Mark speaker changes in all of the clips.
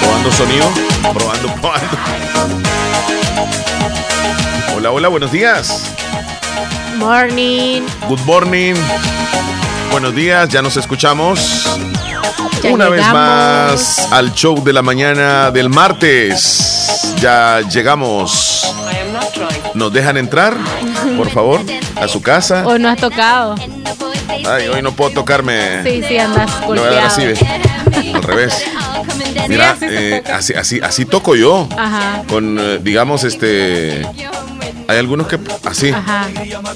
Speaker 1: Probando sonido, probando, probando. Hola, hola, buenos días.
Speaker 2: Morning.
Speaker 1: Good morning. Buenos días, ya nos escuchamos.
Speaker 2: Ya
Speaker 1: Una vez más al show de la mañana del martes. Ya llegamos. ¿Nos dejan entrar, por favor, a su casa?
Speaker 2: Hoy no has tocado.
Speaker 1: Ay, hoy no puedo tocarme.
Speaker 2: Sí, sí, andas golpeado.
Speaker 1: así, ve. Al revés. Mira, eh, así, así, así toco yo.
Speaker 2: Ajá,
Speaker 1: Con, eh, digamos, este. Hay algunos que. Así.
Speaker 2: ajá.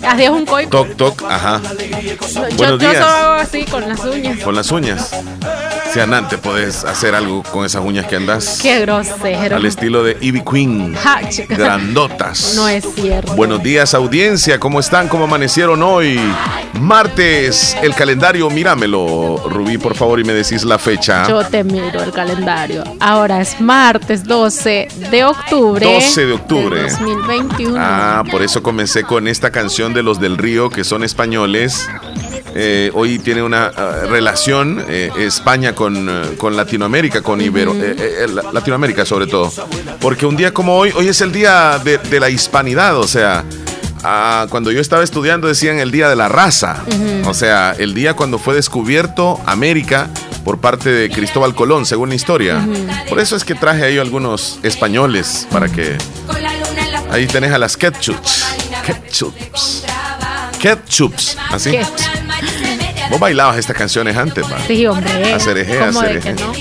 Speaker 2: Así es un coico.
Speaker 1: Toc, toc, ajá.
Speaker 2: Yo,
Speaker 1: buenos
Speaker 2: yo
Speaker 1: días.
Speaker 2: solo hago así con las uñas.
Speaker 1: Con las uñas. Si Anante, puedes hacer algo con esas uñas que andas.
Speaker 2: Qué grosero.
Speaker 1: Al estilo de Ivy Queen.
Speaker 2: Ja, chica.
Speaker 1: Grandotas.
Speaker 2: No es cierto.
Speaker 1: Buenos días, audiencia. ¿Cómo están? ¿Cómo amanecieron hoy? Martes, el calendario, míramelo, Rubí, por favor, y me decís la fecha.
Speaker 2: Yo te miro el calendario. Ahora es martes 12 de octubre.
Speaker 1: 12 de octubre.
Speaker 2: del 2021.
Speaker 1: Ah, por eso comencé con esta canción de los del río, que son españoles. Eh, hoy tiene una ah, relación eh, España con, eh, con Latinoamérica, con Ibero, eh, eh, la- Latinoamérica sobre todo. Porque un día como hoy, hoy es el día de, de la hispanidad, o sea, ah, cuando yo estaba estudiando decían el día de la raza, o sea, el día cuando fue descubierto América por parte de Cristóbal Colón, según la historia. Por eso es que traje ahí algunos españoles para que Ahí tenés a las ketchups. Ketchups. Ketchups. Así.
Speaker 2: ¿Qué?
Speaker 1: Vos bailabas estas canciones antes, va.
Speaker 2: Sí, hombre.
Speaker 1: Acereje,
Speaker 2: ¿Cómo de
Speaker 1: acereje.
Speaker 2: no?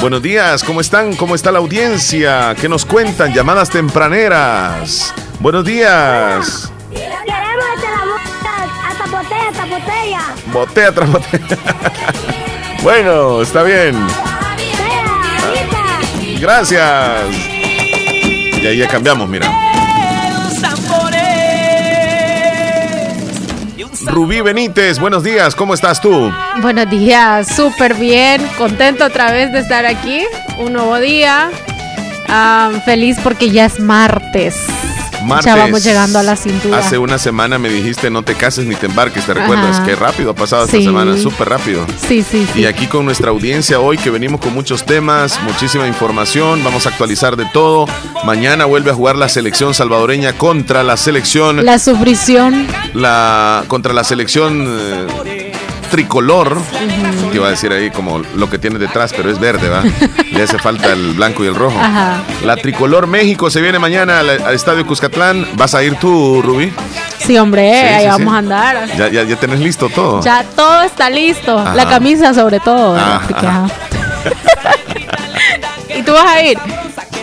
Speaker 1: Buenos días, ¿cómo están? ¿Cómo está la audiencia? ¿Qué nos cuentan? Llamadas tempraneras. Buenos días.
Speaker 3: Queremos echar la boca hasta botella, hasta botella.
Speaker 1: Botella tras botella. bueno, está bien. Gracias. Y ahí ya cambiamos, mira. Rubí Benítez, buenos días, ¿cómo estás tú?
Speaker 2: Buenos días, súper bien, contento otra vez de estar aquí, un nuevo día, Ah, feliz porque ya es martes.
Speaker 1: Martes.
Speaker 2: Ya vamos llegando a la cintura.
Speaker 1: Hace una semana me dijiste no te cases ni te embarques, ¿te recuerdas?
Speaker 2: Ajá.
Speaker 1: Qué rápido ha pasado
Speaker 2: Sí.
Speaker 1: esta semana, súper rápido.
Speaker 2: Sí, sí, sí.
Speaker 1: Y aquí con nuestra audiencia hoy que venimos con muchos temas, muchísima información, vamos a actualizar de todo. Mañana vuelve a jugar la selección salvadoreña contra la selección
Speaker 2: La sufrición.
Speaker 1: la contra la selección eh, tricolor, que iba a decir ahí como lo que tiene detrás, pero es verde, ¿va? Le hace falta el blanco y el rojo.
Speaker 2: Ajá.
Speaker 1: La tricolor México se viene mañana al, al estadio Cuscatlán. ¿Vas a ir tú, Rubí?
Speaker 2: Sí, hombre,
Speaker 1: Sí,
Speaker 2: ahí
Speaker 1: sí,
Speaker 2: vamos
Speaker 1: sí.
Speaker 2: a andar.
Speaker 1: Ya, ya, ya tenés listo todo.
Speaker 2: Ya todo está listo.
Speaker 1: Ajá.
Speaker 2: La camisa sobre todo.
Speaker 1: ajá.
Speaker 2: ¿Y tú vas a ir?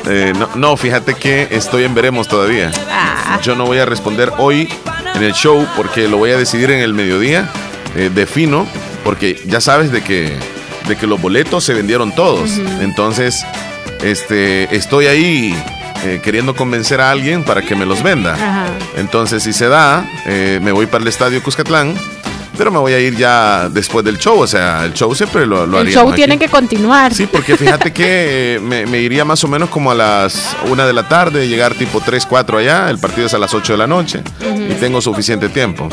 Speaker 1: Eh, no, no, fíjate que estoy en veremos todavía.
Speaker 2: Ah,
Speaker 1: Yo no voy a responder hoy en el show porque lo voy a decidir en el mediodía. Eh, defino, porque ya sabes de que, de que los boletos se vendieron todos. Entonces, este, estoy ahí eh, queriendo convencer a alguien para que me los venda.
Speaker 2: Ajá.
Speaker 1: Entonces, si se da, eh, me voy para el estadio Cuscatlán. Pero me voy a ir ya después del show. O sea, el show siempre lo, lo
Speaker 2: el show
Speaker 1: aquí.
Speaker 2: tiene que continuar.
Speaker 1: Sí, porque fíjate que eh, me, me iría más o menos como a las una de la tarde, llegar tipo 3, 4 allá, el partido es a las 8 de la noche y tengo suficiente tiempo.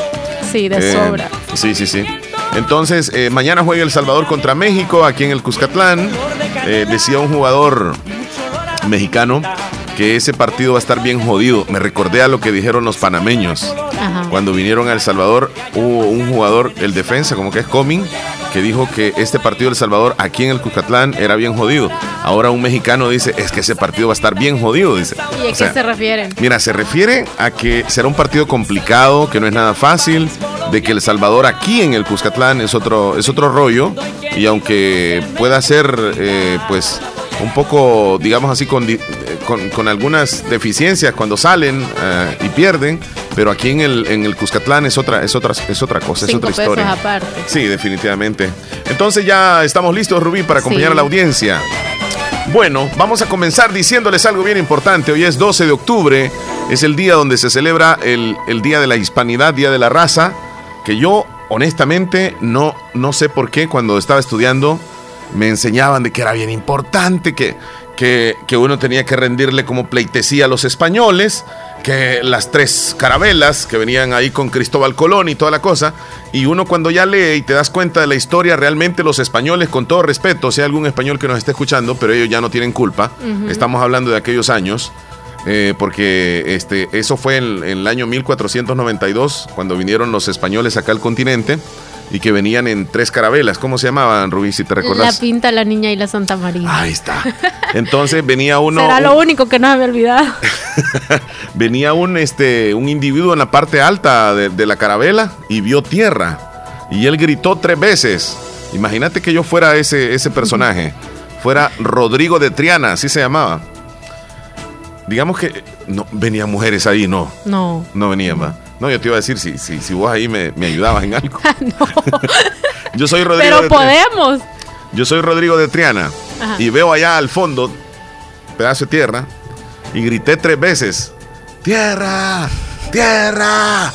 Speaker 2: Sí, de
Speaker 1: Eh,
Speaker 2: sobra.
Speaker 1: Sí, sí, sí. Entonces, eh, mañana juega El Salvador contra México aquí en el Cuscatlán. Eh, decía un jugador mexicano que ese partido va a estar bien jodido. Me recordé a lo que dijeron los panameños.
Speaker 2: Ajá.
Speaker 1: Cuando vinieron a El Salvador, hubo un jugador, el defensa, como que es Coming, que dijo que este partido de El Salvador aquí en el Cuscatlán era bien jodido. Ahora un mexicano dice, es que ese partido va a estar bien jodido, dice.
Speaker 2: ¿Y a
Speaker 1: O
Speaker 2: qué se refieren?
Speaker 1: Mira, se refiere a que será un partido complicado, que no es nada fácil, de que El Salvador aquí en el Cuscatlán es otro, es otro rollo, y aunque pueda ser, eh, pues, un poco, digamos así, con, eh, con, con algunas deficiencias cuando salen eh, y pierden, pero aquí en el, en el Cuscatlán es otra, es otra, es otra cosa,
Speaker 2: Cinco
Speaker 1: es otra
Speaker 2: pesos
Speaker 1: historia.
Speaker 2: aparte.
Speaker 1: Sí, definitivamente. Entonces ya estamos listos, Rubí, para acompañar
Speaker 2: Sí.
Speaker 1: a la audiencia. Bueno, vamos a comenzar diciéndoles algo bien importante. Hoy es 12 de octubre, es el día donde se celebra el, el Día de la Hispanidad, Día de la Raza, que yo honestamente no, no sé por qué cuando estaba estudiando me enseñaban de que era bien importante, que, que, que uno tenía que rendirle como pleitesía a los españoles, que las tres carabelas que venían ahí con Cristóbal Colón y toda la cosa, y uno cuando ya lee y te das cuenta de la historia, realmente los españoles, con todo respeto, si hay algún español que nos esté escuchando, pero ellos ya no tienen culpa, estamos hablando de aquellos años, eh, porque este, eso fue en, en el año 1492, cuando vinieron los españoles acá al continente, y que venían en tres carabelas, ¿cómo se llamaban, Rubí, si te
Speaker 2: La
Speaker 1: recordás?
Speaker 2: pinta, la niña y la Santa María.
Speaker 1: Ahí está. Entonces venía uno...
Speaker 2: Será lo
Speaker 1: un-
Speaker 2: único que no se me ha olvidado.
Speaker 1: venía un, este, un individuo en la parte alta de, de la carabela y vio tierra. Y él gritó tres veces. Imagínate que yo fuera ese, ese personaje. Fuera Rodrigo de Triana, así se llamaba. Digamos que no venían mujeres ahí, no.
Speaker 2: No.
Speaker 1: No venían, va. No, yo te iba a decir si, si, si vos ahí me, me ayudabas en algo.
Speaker 2: no.
Speaker 1: Yo soy Rodrigo
Speaker 2: Pero
Speaker 1: de Triana.
Speaker 2: podemos.
Speaker 1: Yo soy Rodrigo de Triana
Speaker 2: Ajá.
Speaker 1: y veo allá al fondo pedazo de tierra y grité tres veces: ¡Tierra! ¡Tierra!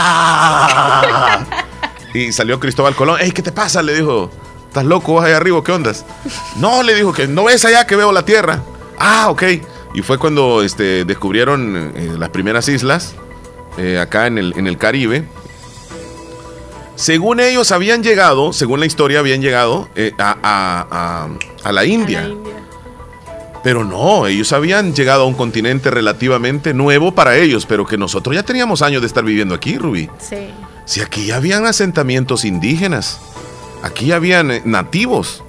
Speaker 1: ¡Tierra! y salió Cristóbal Colón. ¡Ey, qué te pasa! Le dijo: ¿Estás loco vos allá arriba? ¿Qué ondas? No, le dijo que no ves allá que veo la tierra. Ah, ok. Y fue cuando este, descubrieron eh, las primeras islas eh, acá en el, en el Caribe. Según ellos habían llegado, según la historia, habían llegado eh, a, a- a- a la India. Pero no, ellos habían llegado a un continente relativamente nuevo para ellos, pero que nosotros ya teníamos años de estar viviendo aquí, Rubí.
Speaker 2: Sí.
Speaker 1: Si aquí ya habían asentamientos indígenas, aquí ya habían nativos.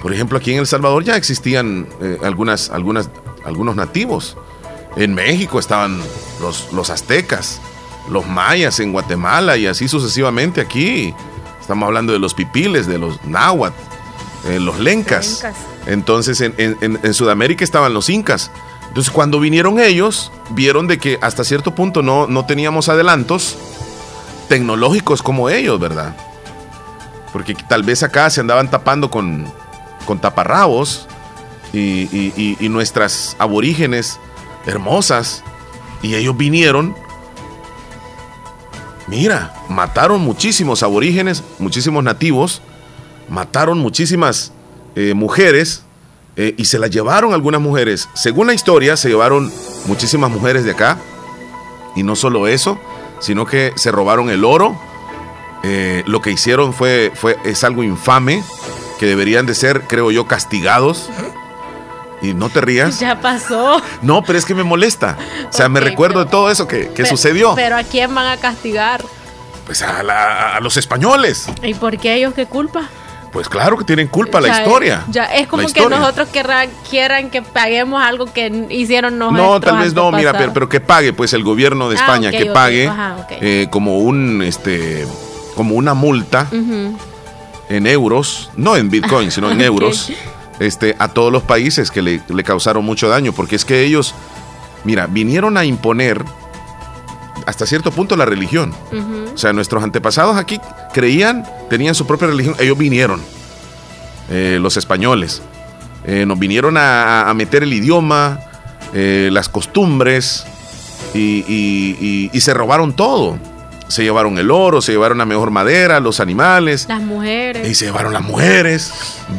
Speaker 1: Por ejemplo, aquí en El Salvador ya existían eh, algunas, algunas, algunos nativos. En México estaban los, los aztecas, los mayas en Guatemala y así sucesivamente aquí. Estamos hablando de los pipiles, de los náhuatl, eh, los lencas. Entonces en, en- en- en Sudamérica estaban los incas. Entonces cuando vinieron ellos, vieron de que hasta cierto punto no, no teníamos adelantos tecnológicos como ellos, ¿verdad? Porque tal vez acá se andaban tapando con, con taparrabos y, y- y- y nuestras aborígenes hermosas. Y ellos vinieron. Mira, mataron muchísimos aborígenes, muchísimos nativos, mataron muchísimas eh, mujeres eh, y se las llevaron algunas mujeres. Según la historia, se llevaron muchísimas mujeres de acá. Y no solo eso, sino que se robaron el oro. Eh, lo que hicieron fue, fue, es algo infame, que deberían de ser, creo yo, castigados. Y no te rías.
Speaker 2: Ya pasó.
Speaker 1: No, pero es que me molesta. O sea, me recuerdo de todo eso que, que sucedió.
Speaker 2: Pero ¿a quién van a castigar?
Speaker 1: Pues a, la- a los españoles.
Speaker 2: ¿Y por qué ellos qué culpa?
Speaker 1: Pues claro que tienen culpa la historia.
Speaker 2: Ya, es como que nosotros querrán, quieran que paguemos algo que hicieron
Speaker 1: No,
Speaker 2: nuestros
Speaker 1: tal vez no, mira, pero, pero que pague, pues el gobierno de
Speaker 2: Ah,
Speaker 1: España, que pague
Speaker 2: ajá,
Speaker 1: eh, como un, este, como una multa en euros, no en Bitcoin, sino en euros, este, a todos los países que le, le causaron mucho daño, porque es que ellos, mira, vinieron a imponer hasta cierto punto la religión. O sea, nuestros antepasados aquí creían, tenían su propia religión, ellos vinieron, eh, los españoles, Eh, nos vinieron a, a meter el idioma, eh, las costumbres y, y- y- y se robaron todo. Se llevaron el oro, se llevaron la mejor madera, los animales.
Speaker 2: Las mujeres.
Speaker 1: Y se llevaron las mujeres,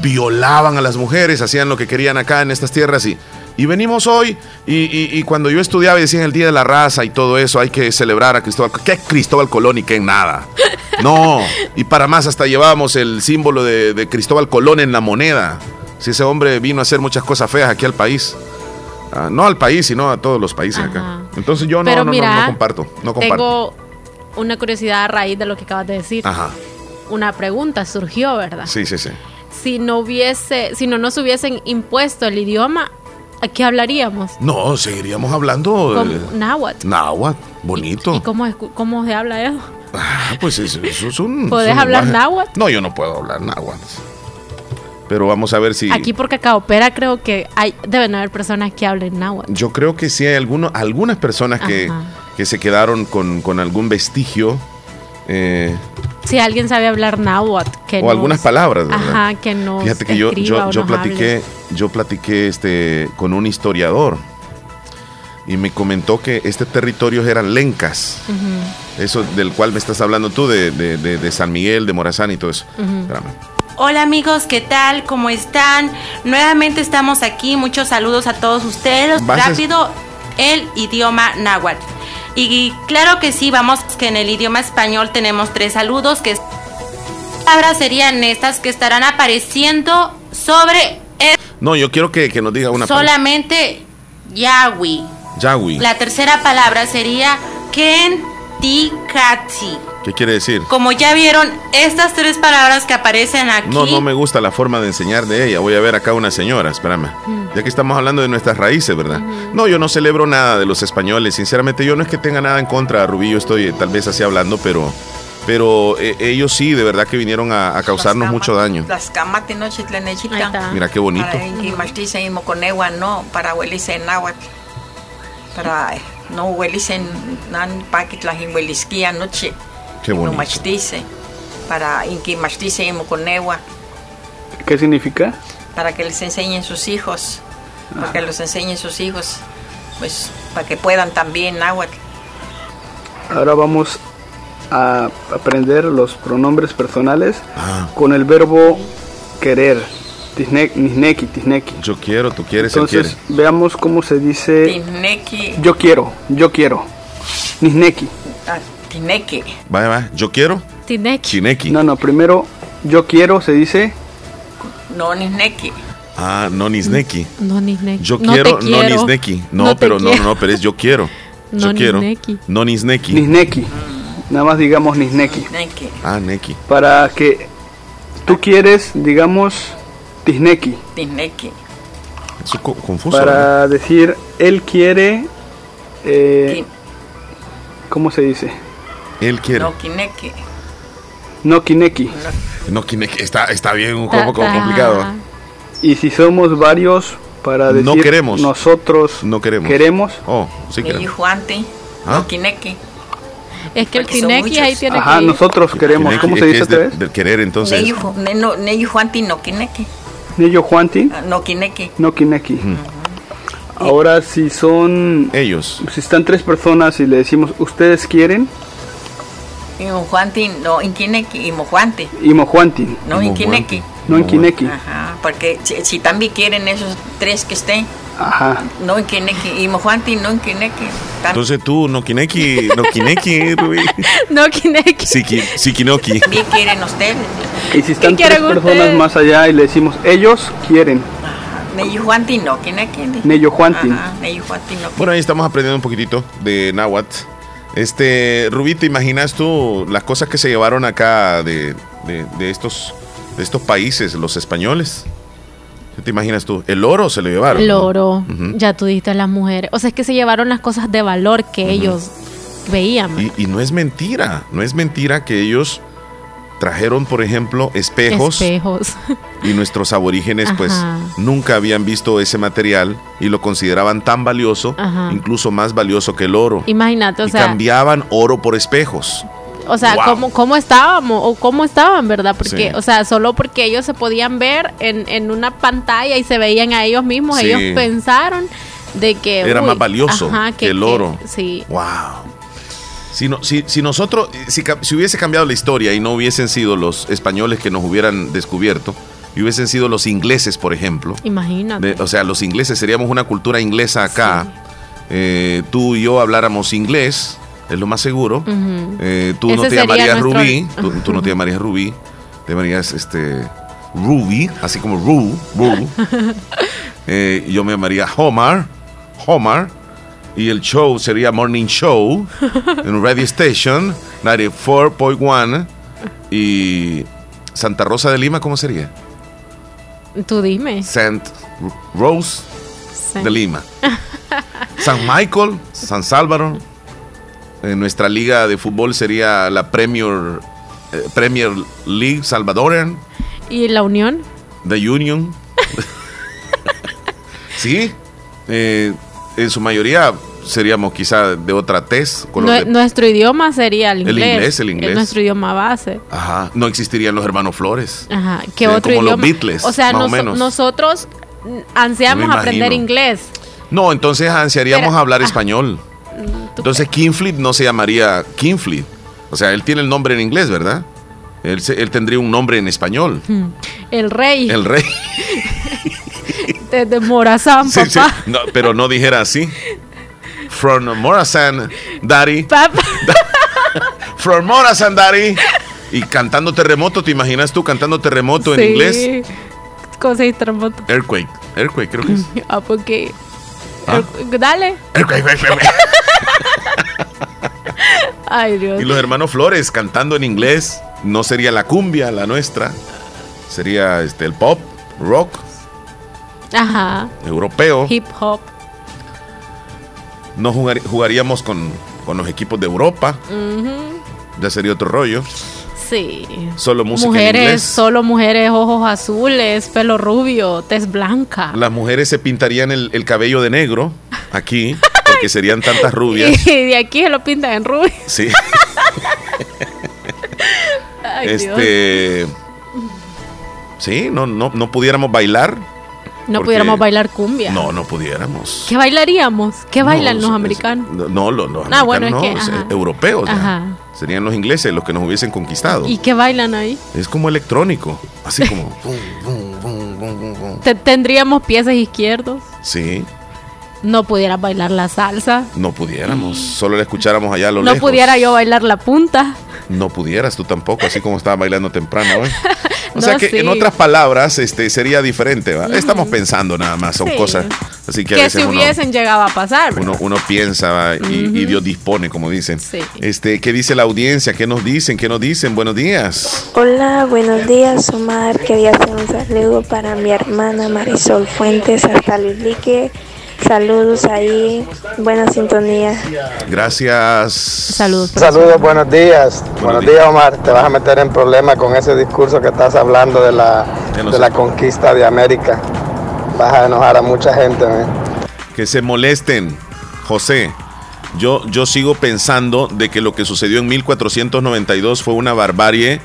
Speaker 1: violaban a las mujeres, hacían lo que querían acá en estas tierras y, y venimos hoy y, y- y cuando yo estudiaba y decían el Día de la Raza y todo eso, hay que celebrar a Cristóbal. ¿Qué Cristóbal Colón y qué nada? No, y para más hasta llevábamos el símbolo de, de Cristóbal Colón en la moneda. Si ese hombre vino a hacer muchas cosas feas aquí al país. Ah, no al país, sino a todos los países acá. Entonces yo no, no, no, comparto. No comparto.
Speaker 2: Tengo una curiosidad a raíz de lo que acabas de decir.
Speaker 1: Ajá.
Speaker 2: Una pregunta surgió, ¿verdad?
Speaker 1: Sí, sí, sí.
Speaker 2: Si no hubiese, si no nos hubiesen impuesto el idioma, ¿a qué hablaríamos?
Speaker 1: No, seguiríamos hablando.
Speaker 2: Como
Speaker 1: eh,
Speaker 2: náhuatl.
Speaker 1: náhuatl, bonito.
Speaker 2: ¿Y cómo, es- cómo se habla eso?
Speaker 1: Ah, pues eso, eso es un.
Speaker 2: ¿Podés hablar
Speaker 1: lenguaje.
Speaker 2: náhuatl?
Speaker 1: No, yo no puedo hablar náhuatl. Pero vamos a ver si...
Speaker 2: Aquí por Cacaopera creo que hay, deben haber personas que hablen náhuatl.
Speaker 1: Yo creo que sí hay algunos, algunas personas que,
Speaker 2: Ajá.
Speaker 1: Que se quedaron con, con algún vestigio eh,
Speaker 2: Si alguien sabe hablar náhuatl, que
Speaker 1: o
Speaker 2: nos-
Speaker 1: algunas palabras. ¿verdad?
Speaker 2: Ajá, que nos
Speaker 1: Fíjate que yo, yo, yo platiqué, yo platiqué este, con un historiador y me comentó que este territorios eran lencas. Eso del cual me estás hablando tú, de, de- de- de San Miguel, de Morazán y todo eso.
Speaker 4: Hola amigos, ¿qué tal? ¿Cómo están? Nuevamente estamos aquí. Muchos saludos a todos ustedes. Rápido, el idioma náhuatl. Y claro que sí, vamos que en el idioma español tenemos tres saludos que palabras serían estas que estarán apareciendo sobre el
Speaker 1: No, yo quiero que, que nos diga una
Speaker 4: solamente Yahweh.
Speaker 1: Yahweh.
Speaker 4: La tercera palabra sería Kentikati.
Speaker 1: ¿Qué quiere decir?
Speaker 4: Como ya vieron, estas tres palabras que aparecen aquí.
Speaker 1: No, no me gusta la forma de enseñar de ella. Voy a ver acá una señora, espérame. Ya que estamos hablando de nuestras raíces, ¿verdad? No, yo no celebro nada de los españoles. Sinceramente, yo no es que tenga nada en contra, Rubí. Yo estoy tal vez así hablando, pero, pero eh, ellos sí, de verdad que vinieron a, a causarnos mucho daño.
Speaker 5: Las camate no
Speaker 2: Ahí
Speaker 5: chitlenechita.
Speaker 2: está.
Speaker 1: Mira qué bonito.
Speaker 5: Para no, para huelice en náhuatl. Para eh, no huelice nan y huelisquía noche.
Speaker 1: Qué
Speaker 5: No
Speaker 1: bonito.
Speaker 5: mastice. Para inki mastiza y moconewa.
Speaker 6: ¿Qué significa?
Speaker 5: Para que les enseñen sus hijos. Para que los enseñen sus hijos. Pues para que puedan también náhuatl.
Speaker 6: Ahora vamos a aprender los pronombres personales
Speaker 1: Ah,
Speaker 6: con el verbo querer. Tisne- Nisneki, tisneki.
Speaker 1: yo quiero, tú quieres, él
Speaker 6: Entonces,
Speaker 1: quiere.
Speaker 6: veamos cómo se dice
Speaker 5: Tineki.
Speaker 6: yo quiero, yo quiero. Nisneki.
Speaker 5: Tineki.
Speaker 1: Vaya, va. Yo quiero.
Speaker 2: Tineki.
Speaker 1: Chineki.
Speaker 6: No, no, primero yo quiero se dice
Speaker 5: No nisneki.
Speaker 1: Ah, no nisneki.
Speaker 2: No, Nisneki.
Speaker 1: Yo
Speaker 2: No
Speaker 1: quiero, no nisneki. No,
Speaker 2: No
Speaker 1: pero no,
Speaker 2: quiero.
Speaker 1: no, pero es yo quiero. Yo
Speaker 2: No
Speaker 1: quiero.
Speaker 2: nisneki.
Speaker 1: No nisneki.
Speaker 6: Nisneki. Nada más digamos Nisneki.
Speaker 5: Nisneki.
Speaker 1: Ah, neki.
Speaker 6: Para que tú quieres, digamos Tisneki.
Speaker 5: Tineki.
Speaker 1: Eso es co- confuso. ¿no?
Speaker 6: Para decir él quiere, eh, ¿cómo se dice?
Speaker 1: Él quiere.
Speaker 5: No kineki.
Speaker 6: No kineki.
Speaker 1: No, Kineki. Está, está bien un poco
Speaker 2: ta-
Speaker 1: complicado.
Speaker 6: Y si somos varios, para decir
Speaker 1: No queremos.
Speaker 6: nosotros
Speaker 1: No queremos.
Speaker 6: queremos,
Speaker 1: Oh, sí queremos.
Speaker 5: Juante.
Speaker 1: ¿Ah?
Speaker 5: No kineki.
Speaker 2: Es que el Tineki ahí tiene
Speaker 6: ajá,
Speaker 2: que
Speaker 6: nosotros queremos.
Speaker 1: Kineki,
Speaker 6: ¿Cómo se dice otra vez?
Speaker 1: Del querer, entonces.
Speaker 5: Neyi Ju- ne- no- Neyi Juanti no kineki.
Speaker 6: Nello Juanti,
Speaker 5: Ah, No kineki.
Speaker 6: no kineki. Ahora si son,
Speaker 1: Ellos.
Speaker 6: si están tres personas y le decimos ustedes quieren,
Speaker 5: Imo Juanti no inkineki. Imo Juante.
Speaker 6: imo Juanti,
Speaker 5: No.
Speaker 1: Juante.
Speaker 6: no kineki.
Speaker 5: Ajá. Porque si, si también quieren esos tres que estén.
Speaker 6: Ajá.
Speaker 5: No inkineki. Imo Juanti no inkineki. Tam-
Speaker 1: Entonces tú, no Kineki, no Kineki, Rubí.
Speaker 2: No, Kineki.
Speaker 1: Siki, Sikinoki.
Speaker 5: También quieren ustedes.
Speaker 6: Y si están
Speaker 2: ¿Qué
Speaker 6: tres personas
Speaker 2: ustedes?
Speaker 6: más allá y le decimos ellos quieren,
Speaker 5: Juanti no kineki.
Speaker 6: Nello Juanti.
Speaker 5: Ajá. Neyi Juanti no
Speaker 1: Bueno, ahí estamos aprendiendo un poquitito de náhuatl. Este, Rubí, ¿te imaginas tú las cosas que se llevaron acá de, de- de estos, de estos países, los españoles? ¿Qué te imaginas tú? El oro se lo llevaron.
Speaker 2: El
Speaker 1: ¿no?
Speaker 2: oro. Ya tú dijiste a las mujeres. O sea, es que se llevaron las cosas de valor que ellos veían.
Speaker 1: Y, y no es mentira, no es mentira que ellos trajeron, por ejemplo, espejos
Speaker 2: Espejos.
Speaker 1: y nuestros aborígenes pues nunca habían visto ese material y lo consideraban tan valioso,
Speaker 2: Ajá.
Speaker 1: incluso más valioso que el oro.
Speaker 2: Imagínate, o
Speaker 1: y
Speaker 2: sea,
Speaker 1: cambiaban oro por espejos.
Speaker 2: o sea,
Speaker 1: Wow.
Speaker 2: cómo, cómo estábamos o cómo estaban, ¿verdad? Porque,
Speaker 1: Sí.
Speaker 2: o sea, solo porque ellos se podían ver en, en una pantalla y se veían a ellos mismos,
Speaker 1: Sí.
Speaker 2: ellos pensaron de que
Speaker 1: Era
Speaker 2: uy,
Speaker 1: más valioso
Speaker 2: ajá,
Speaker 1: que el oro.
Speaker 2: sí.
Speaker 1: Wow. Si, no, si, si nosotros, si, ca- si hubiese cambiado la historia y no hubiesen sido los españoles que nos hubieran descubierto, y hubiesen sido los ingleses, por ejemplo,
Speaker 2: Imagínate.
Speaker 1: de- o sea, los ingleses seríamos una cultura inglesa acá, eh, tú y yo habláramos inglés, es lo más seguro. Eh, tú no
Speaker 2: Ese
Speaker 1: te
Speaker 2: sería
Speaker 1: llamarías
Speaker 2: nuestro-
Speaker 1: Rubí, tú, tú no te llamarías Rubí, te llamarías este Ruby, así como Ru, Ru. Eh, yo me llamaría Homar, Homar, y el show sería Morning Show en Radio Station 94.1 y Santa Rosa de Lima, ¿cómo sería?
Speaker 2: Tú dime.
Speaker 1: Saint Rose de Lima. San Michael, San Salvador. En nuestra liga de fútbol sería la Premier, eh, Premier League Salvadorian.
Speaker 2: ¿Y la unión?
Speaker 1: The Union. sí, eh, en su mayoría seríamos quizá de otra tez. con de-
Speaker 2: nuestro idioma sería el
Speaker 1: El
Speaker 2: inglés.
Speaker 1: inglés, el inglés.
Speaker 2: Es nuestro idioma base.
Speaker 1: Ajá, no existirían los hermanos Flores.
Speaker 2: Ajá. ¿Qué
Speaker 1: Serían
Speaker 2: otro
Speaker 1: como los? Beatles,
Speaker 2: o sea,
Speaker 1: o
Speaker 2: nosotros mm, ansiamos aprender inglés.
Speaker 1: No, entonces ansiaríamos
Speaker 2: Pero-
Speaker 1: hablar
Speaker 2: ah.
Speaker 1: español.
Speaker 2: ¿Tú
Speaker 1: Entonces Kingfleet no se llamaría Kingfleet. O sea, él tiene el nombre en inglés, ¿verdad? Él, él tendría un nombre en español.
Speaker 2: Mm. El rey
Speaker 1: El rey.
Speaker 2: de, de Morazán,
Speaker 1: Sí, sí.
Speaker 2: papá.
Speaker 1: No, pero no dijera así. From Morazan, Daddy.
Speaker 2: Papá.
Speaker 1: From Morazan, Daddy. Y cantando terremoto, ¿te imaginas tú cantando terremoto en
Speaker 2: Sí.
Speaker 1: inglés?
Speaker 2: Cosa de terremoto.
Speaker 1: Earthquake. Earthquake, creo que es.
Speaker 2: Ah, porque.
Speaker 1: Ah.
Speaker 2: el- Dale.
Speaker 1: Earthquake, earthquake.
Speaker 2: Ay, Dios.
Speaker 1: Y los hermanos Flores cantando en inglés. No sería la cumbia, la nuestra. Sería este, el pop, rock,
Speaker 2: Ajá.
Speaker 1: europeo.
Speaker 2: Hip hop.
Speaker 1: No jugar- jugaríamos con, con los equipos de Europa. Ya sería otro rollo.
Speaker 2: Sí.
Speaker 1: Solo música en
Speaker 2: mujeres,
Speaker 1: inglés.
Speaker 2: solo mujeres, ojos azules, pelo rubio, tez blanca.
Speaker 1: Las mujeres se pintarían el, el cabello de negro aquí, porque serían tantas rubias.
Speaker 2: Y de aquí se lo pintan en rubio.
Speaker 1: Sí.
Speaker 2: Ay, Dios.
Speaker 1: este. Sí, no, no, no pudiéramos bailar.
Speaker 2: No
Speaker 1: porque-
Speaker 2: pudiéramos bailar cumbia.
Speaker 1: No, no pudiéramos.
Speaker 2: ¿Qué bailaríamos? ¿Qué bailan
Speaker 1: No,
Speaker 2: los americanos?
Speaker 1: No, los, los
Speaker 2: Ah, bueno,
Speaker 1: americanos
Speaker 2: es que, ajá.
Speaker 1: europeos. ya.
Speaker 2: Ajá.
Speaker 1: Serían los ingleses los que nos hubiesen conquistado.
Speaker 2: ¿Y qué bailan ahí?
Speaker 1: Es como electrónico, así como. bum, bum, bum,
Speaker 2: Tendríamos pies izquierdos.
Speaker 1: Sí,
Speaker 2: No pudiera bailar la salsa.
Speaker 1: no pudiéramos. Solo la escucháramos allá a lo
Speaker 2: No
Speaker 1: lejos.
Speaker 2: pudiera yo bailar la punta.
Speaker 1: No pudieras tú tampoco, así como estaba bailando temprano. ¿eh? O
Speaker 2: No,
Speaker 1: sea que
Speaker 2: sí.
Speaker 1: en otras palabras, este sería diferente. ¿va? Estamos pensando nada más, son
Speaker 2: Sí.
Speaker 1: cosas. Así que a
Speaker 2: Que
Speaker 1: veces
Speaker 2: si
Speaker 1: uno,
Speaker 2: hubiesen llegado a pasar.
Speaker 1: uno, uno piensa y Dios dispone, como dicen.
Speaker 2: Sí.
Speaker 1: Este, ¿qué dice la audiencia? ¿Qué nos dicen? ¿Qué nos dicen? Buenos días.
Speaker 7: Hola, buenos días, Omar. Quería hacer un saludo para mi hermana Marisol Fuentes hasta Lilique. Saludos ahí, buena sintonía.
Speaker 1: Gracias.
Speaker 2: Saludos.
Speaker 8: Saludos, buenos días. Buenos
Speaker 1: días.
Speaker 8: días, Omar. Te vas a meter en problemas con ese discurso que estás hablando de la, de la conquista de América. Vas a enojar a mucha gente. ¿eh?
Speaker 1: Que se molesten, José. Yo, yo sigo pensando de que lo que sucedió en 1492 fue una barbarie.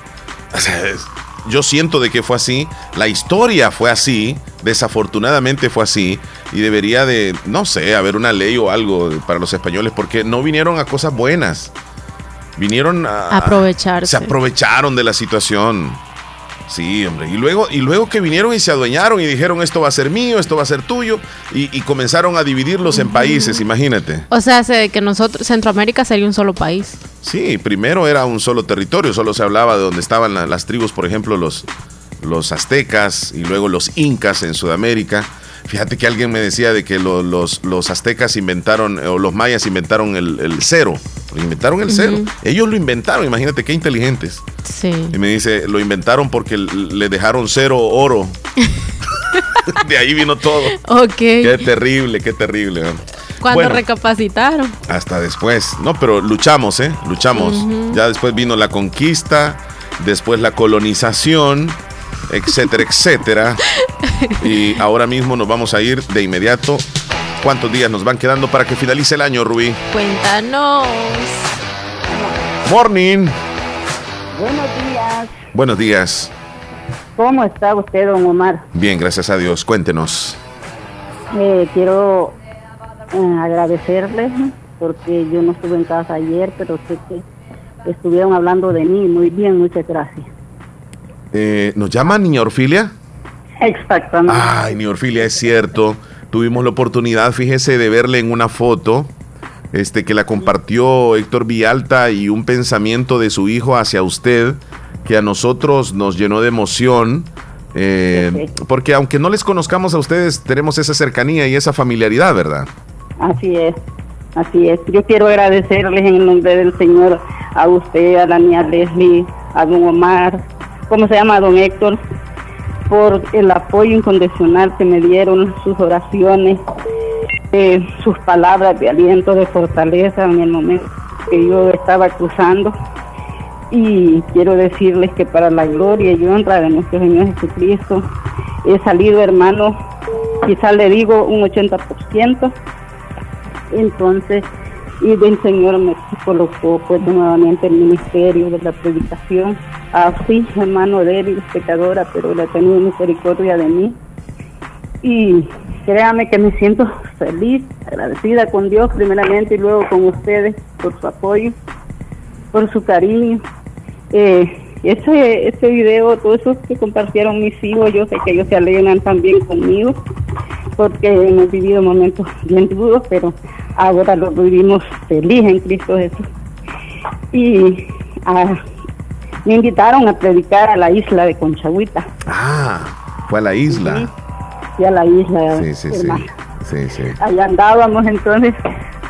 Speaker 1: Yo siento de que fue así. La historia fue así. Desafortunadamente fue así. Y debería de, no sé, haber una ley o algo para los españoles porque no vinieron a cosas buenas. Vinieron a...
Speaker 2: Aprovecharse.
Speaker 1: Se aprovecharon de la situación. Sí, hombre. Y luego, y luego que vinieron y se adueñaron y dijeron esto va a ser mío, esto va a ser tuyo, y, y comenzaron a dividirlos en países, imagínate.
Speaker 2: O sea, se- que nosotros, Centroamérica sería un solo país.
Speaker 1: Sí, primero era un solo territorio, solo se hablaba de donde estaban la- las tribus, por ejemplo, los, los aztecas y luego los incas en Sudamérica. Fíjate que alguien me decía de que lo- los, los aztecas inventaron, o los mayas inventaron el, el cero. Inventaron el cero. Ellos lo inventaron, imagínate qué inteligentes.
Speaker 2: Sí.
Speaker 1: Y me dice, lo inventaron porque le dejaron cero oro. de ahí vino todo.
Speaker 2: Ok.
Speaker 1: Qué terrible, qué terrible. ¿no?
Speaker 2: Cuando
Speaker 1: Bueno,
Speaker 2: recapacitaron.
Speaker 1: hasta después. No, pero luchamos, ¿eh? Luchamos. Ya después vino la conquista, después la colonización, etcétera, etcétera. Y ahora mismo nos vamos a ir de inmediato. ¿Cuántos días nos van quedando para que finalice el año, Rubí?
Speaker 2: Cuéntanos.
Speaker 1: Morning.
Speaker 9: Buenos días.
Speaker 1: Buenos días.
Speaker 9: ¿Cómo está usted, don Omar?
Speaker 1: Bien, gracias a Dios. Cuéntenos.
Speaker 9: Eh, quiero eh, agradecerle porque yo no estuve en casa ayer, pero sé que estuvieron hablando de mí. Muy bien, muchas gracias.
Speaker 1: Eh, ¿Nos llama Niña Orfilia?
Speaker 9: Exactamente.
Speaker 1: Ay, Orfilia, es cierto. Tuvimos la oportunidad, fíjese, de verle en una foto este, que la compartió Héctor Villalta y un pensamiento de su hijo hacia usted que a nosotros nos llenó de emoción. eh, porque aunque no les conozcamos a ustedes, tenemos esa cercanía y esa familiaridad, ¿verdad?
Speaker 9: Así es, así es. Yo quiero agradecerles en el nombre del Señor a usted, a la niña Leslie, a don Omar, ¿cómo se llama? Don Héctor, por el apoyo incondicional que me dieron, sus oraciones, eh, sus palabras de aliento, de fortaleza en el momento que yo estaba cruzando. Y quiero decirles que para la gloria y honra de nuestro Señor Jesucristo, he salido, hermano, quizás le digo un 80%. Entonces, y del Señor me colocó pues nuevamente el ministerio de la predicación. Así, hermano débil, pecadora, pero le ha tenido misericordia de mí. Y créame que me siento feliz, agradecida con Dios primeramente y luego con ustedes por su apoyo, por su cariño. Eh, ese, ese video, todo eso que compartieron mis hijos, yo sé que ellos se alegran también conmigo, porque hemos vivido momentos bien duros, pero ahora lo vivimos feliz en Cristo Jesús. Y ah, me invitaron a predicar a la isla de Conchagüita.
Speaker 1: Ah, fue a la isla.
Speaker 9: Sí, a la isla.
Speaker 1: Sí, sí, sí. Sí, sí.
Speaker 9: Allá andábamos, entonces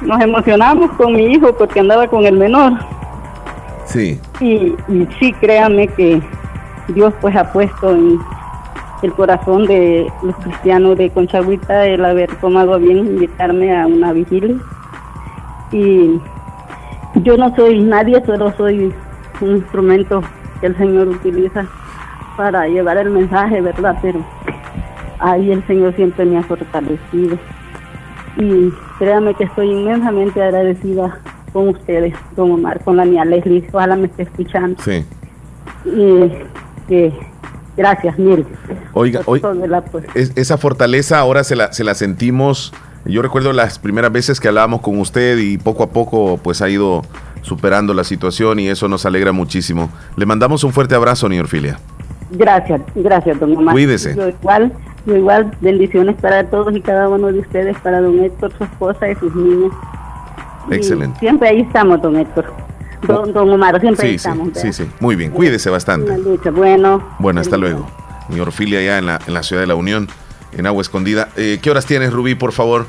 Speaker 9: nos emocionamos con mi hijo porque andaba con el menor.
Speaker 1: Sí.
Speaker 9: Y, y sí, créame que Dios pues ha puesto en el corazón de los cristianos de Conchagüita el haber tomado bien invitarme a una vigilia. Y yo no soy nadie, solo soy un instrumento que el Señor utiliza para llevar el mensaje, ¿verdad? Pero ahí el Señor siempre me ha fortalecido. Y créame que estoy inmensamente agradecida con ustedes, don Omar, con la mía Leslie, ojalá me esté escuchando.
Speaker 1: Sí.
Speaker 9: Y que gracias, mil.
Speaker 1: Oiga, oiga, es- esa fortaleza ahora se la, se la sentimos. Yo recuerdo las primeras veces que hablábamos con usted y poco a poco pues ha ido superando la situación y eso nos alegra muchísimo. Le mandamos un fuerte abrazo, ni Orfilia.
Speaker 9: Gracias, gracias, don Omar.
Speaker 1: Cuídese.
Speaker 9: Yo igual, yo igual, bendiciones para todos y cada uno de ustedes, para don Héctor, su esposa y sus niños. Y
Speaker 1: Excelente.
Speaker 9: Siempre ahí estamos, don Héctor. Don, don Omar, siempre ahí
Speaker 1: Sí,
Speaker 9: estamos.
Speaker 1: sí, sí. Muy bien, cuídese bastante.
Speaker 9: Una lucha, bueno.
Speaker 1: Bueno, hasta luego. Mi Orfilia allá en la, en la ciudad de la Unión, en Agua Escondida. Eh, ¿Qué horas tienes, Rubí, por favor?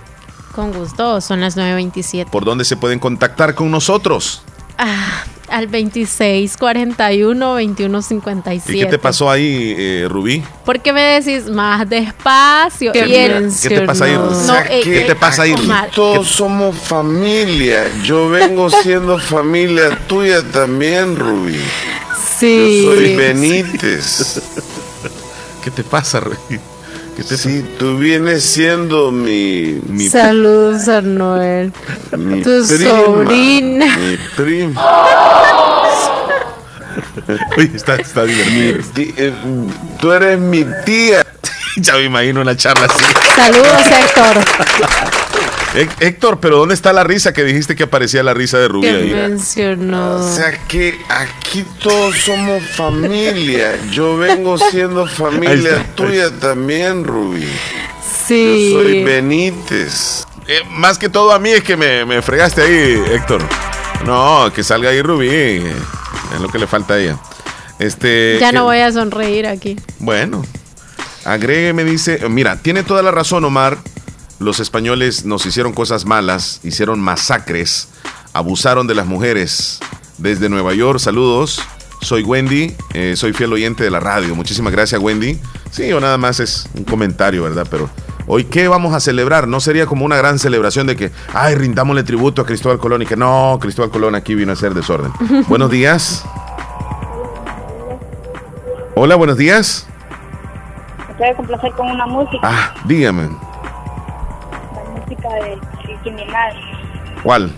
Speaker 2: Con gusto, son las 9.27.
Speaker 1: ¿Por dónde se pueden contactar con nosotros?
Speaker 2: Ah, al 26 41 21
Speaker 1: ¿Y
Speaker 2: 57.
Speaker 1: qué te pasó ahí, eh, Rubí?
Speaker 2: ¿Por qué me decís más despacio?
Speaker 1: ¿Qué-
Speaker 2: Y
Speaker 1: qué te pasa ahí, Rubí?
Speaker 2: No, eh,
Speaker 1: ¿Qué
Speaker 2: eh,
Speaker 1: te pasa ahí, Rubí?
Speaker 2: Omar,
Speaker 10: Todos somos familia. Yo vengo siendo familia tuya también, Rubí.
Speaker 2: Sí.
Speaker 10: Yo soy Benítez.
Speaker 1: ¿Qué te pasa, Rubí? ¿Qué te
Speaker 10: Sí, tú vienes siendo mi, mi,
Speaker 2: Saludos a Noel.
Speaker 10: mi
Speaker 2: tu
Speaker 10: prima,
Speaker 2: sobrina.
Speaker 10: Mi prima.
Speaker 1: Uy, está, está divertido.
Speaker 10: Ti- eh, Tú eres mi tía.
Speaker 1: ya me imagino una charla así.
Speaker 2: Saludos, Héctor.
Speaker 1: Hé- Héctor, pero ¿dónde está la risa que dijiste que aparecía la risa de Rubí
Speaker 2: Que
Speaker 1: ahí?
Speaker 2: mencionó.
Speaker 10: O sea que aquí todos somos familia. Yo vengo siendo familia
Speaker 1: está.
Speaker 10: tuya también, Rubí.
Speaker 2: Sí.
Speaker 10: Yo soy Benítez.
Speaker 1: Eh, más que todo a mí es que me, me fregaste ahí, Héctor. No, que salga ahí Rubí. eh, Es lo que le falta a ella. Este,
Speaker 2: Ya no
Speaker 1: eh,
Speaker 2: voy a sonreír aquí.
Speaker 1: Bueno, agrégueme, dice, mira, tiene toda la razón Omar, los españoles nos hicieron cosas malas, hicieron masacres, abusaron de las mujeres. Desde Nueva York, saludos, soy Wendy, eh, soy fiel oyente de la radio, muchísimas gracias Wendy. Sí, o nada más es un comentario, ¿verdad? Pero hoy, ¿qué vamos a celebrar? No sería como una gran celebración de que, ay, rindámosle tributo a Cristóbal Colón y que no, Cristóbal Colón aquí vino a hacer desorden. Buenos días. Hola, buenos días.
Speaker 11: Me puede complacer con una música,
Speaker 1: Ah, dígame,
Speaker 11: música de Nicki Minaj,
Speaker 1: ¿cuál?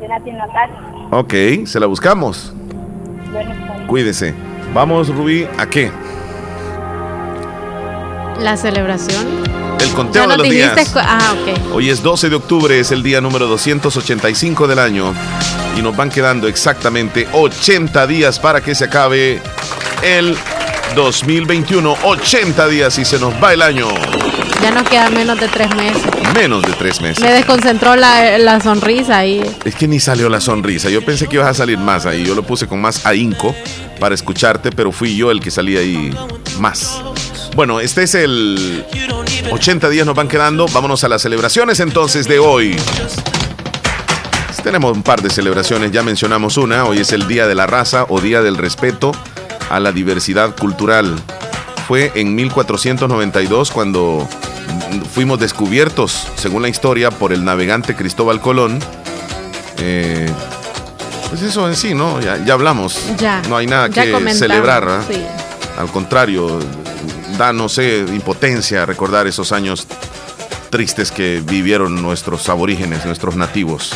Speaker 11: de Nati Natal.
Speaker 1: Ok, se la buscamos.
Speaker 11: Bueno.
Speaker 1: Cuídese. Vamos, Rubí, ¿a qué?
Speaker 2: La celebración.
Speaker 1: El conteo
Speaker 2: Ya
Speaker 1: de los
Speaker 2: dijiste.
Speaker 1: días.
Speaker 2: Ah, ok.
Speaker 1: Hoy es 12 de octubre, es el día número 285 del año y nos van quedando exactamente 80 días para que se acabe el 2021. 80 días y se nos va el año.
Speaker 2: Ya nos quedan menos de tres meses.
Speaker 1: Menos de tres meses.
Speaker 2: Me desconcentró la, la sonrisa ahí.
Speaker 1: Es que ni salió la sonrisa. Yo pensé que ibas a salir más ahí. Yo lo puse con más ahínco para escucharte, pero fui yo el que salí ahí más. Bueno, este es el 80 días nos van quedando. Vámonos a las celebraciones entonces de hoy. Tenemos un par de celebraciones, ya mencionamos una. Hoy es el Día de la Raza o Día del Respeto a la Diversidad Cultural. Fue en 1492 cuando fuimos descubiertos, según la historia, por el navegante Cristóbal Colón. Eh, pues eso en sí, ¿no? Ya, ya hablamos.
Speaker 2: Ya.
Speaker 1: No hay nada que
Speaker 2: comentamos,
Speaker 1: celebrar. ¿ah?
Speaker 2: sí.
Speaker 1: Al contrario, da, no sé, impotencia recordar esos años tristes que vivieron nuestros aborígenes, nuestros nativos.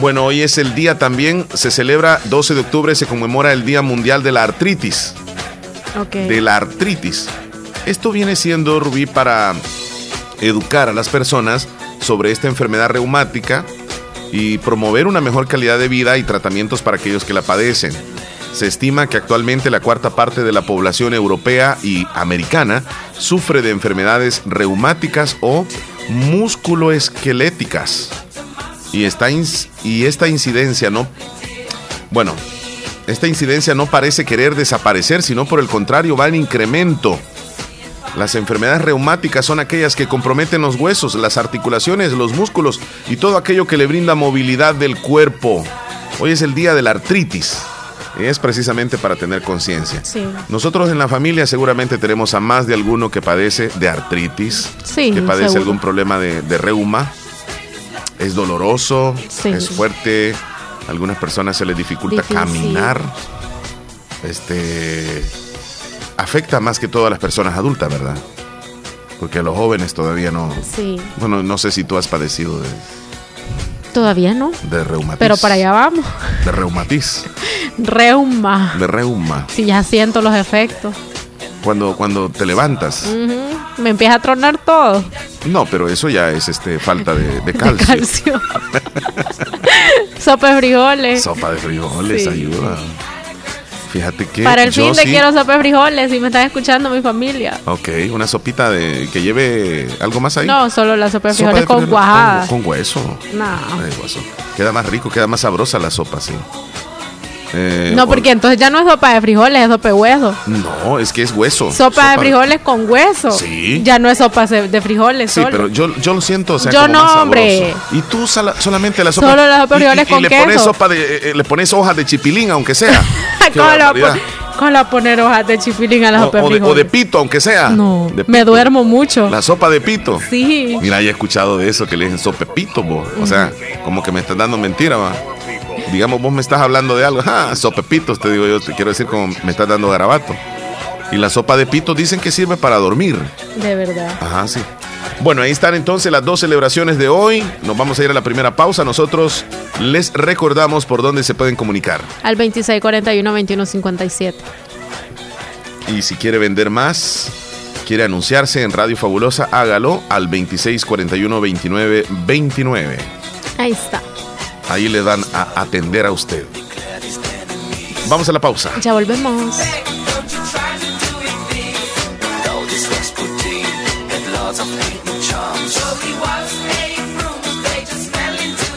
Speaker 1: Bueno, hoy es el día también, se celebra 12 de octubre, se conmemora el Día Mundial de la Artritis.
Speaker 2: Ok.
Speaker 1: De la artritis. Esto viene siendo, Rubí, para educar a las personas sobre esta enfermedad reumática y promover una mejor calidad de vida y tratamientos para aquellos que la padecen. Se estima que actualmente la cuarta parte de la población europea y americana sufre de enfermedades reumáticas o musculoesqueléticas. Y esta, y esta incidencia no... Bueno, esta incidencia no parece querer desaparecer, sino por el contrario va en incremento. Las enfermedades reumáticas son aquellas que comprometen los huesos, las articulaciones, los músculos y todo aquello que le brinda movilidad del cuerpo. Hoy es el día de la artritis. Es precisamente para tener conciencia.
Speaker 2: Sí.
Speaker 1: Nosotros en la familia seguramente tenemos a más de alguno que padece de artritis,
Speaker 2: Sí,
Speaker 1: que padece
Speaker 2: seguro.
Speaker 1: algún problema de, de reuma. Es doloroso,
Speaker 2: Sí.
Speaker 1: es fuerte. A algunas personas se les dificulta
Speaker 2: Difícil.
Speaker 1: caminar. Este afecta más que todas las personas adultas, ¿verdad? Porque a los jóvenes todavía no.
Speaker 2: Sí.
Speaker 1: Bueno, no sé si tú has padecido de,
Speaker 2: Todavía no.
Speaker 1: de reumatiz.
Speaker 2: Pero para allá vamos.
Speaker 1: De reumatiz.
Speaker 2: Reuma.
Speaker 1: De reuma.
Speaker 2: Sí, ya siento los efectos.
Speaker 1: Cuando, cuando te levantas.
Speaker 2: Me empieza a tronar todo.
Speaker 1: No, pero eso ya es este falta de, de calcio.
Speaker 2: De calcio. Sopa de frijoles.
Speaker 1: Sopa de frijoles
Speaker 2: Sí.
Speaker 1: ayuda. Fíjate que.
Speaker 2: Para el
Speaker 1: yo
Speaker 2: fin de
Speaker 1: sí-
Speaker 2: quiero sopa de frijoles si me están escuchando mi familia.
Speaker 1: Ok, una sopita de que lleve algo más ahí.
Speaker 2: No, solo la sopa de
Speaker 1: Sopa
Speaker 2: frijoles con.
Speaker 1: Con, con hueso.
Speaker 2: No.
Speaker 1: Ay, hueso. Queda más rico, queda más sabrosa la sopa, sí. Eh,
Speaker 2: No,
Speaker 1: o-
Speaker 2: porque entonces ya no es sopa de frijoles, es sopa de hueso.
Speaker 1: No, es que es hueso.
Speaker 2: Sopa, de frijoles con hueso.
Speaker 1: Sí.
Speaker 2: Ya no es sopa de frijoles
Speaker 1: Sí,
Speaker 2: solo.
Speaker 1: pero yo, yo lo siento, o sea,
Speaker 2: Yo
Speaker 1: como
Speaker 2: no,
Speaker 1: más
Speaker 2: hombre.
Speaker 1: Y tú sala- solamente la sopa.
Speaker 2: Solo la sopa de
Speaker 1: y- y-
Speaker 2: frijoles
Speaker 1: y
Speaker 2: con
Speaker 1: le pones sopa de, eh, eh, le pones hojas de chipilín, aunque sea.
Speaker 2: ¿Cómo, le va a
Speaker 1: barbaridad.
Speaker 2: pon- cómo le va a poner hojas de chipilín a la
Speaker 1: o,
Speaker 2: sopa de
Speaker 1: o de, o
Speaker 2: frijoles?
Speaker 1: de pito, aunque sea.
Speaker 2: No,
Speaker 1: De
Speaker 2: me
Speaker 1: pito.
Speaker 2: duermo mucho.
Speaker 1: La sopa de pito.
Speaker 2: Sí.
Speaker 1: Mira, he escuchado de eso que le dicen sopepito, vos. O sea, como que me estás dando mentira, va. Digamos, vos me estás hablando de algo. Ah, sopepitos, te digo yo. Te quiero decir como me estás dando garabato. Y la sopa de pito dicen que sirve para dormir.
Speaker 2: De verdad.
Speaker 1: Ajá, sí. Bueno, ahí están entonces las dos celebraciones de hoy. Nos vamos a ir a la primera pausa. Nosotros les recordamos por dónde se pueden comunicar.
Speaker 2: Al 2641-2157.
Speaker 1: Y si quiere vender más, quiere anunciarse en Radio Fabulosa, hágalo al 2641-2929.
Speaker 2: Ahí está.
Speaker 1: Ahí le dan a atender a usted. Vamos a la pausa.
Speaker 2: Ya volvemos.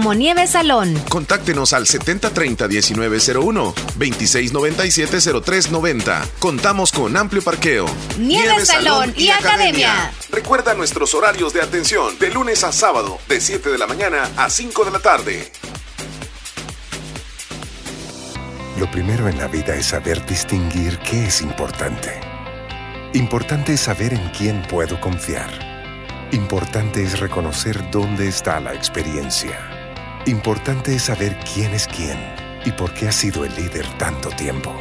Speaker 12: como Nieve Salón.
Speaker 13: Contáctenos al 7030-1901, 2697-0390. Contamos con amplio parqueo.
Speaker 12: Nieve, Salón, y, Academia.
Speaker 13: Recuerda nuestros horarios de atención de lunes a sábado, de 7 de la mañana a 5 de la tarde.
Speaker 8: Lo primero en la vida es saber distinguir qué es importante. Importante es saber en quién puedo confiar. Importante es reconocer dónde está la experiencia. Importante es saber quién es quién y por qué ha sido el líder tanto tiempo.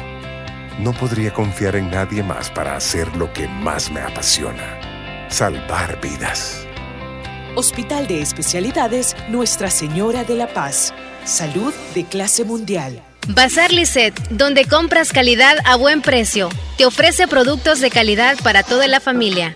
Speaker 8: No podría confiar en nadie más para hacer lo que más me apasiona, salvar vidas.
Speaker 14: Hospital de Especialidades Nuestra Señora de la Paz. Salud de clase mundial.
Speaker 12: Bazar Lisset, donde compras calidad a buen precio. Te ofrece productos de calidad para toda la familia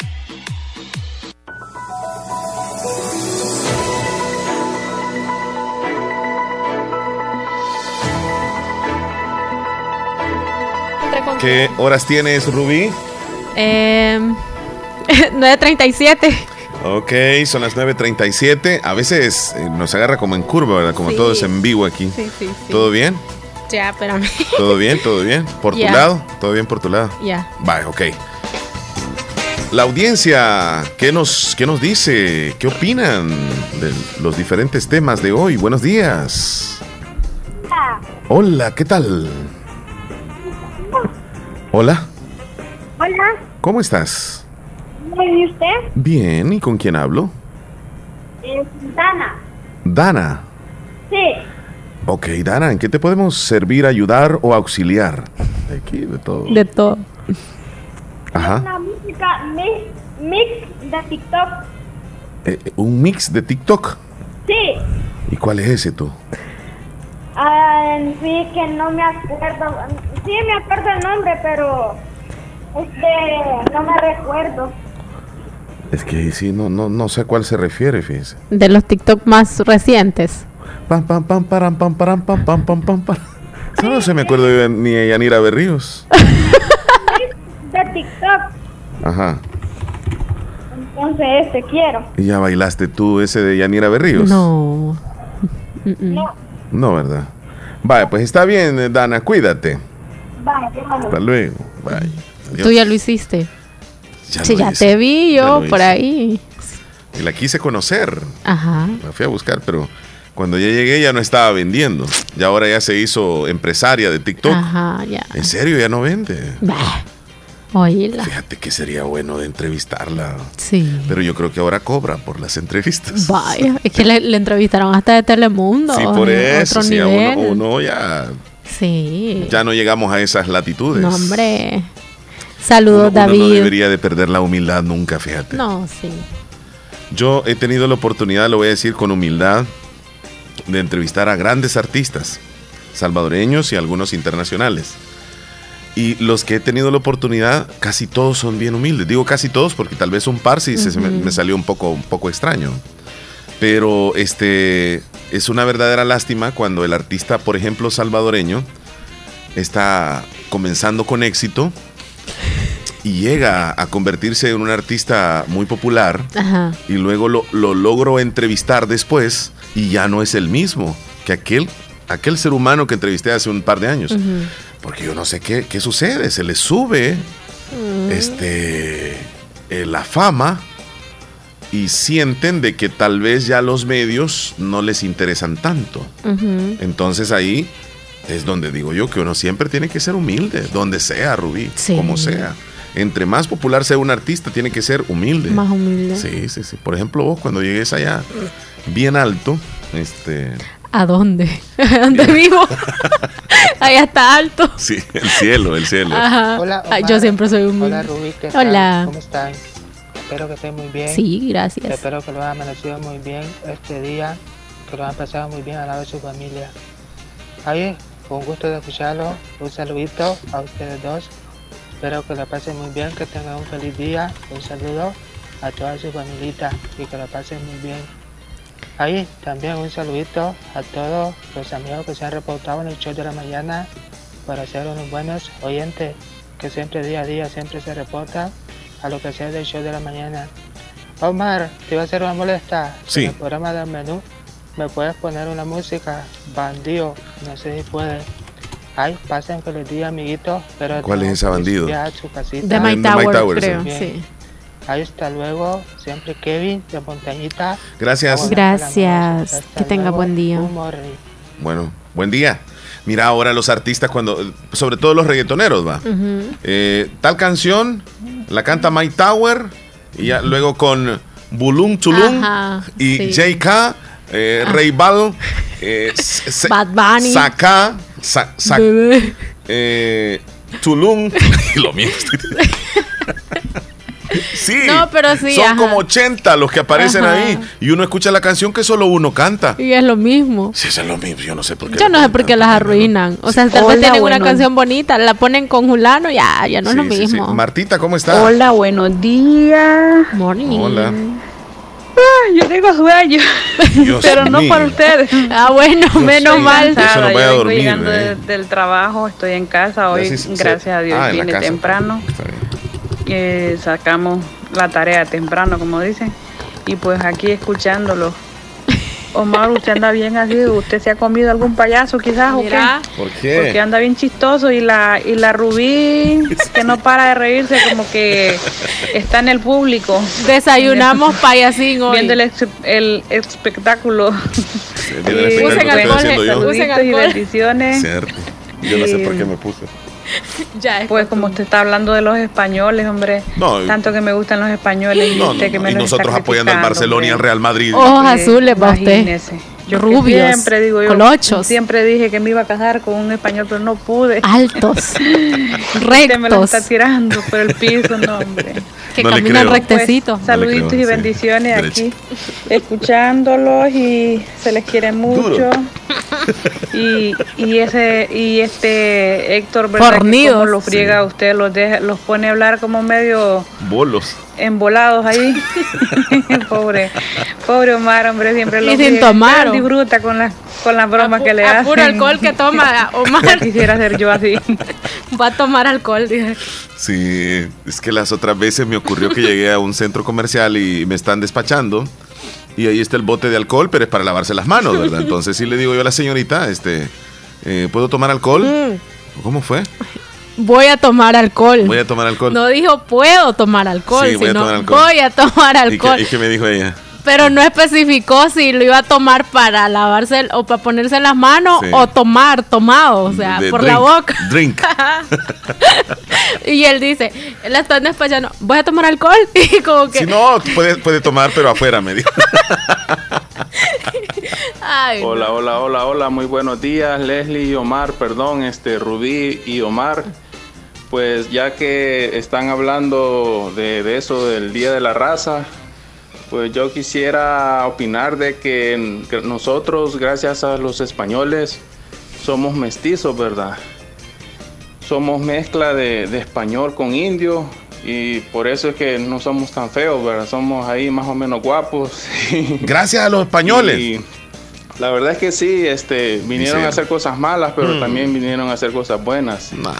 Speaker 1: ¿Qué horas tienes, Rubí?
Speaker 2: Eh, 9.37.
Speaker 1: Ok, son las 9.37. A veces eh, nos agarra como en curva, ¿verdad? Como todo es en vivo aquí.
Speaker 2: Sí, sí, sí.
Speaker 1: ¿Todo bien?
Speaker 2: Ya, espérame.
Speaker 1: ¿Todo bien? ¿Todo bien? ¿Por tu lado? ¿Todo bien por tu lado?
Speaker 2: Ya.
Speaker 1: Vale, ok. La audiencia, ¿qué nos, ¿qué nos dice? ¿Qué opinan de los diferentes temas de hoy? Buenos días. Hola, ¿qué tal? Hola,
Speaker 11: Hola,
Speaker 1: ¿cómo estás?
Speaker 11: ¿y usted?
Speaker 1: Bien, ¿y con quién hablo?
Speaker 11: Es Dana.
Speaker 1: Dana.
Speaker 11: Sí,
Speaker 1: Ok, Dana, ¿en qué te podemos servir, ayudar o auxiliar? Aquí de todo.
Speaker 2: De todo.
Speaker 1: Ajá.
Speaker 11: una música mix, mix de TikTok.
Speaker 1: Eh, eh, un mix de TikTok.
Speaker 11: Sí,
Speaker 1: ¿Y cuál es ese tú?
Speaker 11: Ah, sí que no me acuerdo. Sí me acuerdo el nombre, pero este no me recuerdo.
Speaker 1: Es que sí, no, no, no sé a cuál se refiere, fíjese.
Speaker 2: De los TikTok más recientes.
Speaker 1: Pam, pam, pam, param, pam, param, pam, pam, pam, pam, pam. Eso no se me acuerdo de- ni de Yanira Berríos.
Speaker 11: De TikTok.
Speaker 1: Ajá.
Speaker 11: Entonces este quiero.
Speaker 1: ¿Y ya bailaste tú ese de Yanira Berríos?
Speaker 2: No.
Speaker 11: No,
Speaker 1: No, ¿verdad? Vaya, pues está bien, eh, Dana, cuídate.
Speaker 11: vaya,
Speaker 1: Hasta luego. Bye. Adiós.
Speaker 2: Tú ya lo hiciste.
Speaker 1: Ya
Speaker 2: sí,
Speaker 1: lo
Speaker 2: ya
Speaker 1: hice.
Speaker 2: te vi yo por
Speaker 1: hice.
Speaker 2: ahí.
Speaker 1: Y la quise conocer.
Speaker 2: Ajá.
Speaker 1: La fui a buscar, pero cuando ya llegué ya no estaba vendiendo. Y ahora ya se hizo empresaria de TikTok.
Speaker 2: Ajá, ya.
Speaker 1: ¿En serio ya no vende?
Speaker 2: Bah. Oíla.
Speaker 1: Fíjate que sería bueno de entrevistarla.
Speaker 2: Sí.
Speaker 1: Pero yo creo que ahora cobra por las entrevistas.
Speaker 2: Vaya, es que le, le entrevistaron hasta de Telemundo.
Speaker 1: Sí, por eso. Sí, uno, uno ya,
Speaker 2: Sí.
Speaker 1: ya no llegamos a esas latitudes.
Speaker 2: No, hombre. Saludos,
Speaker 1: Uno- uno
Speaker 2: David.
Speaker 1: no debería de perder la humildad nunca, fíjate.
Speaker 2: No, sí.
Speaker 1: Yo he tenido la oportunidad, lo voy a decir con humildad, de entrevistar a grandes artistas, salvadoreños y algunos internacionales. Y los que he tenido la oportunidad, casi todos son bien humildes. Digo casi todos porque tal vez un par sí se- se me, salió un poco, un poco extraño. Pero este es una verdadera lástima cuando el artista, por ejemplo, salvadoreño, está comenzando con éxito y llega a convertirse en un artista muy popular
Speaker 2: Ajá.
Speaker 1: y luego lo, lo logro entrevistar después y ya no es el mismo que aquel, aquel ser humano que entrevisté hace un par de años. Porque yo no sé qué, qué sucede, se le sube
Speaker 2: Mm.
Speaker 1: este, eh, la fama y sienten de que tal vez ya los medios no les interesan tanto. Entonces ahí es donde digo yo que uno siempre tiene que ser humilde, donde sea, Rubí,
Speaker 2: Sí.
Speaker 1: como sea. Entre más popular sea un artista, tiene que ser humilde.
Speaker 2: Más humilde.
Speaker 1: Sí, sí, sí. Por ejemplo, vos cuando llegues allá bien alto, este,
Speaker 2: ¿A dónde? ¿A dónde vivo? Allá está alto.
Speaker 1: sí, el cielo, el cielo.
Speaker 2: Ajá.
Speaker 15: Hola, Omar.
Speaker 2: yo siempre soy humilde.
Speaker 15: Hola, Rubí, ¿qué tal?
Speaker 2: Hola.
Speaker 15: ¿Cómo están? Espero que estén muy bien.
Speaker 2: Sí, gracias.
Speaker 15: Espero que lo hayan amanecido muy bien este día, que lo hayan pasado muy bien al lado de su familia. Oye, un gusto de escucharlo. Un saludito a ustedes dos. Espero que lo pasen muy bien, que tengan un feliz día. Un saludo a toda su familita y que lo pasen muy bien. Ahí también un saludito a todos los amigos que se han reportado en el show de la mañana para ser unos buenos oyentes que siempre día a día siempre se reportan a lo que sea del show de la mañana. Omar, te iba a hacer una molesta.
Speaker 1: Sí.
Speaker 15: En el programa del menú, ¿me puedes poner una música? Bandido, no sé si puedes. Ay, pasen feliz día, amiguitos. Pero
Speaker 1: ¿Cuál es
Speaker 15: que
Speaker 1: bandido?
Speaker 15: ya a su casita.
Speaker 2: De My
Speaker 1: De My
Speaker 2: Tower, creo. Sí.
Speaker 15: Ahí está luego, siempre Kevin de Montañita.
Speaker 1: Gracias.
Speaker 2: Gracias.
Speaker 15: Hasta
Speaker 2: Que tenga
Speaker 15: luego.
Speaker 2: buen día.
Speaker 1: Bueno, buen día. Mira ahora los artistas cuando, sobre todo los reggaetoneros, va. Eh, tal canción la canta My Tower y ya luego con Bulum Tulum
Speaker 2: Ajá,
Speaker 1: y
Speaker 2: sí.
Speaker 1: JK, eh,
Speaker 2: Ah.
Speaker 1: Ray eh,
Speaker 2: Bad Bunny.
Speaker 1: Saka, Sa- Sa- eh, Tulum. Lo mismo. Sí,
Speaker 2: No, pero sí,
Speaker 1: son
Speaker 2: ajá.
Speaker 1: como 80 los que aparecen
Speaker 2: Ajá.
Speaker 1: ahí y uno escucha la canción que solo uno canta.
Speaker 2: Y es lo mismo.
Speaker 1: Sí, eso es lo mismo, yo no sé por qué.
Speaker 2: Yo no sé por qué las arruinan. O sea, tal vez
Speaker 16: Hola,
Speaker 2: tienen una canción bonita, la ponen con Julano, ya, ya no es lo
Speaker 1: Sí, sí, sí.
Speaker 2: mismo.
Speaker 1: Martita, ¿cómo estás?
Speaker 16: Hola, buenos días.
Speaker 2: Morning.
Speaker 1: Hola.
Speaker 16: Ah, yo tengo sueño,
Speaker 1: Dios
Speaker 16: pero no
Speaker 1: mío.
Speaker 16: por ustedes.
Speaker 2: Ah, bueno, menos
Speaker 16: Estoy
Speaker 2: mal.
Speaker 1: Eso vaya a
Speaker 16: yo vengo
Speaker 1: dormir,
Speaker 16: llegando
Speaker 1: ¿eh?
Speaker 16: de- del trabajo, estoy en casa hoy,
Speaker 1: Ya sí, sí,
Speaker 16: gracias a Dios,
Speaker 1: Ah,
Speaker 16: vine temprano.
Speaker 1: Está bien.
Speaker 16: Eh, sacamos la tarea temprano, como dicen, y pues aquí escuchándolo. Omar, usted anda bien así, usted se ha comido algún payaso quizás o
Speaker 2: Mira,
Speaker 1: ¿Por
Speaker 16: qué? Porque
Speaker 1: qué?
Speaker 16: anda bien chistoso y la y la Rubí que no para de reírse como que está en el público
Speaker 2: desayunamos payasín hoy.
Speaker 16: viendo el, el espectáculo.
Speaker 1: Mira el
Speaker 16: Y,
Speaker 1: espectáculo
Speaker 2: Usen alcohol,
Speaker 1: yo.
Speaker 2: usen
Speaker 16: saluditos y
Speaker 2: alcohol.
Speaker 16: bendiciones.
Speaker 1: Cierto. Yo no sé por qué me puse.
Speaker 2: Ya es
Speaker 16: Pues como usted está hablando de los españoles, hombre,
Speaker 1: No,
Speaker 16: tanto que me gustan los españoles y
Speaker 1: No, no,
Speaker 16: usted que me
Speaker 1: y nosotros apoyando al Barcelona y al. Real Madrid.
Speaker 2: Ojos azules para usted.
Speaker 16: Yo que
Speaker 2: Rubios,
Speaker 16: siempre digo yo,
Speaker 2: colochos.
Speaker 16: siempre dije que me iba a casar con un español, pero no pude.
Speaker 2: Altos,
Speaker 16: Usted me lo
Speaker 2: rectos,
Speaker 16: está tirando por el piso, no, hombre.
Speaker 2: que
Speaker 1: No
Speaker 2: caminan rectecito.
Speaker 16: Pues, saluditos
Speaker 1: creo,
Speaker 16: y
Speaker 1: sí.
Speaker 16: bendiciones
Speaker 1: Derecho.
Speaker 16: aquí, escuchándolos y se les quiere mucho. Y, y ese y este Héctor, ¿verdad? Que
Speaker 2: Fornidos.
Speaker 16: como lo friega usted, los deja, los pone a hablar como medio
Speaker 1: Bolos.
Speaker 16: Embolados ahí. pobre, pobre Omar, hombre, siempre lo
Speaker 2: Y sin tomar,
Speaker 16: disfruta con las con las bromas
Speaker 2: A
Speaker 16: que le
Speaker 2: a
Speaker 16: hacen.
Speaker 2: puro alcohol que toma
Speaker 16: Ya
Speaker 2: Omar.
Speaker 16: quisiera ser yo así.
Speaker 2: Va a tomar alcohol, dice.
Speaker 1: Sí, es que las otras veces me ocurrió que llegué a un centro comercial y me están despachando y ahí está el bote de alcohol, pero es para lavarse las manos, ¿verdad? Entonces sí le digo yo a la señorita, este, eh, ¿puedo tomar alcohol?
Speaker 2: Mm,
Speaker 1: ¿Cómo fue?
Speaker 2: Voy a tomar alcohol.
Speaker 1: Voy a tomar alcohol.
Speaker 2: No dijo puedo tomar alcohol,
Speaker 1: Sí, voy a
Speaker 2: sino
Speaker 1: tomar alcohol.
Speaker 2: voy a tomar
Speaker 1: ¿Y
Speaker 2: alcohol.
Speaker 1: qué, y qué me dijo ella?
Speaker 2: Pero no especificó si lo iba a tomar para lavarse o para ponerse las manos
Speaker 1: Sí.
Speaker 2: o tomar, tomado, o sea,
Speaker 1: De
Speaker 2: por
Speaker 1: drink,
Speaker 2: la boca.
Speaker 1: Drink.
Speaker 2: y él dice, él está despachando, ¿voy a tomar alcohol? Y como que,
Speaker 1: Si no, puede, puede tomar, pero afuera, me dijo.
Speaker 2: ay, no.
Speaker 17: Hola, hola, hola, hola, muy buenos días, Leslie y Omar, perdón, este Rubí y Omar. Pues ya que están hablando de, de eso del Día de la Raza, pues yo quisiera opinar de que, que nosotros, gracias a los españoles, somos mestizos, ¿verdad? Somos mezcla de, de español con indio y por eso es que no somos tan feos, ¿verdad? Somos ahí más o menos guapos.
Speaker 1: Gracias a los españoles.
Speaker 17: Y la verdad es que sí, este, vinieron
Speaker 1: Sí.
Speaker 17: a hacer cosas malas, pero
Speaker 1: Mm.
Speaker 17: también vinieron a hacer cosas buenas.
Speaker 1: Nah.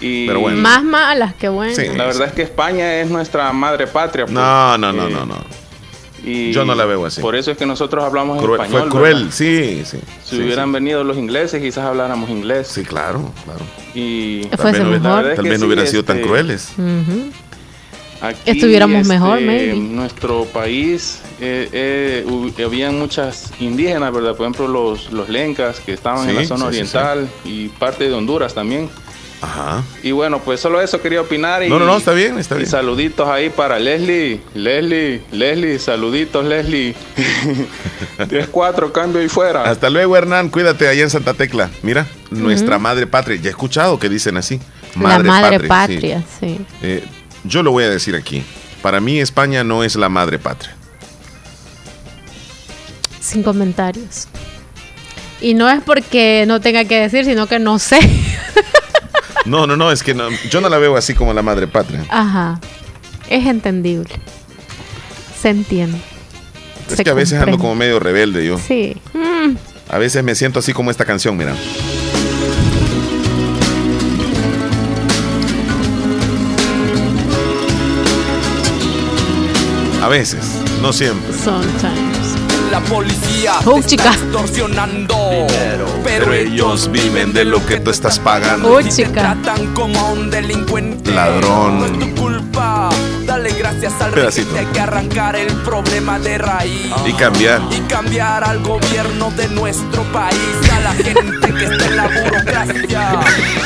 Speaker 17: Y
Speaker 1: Pero bueno.
Speaker 2: Más malas que buenas.
Speaker 17: la verdad es que España es nuestra madre patria. pues.
Speaker 1: No, no, no,
Speaker 17: Eh,
Speaker 1: no, no.
Speaker 17: y
Speaker 1: Yo no la veo así.
Speaker 17: Por eso es que nosotros hablamos
Speaker 1: Cruel-
Speaker 17: español.
Speaker 1: fue cruel,
Speaker 17: ¿verdad?
Speaker 1: sí, sí.
Speaker 17: Si
Speaker 1: sí,
Speaker 17: hubieran venido los ingleses, quizás habláramos inglés.
Speaker 1: Sí, claro, claro.
Speaker 17: Y
Speaker 1: Tal vez no hubiera-
Speaker 2: mejor.
Speaker 1: tal vez no hubieran sido tan crueles.
Speaker 2: Ujú.
Speaker 17: Aquí,
Speaker 2: Estuviéramos mejor,
Speaker 17: este,
Speaker 2: maybe.
Speaker 17: En nuestro país eh, eh, habían muchas indígenas, ¿verdad? Por ejemplo, los, los lencas que estaban en la zona
Speaker 1: sí, sí,
Speaker 17: oriental y parte de Honduras también.
Speaker 1: Ajá.
Speaker 17: Y bueno, pues solo eso quería opinar. Y,
Speaker 1: No, no, no, está bien, está
Speaker 17: y
Speaker 1: bien.
Speaker 17: saluditos ahí para Leslie, Leslie, Leslie, saluditos Leslie. 10-4, cambio y fuera.
Speaker 1: Hasta luego, Hernán. Cuídate allá en Santa Tecla. Mira, nuestra madre patria. Ya he escuchado que dicen así.
Speaker 2: La madre patria, sí.
Speaker 1: Eh, yo lo voy a decir aquí. Para mí, España no es la madre patria.
Speaker 2: Sin comentarios. Y no es porque no tenga que decir, sino que no sé.
Speaker 1: No, no, no, es que no- yo no la veo así como la madre patria.
Speaker 2: Ajá. Es entendible. Se entiende.
Speaker 1: Es
Speaker 2: Se
Speaker 1: que a veces ando como medio rebelde yo.
Speaker 2: Sí. Mm.
Speaker 1: A veces me siento así como esta canción, mira. Veces, no siempre.
Speaker 2: Sometimes.
Speaker 18: La policía
Speaker 2: Oh, chica.
Speaker 18: extorsionando.
Speaker 1: Pero ellos viven de lo que tú estás pagando.
Speaker 2: Oh,
Speaker 18: Te
Speaker 2: chica.
Speaker 18: tratan como a un delincuente.
Speaker 1: Ladrón.
Speaker 18: No es tu culpa. Dale gracias al
Speaker 1: Pedacito.
Speaker 18: Hay que arrancar el problema de raíz.
Speaker 1: Y cambiar.
Speaker 18: Y cambiar al gobierno de nuestro país. A la gente que está en la burocracia.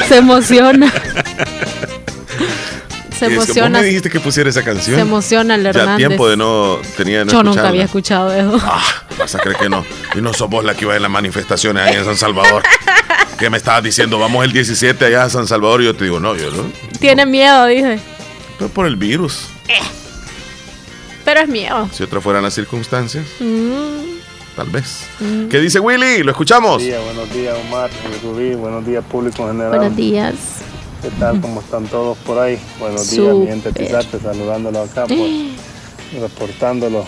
Speaker 2: Se emociona. Se
Speaker 1: Es que
Speaker 2: emociona.
Speaker 1: Vos me dijiste que pusiera esa canción.
Speaker 2: Se emociona el
Speaker 1: Ya
Speaker 2: Hernández.
Speaker 1: tiempo de no tenía no
Speaker 2: Yo nunca había escuchado eso.
Speaker 1: Ah, vas a creer que no. Y no sos vos la que iba en las manifestaciones ahí en San Salvador. que me estabas diciendo, vamos el 17 allá a San Salvador. Y yo te digo, no, yo no.
Speaker 2: Tiene miedo, dice.
Speaker 1: Pero por el virus.
Speaker 2: Pero es miedo.
Speaker 1: Si otras fueran las circunstancias,
Speaker 2: Mm,
Speaker 1: tal vez.
Speaker 2: mm.
Speaker 1: ¿Qué dice Willy? Lo escuchamos.
Speaker 8: Buenos días, buenos días Omar, Rubí, buenos días público en general.
Speaker 2: Buenos días.
Speaker 8: ¿Qué tal? ¿Cómo están todos por ahí? Buenos días, mi gente. Tizate, saludándolo acá, pues, reportándolo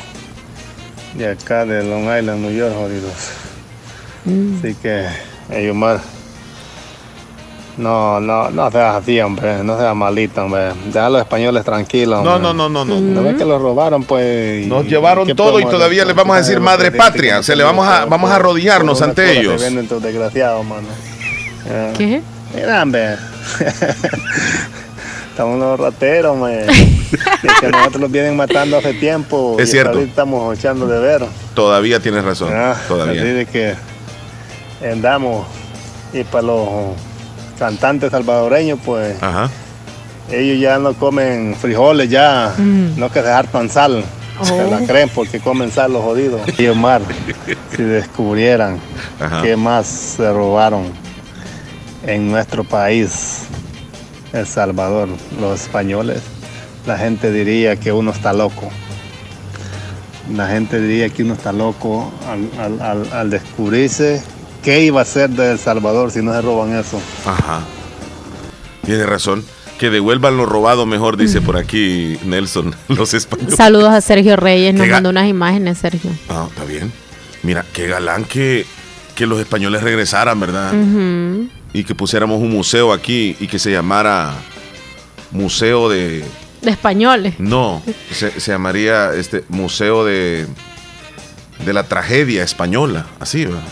Speaker 8: de acá de Long Island, New York, jodidos.
Speaker 2: Mm.
Speaker 8: Así que, hey Omar, no, no, no seas así, hombre, no seas malito, hombre. Deja a los españoles tranquilos.
Speaker 1: No,
Speaker 8: hombre.
Speaker 1: no, no, no, no.
Speaker 8: ¿No ves que los robaron, pues?
Speaker 1: Nos llevaron
Speaker 8: ¿qué
Speaker 1: todo y todavía les vamos a decir madre patria. sea, le vamos a, vamos a arrodillarnos ante ellos.
Speaker 8: Te venden estos desgraciados, mano.
Speaker 2: ¿Qué?
Speaker 8: Mira, hombre. Estamos unos rateros, man. Es que nosotros los vienen matando hace tiempo.
Speaker 1: Es
Speaker 8: y
Speaker 1: cierto.
Speaker 8: ahorita estamos echando de ver.
Speaker 1: Todavía tienes razón.
Speaker 8: Ah, Así
Speaker 1: todavía.
Speaker 8: de que andamos. Y para los cantantes salvadoreños, pues
Speaker 1: Ajá.
Speaker 8: ellos ya no comen frijoles, ya.
Speaker 2: Mm.
Speaker 8: No que se hartan sal. Se
Speaker 2: Oh.
Speaker 8: la creen porque comen sal los jodidos. Y Omar, si descubrieran
Speaker 1: Ajá.
Speaker 8: qué más se robaron en nuestro país, El Salvador, los españoles, la gente diría que uno está loco. La gente diría que uno está loco al, al- al- al descubrirse qué iba a ser de El Salvador si no se roban eso.
Speaker 1: Ajá. Tiene razón. Que devuelvan lo robado mejor, dice por aquí Nelson, los españoles.
Speaker 2: Saludos a Sergio Reyes. Nos mandó unas imágenes, Sergio.
Speaker 1: Ah, está bien. Mira, qué galán que, que los españoles regresaran, ¿verdad? Y que pusiéramos un museo aquí y que se llamara Museo de...
Speaker 2: De españoles.
Speaker 1: No, se, se llamaría este Museo de, de la Tragedia Española, así, ¿verdad?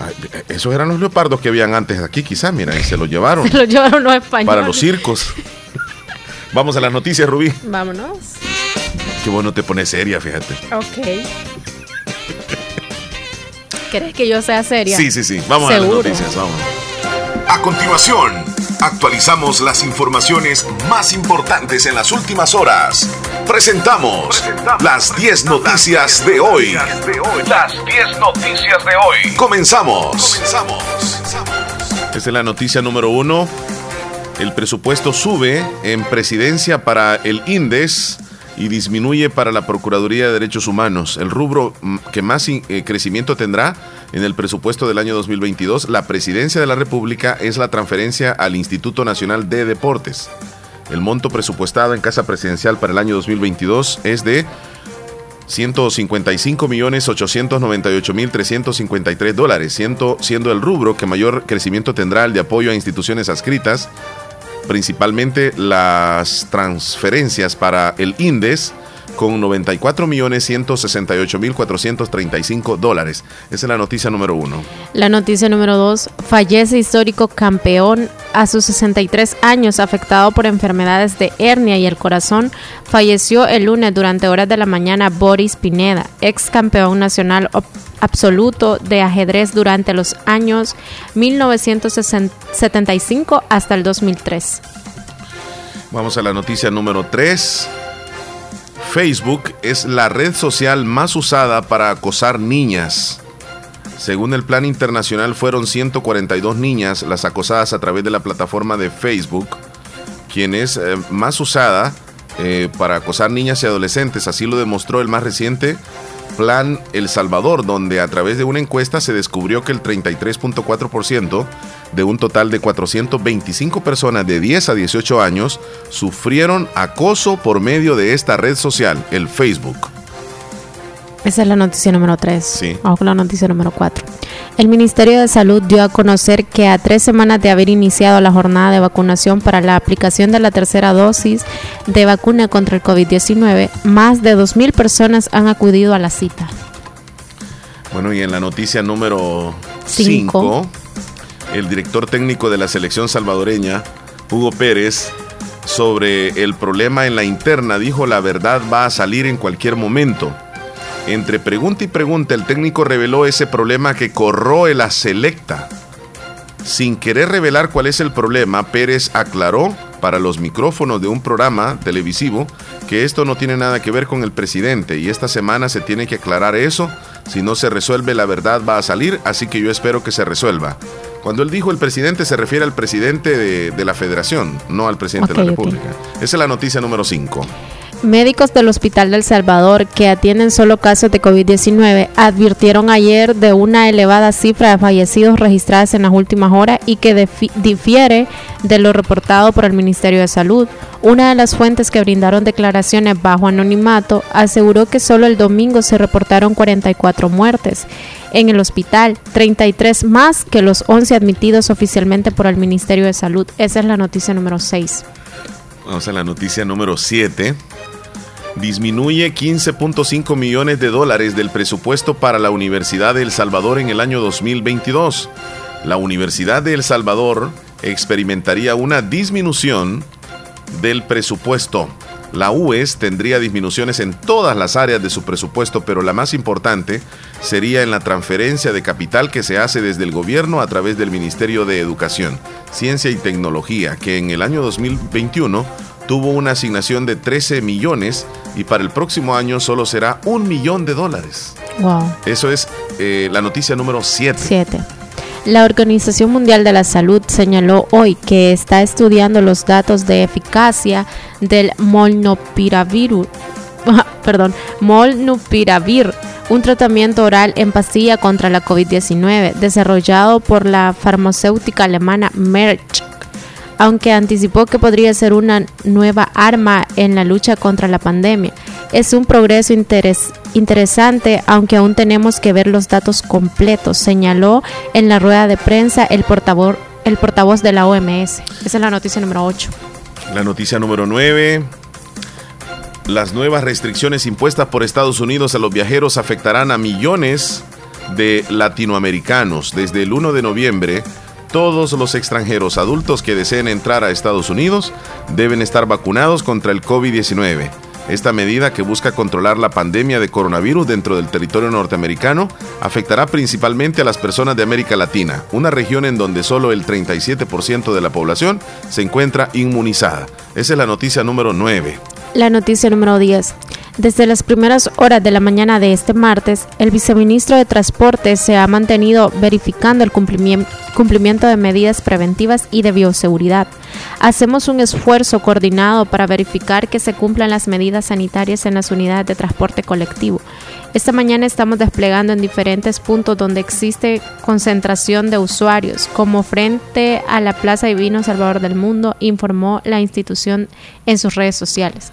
Speaker 1: Ay, esos eran los leopardos que habían antes aquí, quizás, mira, y se los llevaron
Speaker 2: Se lo llevaron los españoles.
Speaker 1: para los circos. Vamos a las noticias, Rubí.
Speaker 2: Vámonos.
Speaker 1: Qué bueno te pones seria, fíjate.
Speaker 2: Ok. ¿Crees que yo sea seria?
Speaker 1: Sí, sí, sí. Vamos a
Speaker 2: Seguro.
Speaker 1: las noticias, vamos.
Speaker 19: A continuación, actualizamos las informaciones más importantes en las últimas horas. Presentamos las 10 noticias de hoy.
Speaker 20: Las 10 noticias de hoy.
Speaker 19: Comenzamos.
Speaker 1: Esta es la noticia número uno. El presupuesto sube en presidencia para el INDES y disminuye para la Procuraduría de Derechos Humanos. El rubro mm, que más eh, crecimiento tendrá en el presupuesto del año 2022, la presidencia de la República, es la transferencia al Instituto Nacional de Deportes. El monto presupuestado en Casa Presidencial para el año 2022 es de 155 millones 898 mil 353 dólares, siendo el rubro que mayor crecimiento tendrá el de apoyo a instituciones adscritas, principalmente las transferencias para el INDES, con 94 millones 168 mil 435 dólares. Esa es la noticia número uno.
Speaker 2: La noticia número dos, fallece histórico campeón a sus 63 años afectado por enfermedades de hernia y el corazón. Falleció el lunes durante horas de la mañana Boris Pineda, ex campeón nacional absoluto de ajedrez durante los años 1975 hasta el 2003.
Speaker 1: Vamos a la noticia número 3. Facebook es la red social más usada para acosar niñas. Según el plan internacional, fueron 142 niñas las acosadas a través de la plataforma de Facebook, quien es eh, más usada eh, para acosar niñas y adolescentes. Así lo demostró el más reciente Plan El Salvador, donde a través de una encuesta se descubrió que el 33.4% de un total de 425 personas de 10 a 18 años sufrieron acoso por medio de esta red social, el Facebook.
Speaker 2: Esa es la noticia número 3.
Speaker 1: Sí.
Speaker 2: Vamos con la noticia número 4. El Ministerio de Salud dio a conocer que a tres semanas de haber iniciado la jornada de vacunación para la aplicación de la tercera dosis de vacuna contra el COVID-19, más de 2.000 personas han acudido a la cita.
Speaker 1: Bueno, y en la noticia número
Speaker 2: Cinco.
Speaker 1: 5, el director técnico de la selección salvadoreña, Hugo Pérez, sobre el problema en la interna, dijo la verdad va a salir en cualquier momento. Entre pregunta y pregunta, el técnico reveló ese problema que corroe la selecta. Sin querer revelar cuál es el problema, Pérez aclaró para los micrófonos de un programa televisivo que esto no tiene nada que ver con el presidente y esta semana se tiene que aclarar eso. Si no se resuelve, la verdad va a salir, así que yo espero que se resuelva. Cuando él dijo el presidente, se refiere al presidente de, de la federación, no al presidente de la. República. Esa es la noticia número 5.
Speaker 2: Médicos del Hospital del Salvador que atienden solo casos de COVID-19 advirtieron ayer de una elevada cifra de fallecidos registradas en las últimas horas y que difiere de lo reportado por el Ministerio de Salud. Una de las fuentes que brindaron declaraciones bajo anonimato aseguró que solo el domingo se reportaron 44 muertes en el hospital, 33 más que los 11 admitidos oficialmente por el Ministerio de Salud. Esa es la noticia número 6.
Speaker 1: Vamos a la noticia número 7. Disminuye 15.5 millones de dólares del presupuesto para la Universidad de El Salvador en el año 2022. La Universidad de El Salvador experimentaría una disminución del presupuesto. La UES tendría disminuciones en todas las áreas de su presupuesto, pero la más importante sería en la transferencia de capital que se hace desde el gobierno a través del Ministerio de Educación, Ciencia y Tecnología, que en el año 2021 tuvo una asignación de 13 millones y para el próximo año solo será un millón de dólares.
Speaker 2: Wow.
Speaker 1: Eso es eh, la noticia número 7.
Speaker 2: 7. La Organización Mundial de la Salud señaló hoy que está estudiando los datos de eficacia del molnupiravir, perdón, molnupiravir, un tratamiento oral en pastilla contra la COVID-19 desarrollado por la farmacéutica alemana Merck aunque anticipó que podría ser una nueva arma en la lucha contra la pandemia. Es un progreso interes- interesante, aunque aún tenemos que ver los datos completos, señaló en la rueda de prensa el portavoz, el portavoz de la OMS. Esa es la noticia número 8.
Speaker 1: La noticia número 9. Las nuevas restricciones impuestas por Estados Unidos a los viajeros afectarán a millones de latinoamericanos. Desde el 1 de noviembre, todos los extranjeros adultos que deseen entrar a Estados Unidos deben estar vacunados contra el COVID-19. Esta medida que busca controlar la pandemia de coronavirus dentro del territorio norteamericano afectará principalmente a las personas de América Latina, una región en donde solo el 37% de la población se encuentra inmunizada. Esa es la noticia número 9.
Speaker 2: La noticia número 10. Desde las primeras horas de la mañana de este martes, el viceministro de Transporte se ha mantenido verificando el cumplimiento de medidas preventivas y de bioseguridad. Hacemos un esfuerzo coordinado para verificar que se cumplan las medidas sanitarias en las unidades de transporte colectivo. Esta mañana estamos desplegando en diferentes puntos donde existe concentración de usuarios, como frente a la Plaza Divino Salvador del Mundo, informó la institución en sus redes sociales.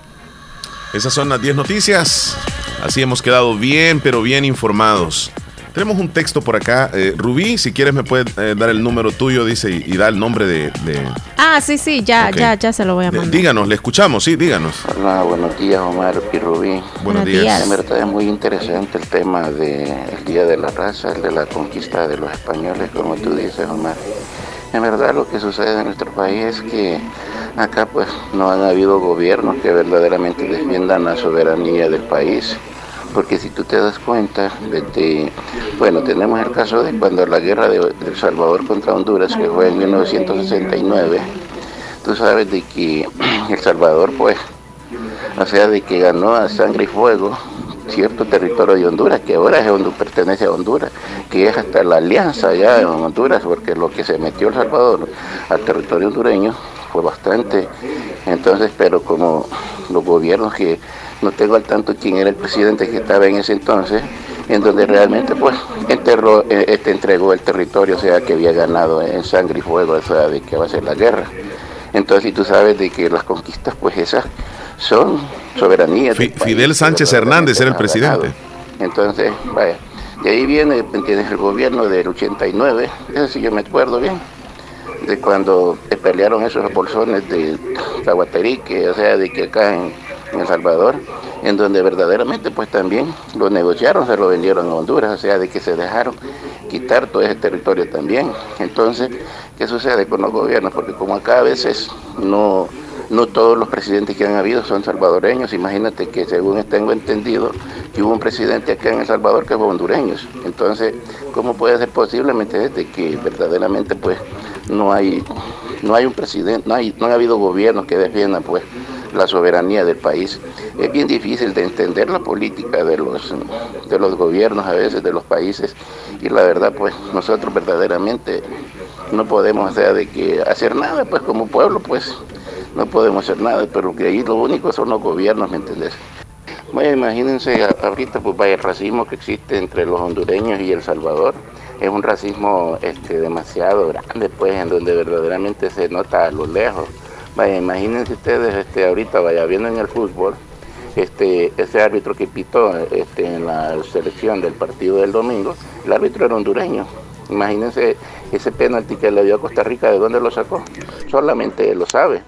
Speaker 1: Esas son las 10 noticias. Así hemos quedado bien, pero bien informados. Tenemos un texto por acá. Eh, Rubí, si quieres me puedes eh, dar el número tuyo, dice, y, y da el nombre de... de-
Speaker 2: Ah, sí, sí, ya, ya, ya se lo voy a
Speaker 1: de-
Speaker 2: mandar.
Speaker 1: díganos, le escuchamos, sí, díganos.
Speaker 21: Hola, buenos días Omar y Rubí.
Speaker 1: Buenos Buenos días. días.
Speaker 21: En verdad es muy interesante el tema del Día de la Raza, el de la conquista de los españoles, como tú dices Omar. En verdad lo que sucede en nuestro país es que acá pues no han habido gobiernos que verdaderamente defiendan la soberanía del país. Porque si tú te das cuenta, desde, bueno, tenemos el caso de cuando la guerra de, El Salvador contra Honduras, que fue en 1969, tú sabes de que El Salvador, pues, o sea, de que ganó a sangre y fuego cierto territorio de Honduras, que ahora es Hondu- pertenece a Honduras, que es hasta la alianza ya en Honduras, porque lo que se metió El Salvador al territorio hondureño fue bastante. Entonces, pero como los gobiernos que no tengo al tanto quién era el presidente que estaba en ese entonces, en donde realmente pues enterró, eh, este entregó el territorio, o sea, que había ganado en sangre y fuego, o sea, de que va a ser la guerra. Entonces, y tú sabes de que las conquistas, pues esas son soberanías.
Speaker 1: Fi-
Speaker 21: del país,
Speaker 1: Fidel Sánchez Hernández era el presidente.
Speaker 21: Entonces, vaya, de ahí viene, ¿me entiendes? El gobierno del 89, eso sí yo me acuerdo bien, de cuando pelearon esos bolsones de Tahuaterique, o sea, de que acá en, en El Salvador, en donde verdaderamente pues también lo negociaron, se lo vendieron a Honduras, o sea, de que se dejaron quitar todo ese territorio también. Entonces, ¿qué sucede con los gobiernos? Porque como acá a veces no, no todos los presidentes que han habido son salvadoreños, imagínate que según tengo entendido, que hubo un presidente acá en El Salvador que fue hondureño. Entonces, ¿cómo puede ser posible, me entiendes, de que verdaderamente pues no hay, no hay un presidente, no, hay, no ha habido gobiernos que defiendan pues la soberanía del país. Es bien difícil de entender la política de los, de los gobiernos a veces, de los países, y la verdad pues nosotros verdaderamente no podemos de que hacer nada, pues como pueblo pues no podemos hacer nada, pero que ahí lo único son los gobiernos, ¿me entendés? Bueno, imagínense ahorita pues vaya el racismo que existe entre los hondureños y El Salvador. Es un racismo este, demasiado grande, pues, en donde verdaderamente se nota a lo lejos. Vaya, imagínense ustedes este, ahorita, vaya, viendo en el fútbol, este, ese árbitro que pitó este, en la selección del partido del domingo, el árbitro era hondureño. Imagínense ese penalti que le dio a Costa Rica, ¿de dónde lo sacó? Solamente lo sabe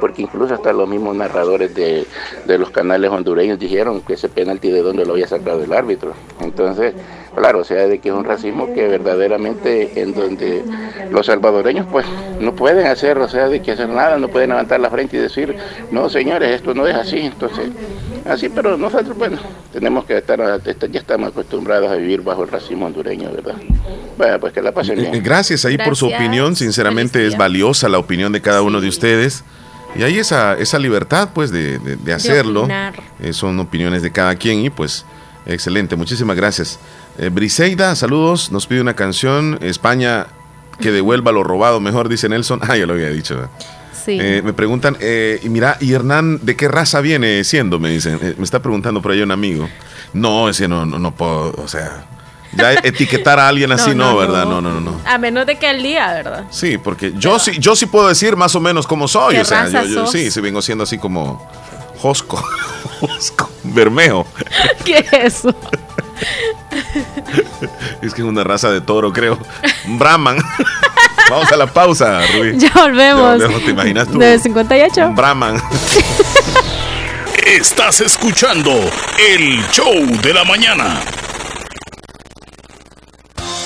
Speaker 21: porque incluso hasta los mismos narradores de, de los canales hondureños dijeron que ese penalti de dónde lo había sacado el árbitro. Entonces, claro, o sea, de que es un racismo que verdaderamente en donde los salvadoreños pues no pueden hacer, o sea, de que hacer nada, no pueden levantar la frente y decir, no señores, esto no es así, entonces, así, pero nosotros, bueno, tenemos que estar, ya estamos acostumbrados a vivir bajo el racismo hondureño, ¿verdad? Bueno, pues que la pasen
Speaker 1: Eh,
Speaker 21: bien.
Speaker 1: Gracias ahí por su opinión. Sinceramente es valiosa la opinión de cada uno de ustedes. Y hay esa, esa libertad, pues, de, de- de hacerlo. Eh, son opiniones de cada quien y, pues, excelente. Muchísimas gracias. Eh, Briseida, saludos. Nos pide una canción. España que devuelva lo robado, mejor, dice Nelson. Ah, yo lo había dicho.
Speaker 2: Sí.
Speaker 1: Eh, me preguntan, eh, y mira, ¿y Hernán de qué raza viene siendo? Me dicen. Eh, me está preguntando por ahí un amigo. No, ese no, no, no puedo, o sea, ya etiquetar a alguien así, no,
Speaker 2: No, no,
Speaker 1: ¿verdad?
Speaker 2: no.
Speaker 1: No, no, no.
Speaker 2: A menos de que el día, ¿verdad?
Speaker 1: Sí, porque yo sí, yo sí puedo decir más o menos cómo soy.
Speaker 2: ¿Qué
Speaker 1: O sea,
Speaker 2: raza
Speaker 1: yo, yo
Speaker 2: sos?
Speaker 1: sí, sí vengo siendo así como Josco, Josco, Bermejo.
Speaker 2: ¿Qué es eso?
Speaker 1: Es que es una raza de toro, creo. Brahman. Vamos a la pausa, Rubí.
Speaker 2: Ya volvemos.
Speaker 1: Ya volvemos, ¿te imaginas tú?
Speaker 2: De 58.
Speaker 1: Un Brahman.
Speaker 20: Estás escuchando el show de la mañana.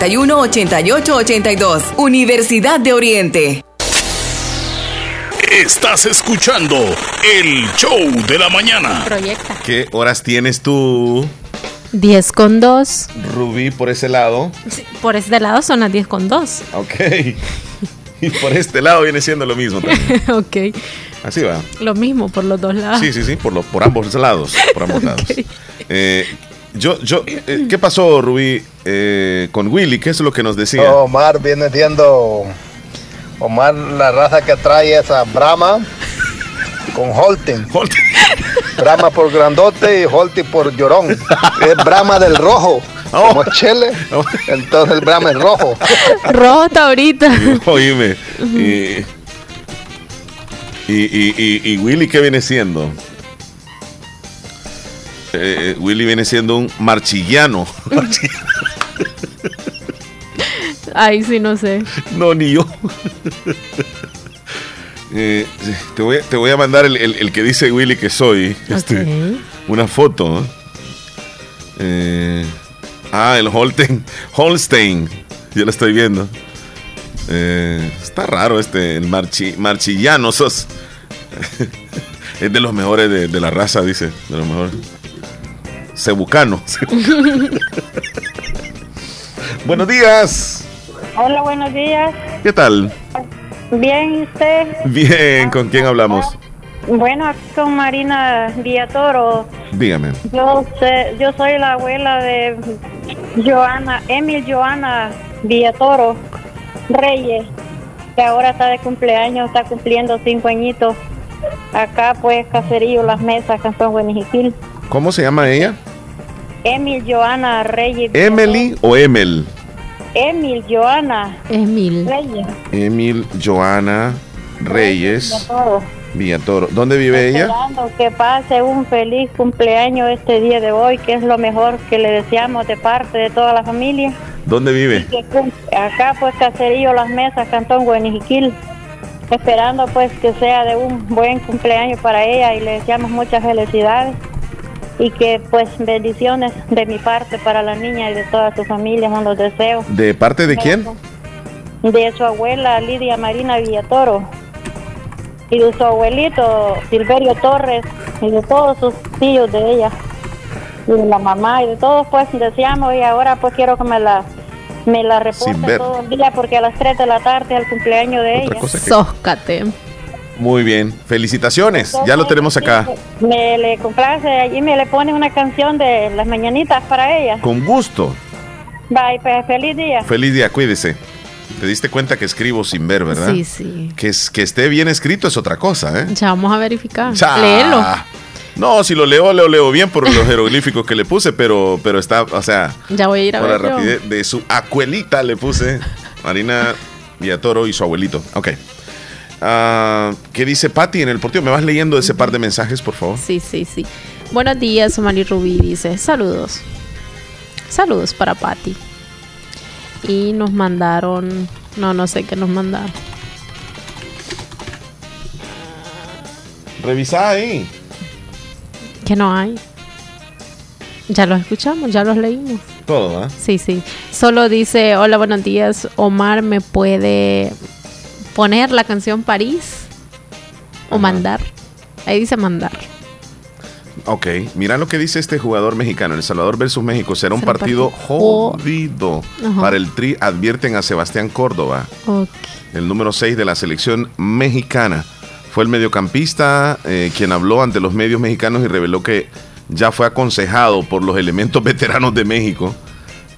Speaker 22: 8882 Universidad de Oriente.
Speaker 20: Estás escuchando el show de la mañana.
Speaker 2: Proyecta.
Speaker 23: ¿Qué horas tienes tú,
Speaker 2: 10 con 2.
Speaker 23: Rubí, por ese lado?
Speaker 2: Por este lado son las 10 con 2.
Speaker 23: Ok. Y por este lado viene siendo lo mismo también.
Speaker 2: ok.
Speaker 23: Así va.
Speaker 2: Lo mismo por los dos lados.
Speaker 23: Sí, sí, sí, por, lo- por ambos lados. Por ambos lados. Eh, yo, yo, eh, ¿Qué pasó, Rubí, eh, con Willy? ¿Qué es lo que nos decía?
Speaker 8: Omar viene siendo. Omar, la raza que trae esa Brahma con Holten. Brahma por grandote y Holten por llorón. Es Brahma del rojo. Como Chele. Entonces el Brahma es rojo.
Speaker 2: Rojo está ahorita.
Speaker 23: Oíme. Y, y, y, y- y Willy, ¿qué viene siendo? Eh, Willy viene siendo un marchillano.
Speaker 2: Ahí sí no sé.
Speaker 23: No, ni yo. Eh, te, voy, a- te voy a mandar el, el- el que dice Willy que soy. Este, Una foto. Eh, ah, el Holten, Holstein. Yo lo estoy viendo. Eh, está raro este, el marchi, marchillano. Sos. es de los mejores de, de la raza, dice. De los mejores. Cebucano. Buenos días.
Speaker 3: Hola, buenos días.
Speaker 23: ¿Qué tal?
Speaker 3: Bien, ¿y usted?
Speaker 23: Bien, ¿con quién hablamos?
Speaker 3: Bueno, aquí con Marina Villatoro.
Speaker 23: Dígame.
Speaker 3: Yo, sé- yo soy la abuela de Joana, Emil Joana Villatoro Reyes, que ahora está de cumpleaños, está cumpliendo cinco añitos. Acá, pues, Caserío, Las Mesas, Cantón Guanijiquil.
Speaker 23: ¿Cómo se llama ella?
Speaker 3: Emil Joana Reyes.
Speaker 23: ¿Emily o Emel?
Speaker 3: Emil Joana
Speaker 2: Emil
Speaker 3: Reyes.
Speaker 23: Emil Joana Reyes
Speaker 3: Villatoro.
Speaker 23: Villatoro. ¿Dónde vive ella?
Speaker 3: Esperando que pase un feliz cumpleaños este día de hoy, que es lo mejor que le deseamos de parte de toda la familia.
Speaker 23: ¿Dónde vive?
Speaker 3: Acá pues Caserío Las Mesas, Cantón Guanijiquil. esperando pues que sea de un buen cumpleaños para ella y le deseamos muchas felicidades y que pues bendiciones de mi parte para la niña y de toda su familia son los deseos.
Speaker 1: ¿De parte de quién?
Speaker 3: De su abuela Lidia Marina Villatoro y de su abuelito Silverio Torres y de todos sus tíos de ella y de la mamá y de todos pues deseamos y ahora pues quiero que me la me la todo el día porque a las 3 de la tarde es el cumpleaños de ella.
Speaker 1: cosa que-
Speaker 2: Sóscate.
Speaker 1: Muy bien. Felicitaciones. Ya lo tenemos acá.
Speaker 3: Me le complace allí me le pone una canción de las mañanitas para ella.
Speaker 1: Con gusto.
Speaker 3: Bye, pues feliz día.
Speaker 1: Feliz día, cuídese. Te diste cuenta que escribo sin ver, ¿verdad?
Speaker 2: Sí, sí.
Speaker 1: Que, es, que esté bien escrito es otra cosa, ¿eh?
Speaker 2: Ya vamos a verificar.
Speaker 1: Cha.
Speaker 2: Léelo.
Speaker 1: No, si lo leo, lo leo bien por los jeroglíficos que le puse, pero, pero está, o sea,
Speaker 2: Ya voy a ir a ver.
Speaker 1: rapidez de su abuelita le puse Marina Villatoro y su abuelito. Ok. Ah, ¿Qué dice Patti en el portillo? ¿Me vas leyendo ese par de mensajes, por favor?
Speaker 2: Sí, sí, sí. Buenos días, Mari Rubí dice, saludos. Saludos para Patti. Y nos mandaron, no, no sé qué nos mandaron.
Speaker 1: Revisa ahí.
Speaker 2: Que no hay. Ya los escuchamos, ya los leímos.
Speaker 1: Todo, ¿ah?
Speaker 2: Sí, sí. Solo dice, hola, buenos días. Omar, ¿me puede poner la canción París? O mandar. Ahí dice mandar.
Speaker 1: Ok, mira lo que dice este jugador mexicano. El Salvador versus México será un
Speaker 2: Será un
Speaker 1: partido
Speaker 2: partido
Speaker 1: jodido.
Speaker 2: Ajá.
Speaker 1: Para el Tri advierten a Sebastián Córdoba,
Speaker 2: Ok.
Speaker 1: el número 6 de la selección mexicana. Fue el mediocampista eh, quien habló ante los medios mexicanos y reveló que ya fue aconsejado por los elementos veteranos de México.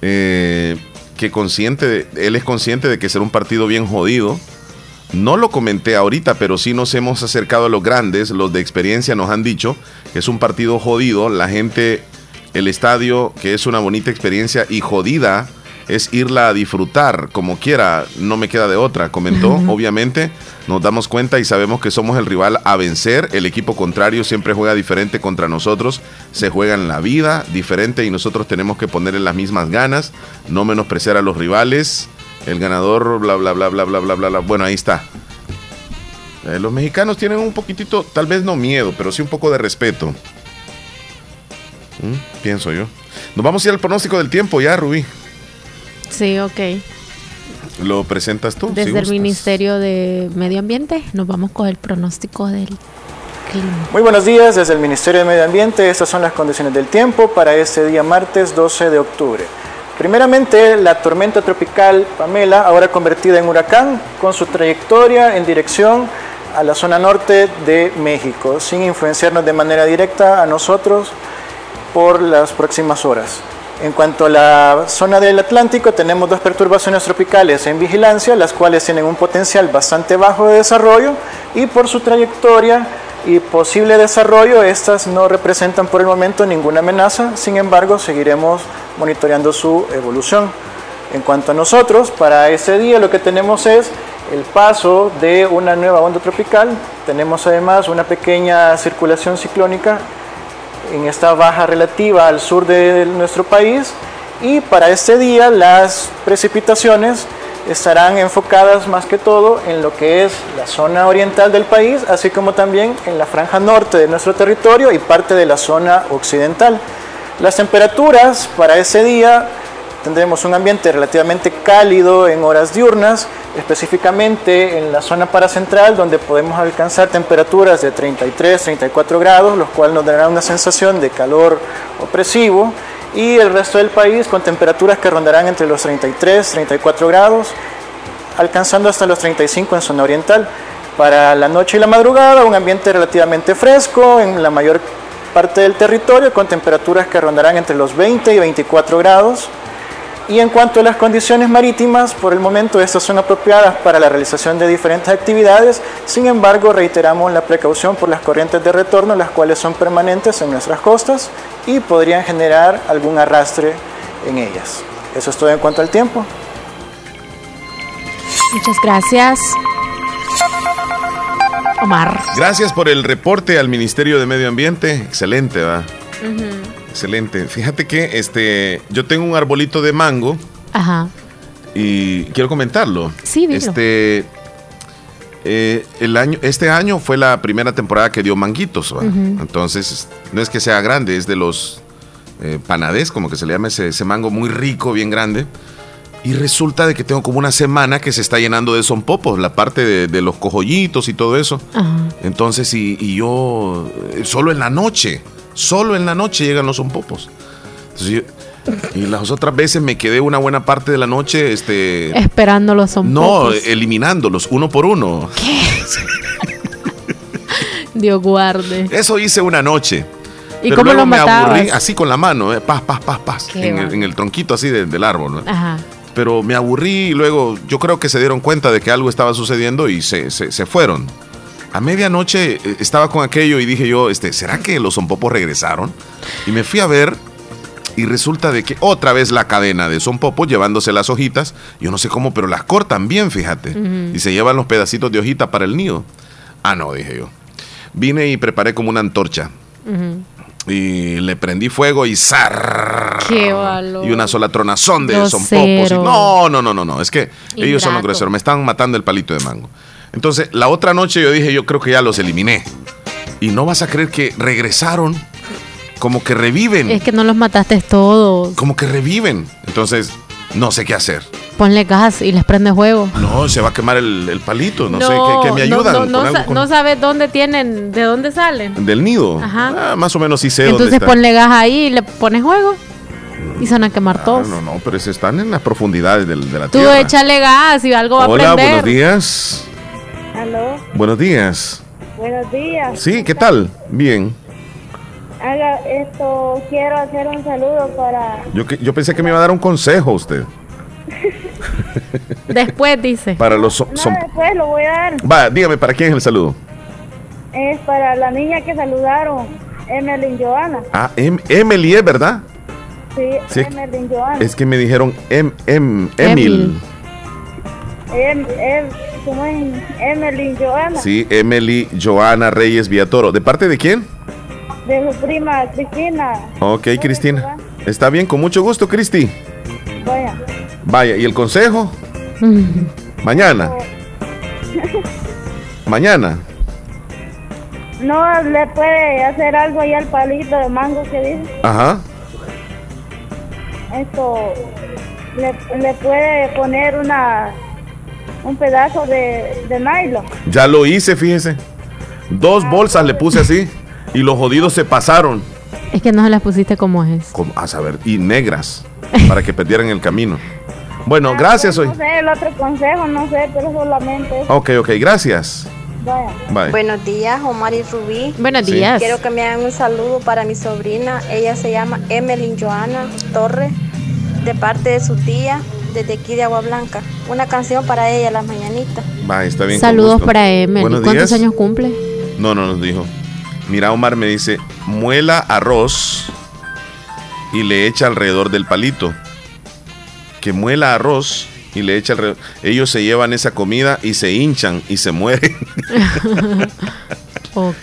Speaker 1: eh, que consciente de- él es consciente de que será un partido bien jodido. No lo comenté ahorita, pero sí nos hemos acercado a los grandes, los de experiencia nos han dicho que es un partido jodido, la gente, el estadio, que es una bonita experiencia y jodida, es irla a disfrutar como quiera, no me queda de otra, comentó, obviamente, nos damos cuenta y sabemos que somos el rival a vencer, el equipo contrario siempre juega diferente contra nosotros, se juega en la vida diferente y nosotros tenemos que ponerle las mismas ganas, no menospreciar a los rivales, el ganador, bla, bla, bla, bla, bla, bla, bla, bla. Bueno, ahí está. Eh, los mexicanos tienen un poquitito, tal vez no miedo, pero sí un poco de respeto. ¿Mm? Pienso yo. Nos vamos a ir al pronóstico del tiempo ya, Rubí.
Speaker 2: Sí, ok.
Speaker 1: ¿Lo presentas tú? si
Speaker 2: Desde el. Ministerio de Medio Ambiente nos vamos con el pronóstico del clima.
Speaker 24: Muy buenos días desde el Ministerio de Medio Ambiente. Estas son las condiciones del tiempo para este día martes 12 de octubre. Primeramente, la tormenta tropical Pamela, ahora convertida en huracán, con su trayectoria en dirección a la zona norte de México, sin influenciarnos de manera directa a nosotros por las próximas horas. En cuanto a la zona del Atlántico, tenemos dos perturbaciones tropicales en vigilancia, las cuales tienen un potencial bastante bajo de desarrollo y por su trayectoria y posible desarrollo, estas no representan por el momento ninguna amenaza, sin embargo, seguiremos monitoreando su evolución. En cuanto a nosotros, para este día lo que tenemos es el paso de una nueva onda tropical, tenemos además una pequeña circulación ciclónica en esta baja relativa al sur de nuestro país. Y para este día las precipitaciones estarán enfocadas más que todo en lo que es la zona oriental del país, así como también en la franja norte de nuestro territorio y parte de la zona occidental. Las temperaturas para ese día tendremos un ambiente relativamente cálido en horas diurnas, específicamente en la zona paracentral donde podemos alcanzar temperaturas de 33, 34 grados, los cuales nos darán una sensación de calor opresivo y el resto del país con temperaturas que rondarán entre los 33, 34 grados, alcanzando hasta los 35 en zona oriental. Para la noche y la madrugada, un ambiente relativamente fresco en la mayor parte del territorio, con temperaturas que rondarán entre los 20 y 24 grados. Y en cuanto a las condiciones marítimas, por el momento estas son apropiadas para la realización de diferentes actividades, sin embargo reiteramos la precaución por las corrientes de retorno, las cuales son permanentes en nuestras costas y podrían generar algún arrastre en ellas. Eso es todo en cuanto al tiempo.
Speaker 2: Muchas gracias. Omar.
Speaker 1: Gracias por el reporte al Ministerio de Medio Ambiente. Excelente, ¿va? Excelente. Fíjate que este, yo tengo un arbolito de mango
Speaker 2: Ajá.
Speaker 1: y quiero comentarlo.
Speaker 2: Sí, dilo.
Speaker 1: Este, eh, el año, este año fue la primera temporada que dio manguitos. Entonces, no es que sea grande, es de los eh, panadés, como que se le llama ese, ese mango muy rico, bien grande. Y resulta de que tengo como una semana que se está llenando de sonpopos, la parte de, de los cojollitos y todo eso.
Speaker 2: Ajá.
Speaker 1: Entonces, y, y yo, eh, solo en la noche, solo en la noche llegan los sonpopos. Entonces, yo- y las otras veces me quedé una buena parte de la noche, este...
Speaker 2: Esperándolos son
Speaker 1: No,
Speaker 2: pocos.
Speaker 1: eliminándolos uno por uno.
Speaker 2: Dios guarde.
Speaker 1: Eso hice una noche.
Speaker 2: ¿Y
Speaker 1: Pero
Speaker 2: cómo
Speaker 1: luego
Speaker 2: los
Speaker 1: me
Speaker 2: matabas?
Speaker 1: aburrí así con la mano, eh, paz, paz, paz, paz,
Speaker 2: Qué
Speaker 1: en el, en el tronquito así de- del árbol. ¿no?
Speaker 2: Ajá.
Speaker 1: Pero me aburrí y luego yo creo que se dieron cuenta de que algo estaba sucediendo y se, se- se fueron. A medianoche eh, estaba con aquello y dije yo, este, ¿será que los sonpopos regresaron? Y me fui a ver y resulta de que otra vez la cadena de sonpopos llevándose las hojitas, yo no sé cómo, pero las cortan bien, fíjate. Y se llevan los pedacitos de hojita para el nido. Ah, no, dije yo. Vine y preparé como una antorcha y le prendí fuego y ¡zar!
Speaker 2: Qué valor.
Speaker 1: Y una sola tronazón de
Speaker 2: Grosero.
Speaker 1: sonpopos. y- No, no, no, no, no. Es que ellos son los groseros. Me están matando el palito de mango. Entonces, la otra noche yo dije, yo creo que ya los eliminé. Y no vas a creer que regresaron. Como que reviven.
Speaker 2: Es que no los mataste todos.
Speaker 1: Como que reviven. Entonces, no sé qué hacer.
Speaker 2: Ponle gas y les prende fuego.
Speaker 1: No, se va a quemar el, el palito. No, sé, ¿qué, me ayudan?
Speaker 2: No,
Speaker 1: con-
Speaker 2: sabes dónde tienen, de dónde salen.
Speaker 1: Del nido.
Speaker 2: Ajá.
Speaker 1: Ah, más o menos sí sé
Speaker 2: Entonces ponle gas ahí y le pones fuego. Y se van a quemar
Speaker 1: Ah,
Speaker 2: todos.
Speaker 1: no, no, pero están en las profundidades del- de la
Speaker 2: Tú
Speaker 1: tierra.
Speaker 2: échale gas y algo va a
Speaker 1: Hola,
Speaker 2: prender.
Speaker 1: buenos días.
Speaker 3: Aló,
Speaker 1: Buenos días.
Speaker 3: buenos días.
Speaker 1: Sí, ¿qué tal? Bien.
Speaker 3: Haga esto, quiero hacer un saludo para
Speaker 1: Yo, que- yo pensé que me iba a dar un consejo usted.
Speaker 2: Después dice.
Speaker 1: Para los...
Speaker 3: No, después lo voy a dar.
Speaker 1: Va, dígame, ¿para quién es el saludo?
Speaker 3: Es para la niña que saludaron, Emelyn Joana.
Speaker 1: Ah, em- Emily, ¿es verdad?
Speaker 3: Sí,
Speaker 1: Sí.
Speaker 3: Joana.
Speaker 1: Es que me dijeron em, em, Emil.
Speaker 3: Em, em, ¿Cómo es? Emelyn Joana.
Speaker 1: Sí, Emily Joana Reyes Villatoro. ¿De parte de quién?
Speaker 3: De su prima Cristina.
Speaker 1: Ok, Cristina. Está bien, con mucho gusto, Cristi.
Speaker 3: Vaya.
Speaker 1: Vaya, ¿y el consejo? Mañana. Mañana.
Speaker 3: No le puede hacer algo ahí al palito de mango que dice.
Speaker 1: Ajá.
Speaker 3: Esto le, le puede poner una un pedazo de, de nylon.
Speaker 1: Ya lo hice, fíjese. Dos bolsas le puse así y los jodidos se pasaron.
Speaker 2: Es que no se las pusiste como es.
Speaker 1: Como- a saber, y negras para que perdieran el camino. Bueno, gracias hoy.
Speaker 3: No sé, el otro consejo, no sé, pero solamente eso.
Speaker 1: Ok, ok, gracias. Bye.
Speaker 25: Buenos días, Omar y Rubí.
Speaker 2: Buenos
Speaker 1: Sí.
Speaker 2: días.
Speaker 25: Quiero que me hagan un saludo para mi sobrina. Ella se llama Emelyn Joana Torres, de parte de su tía, desde aquí de Agua Blanca. Una canción para ella, las mañanitas.
Speaker 1: Bye, está bien.
Speaker 2: Saludos para Emily.
Speaker 1: Buenos
Speaker 2: ¿Cuántos
Speaker 1: días.
Speaker 2: años cumple?
Speaker 1: No, no nos dijo. Mira, Omar me dice, muela arroz y le echa alrededor del palito. Que muela arroz y le echa alrededor. Ellos se llevan esa comida y se hinchan y se mueren.
Speaker 2: ok.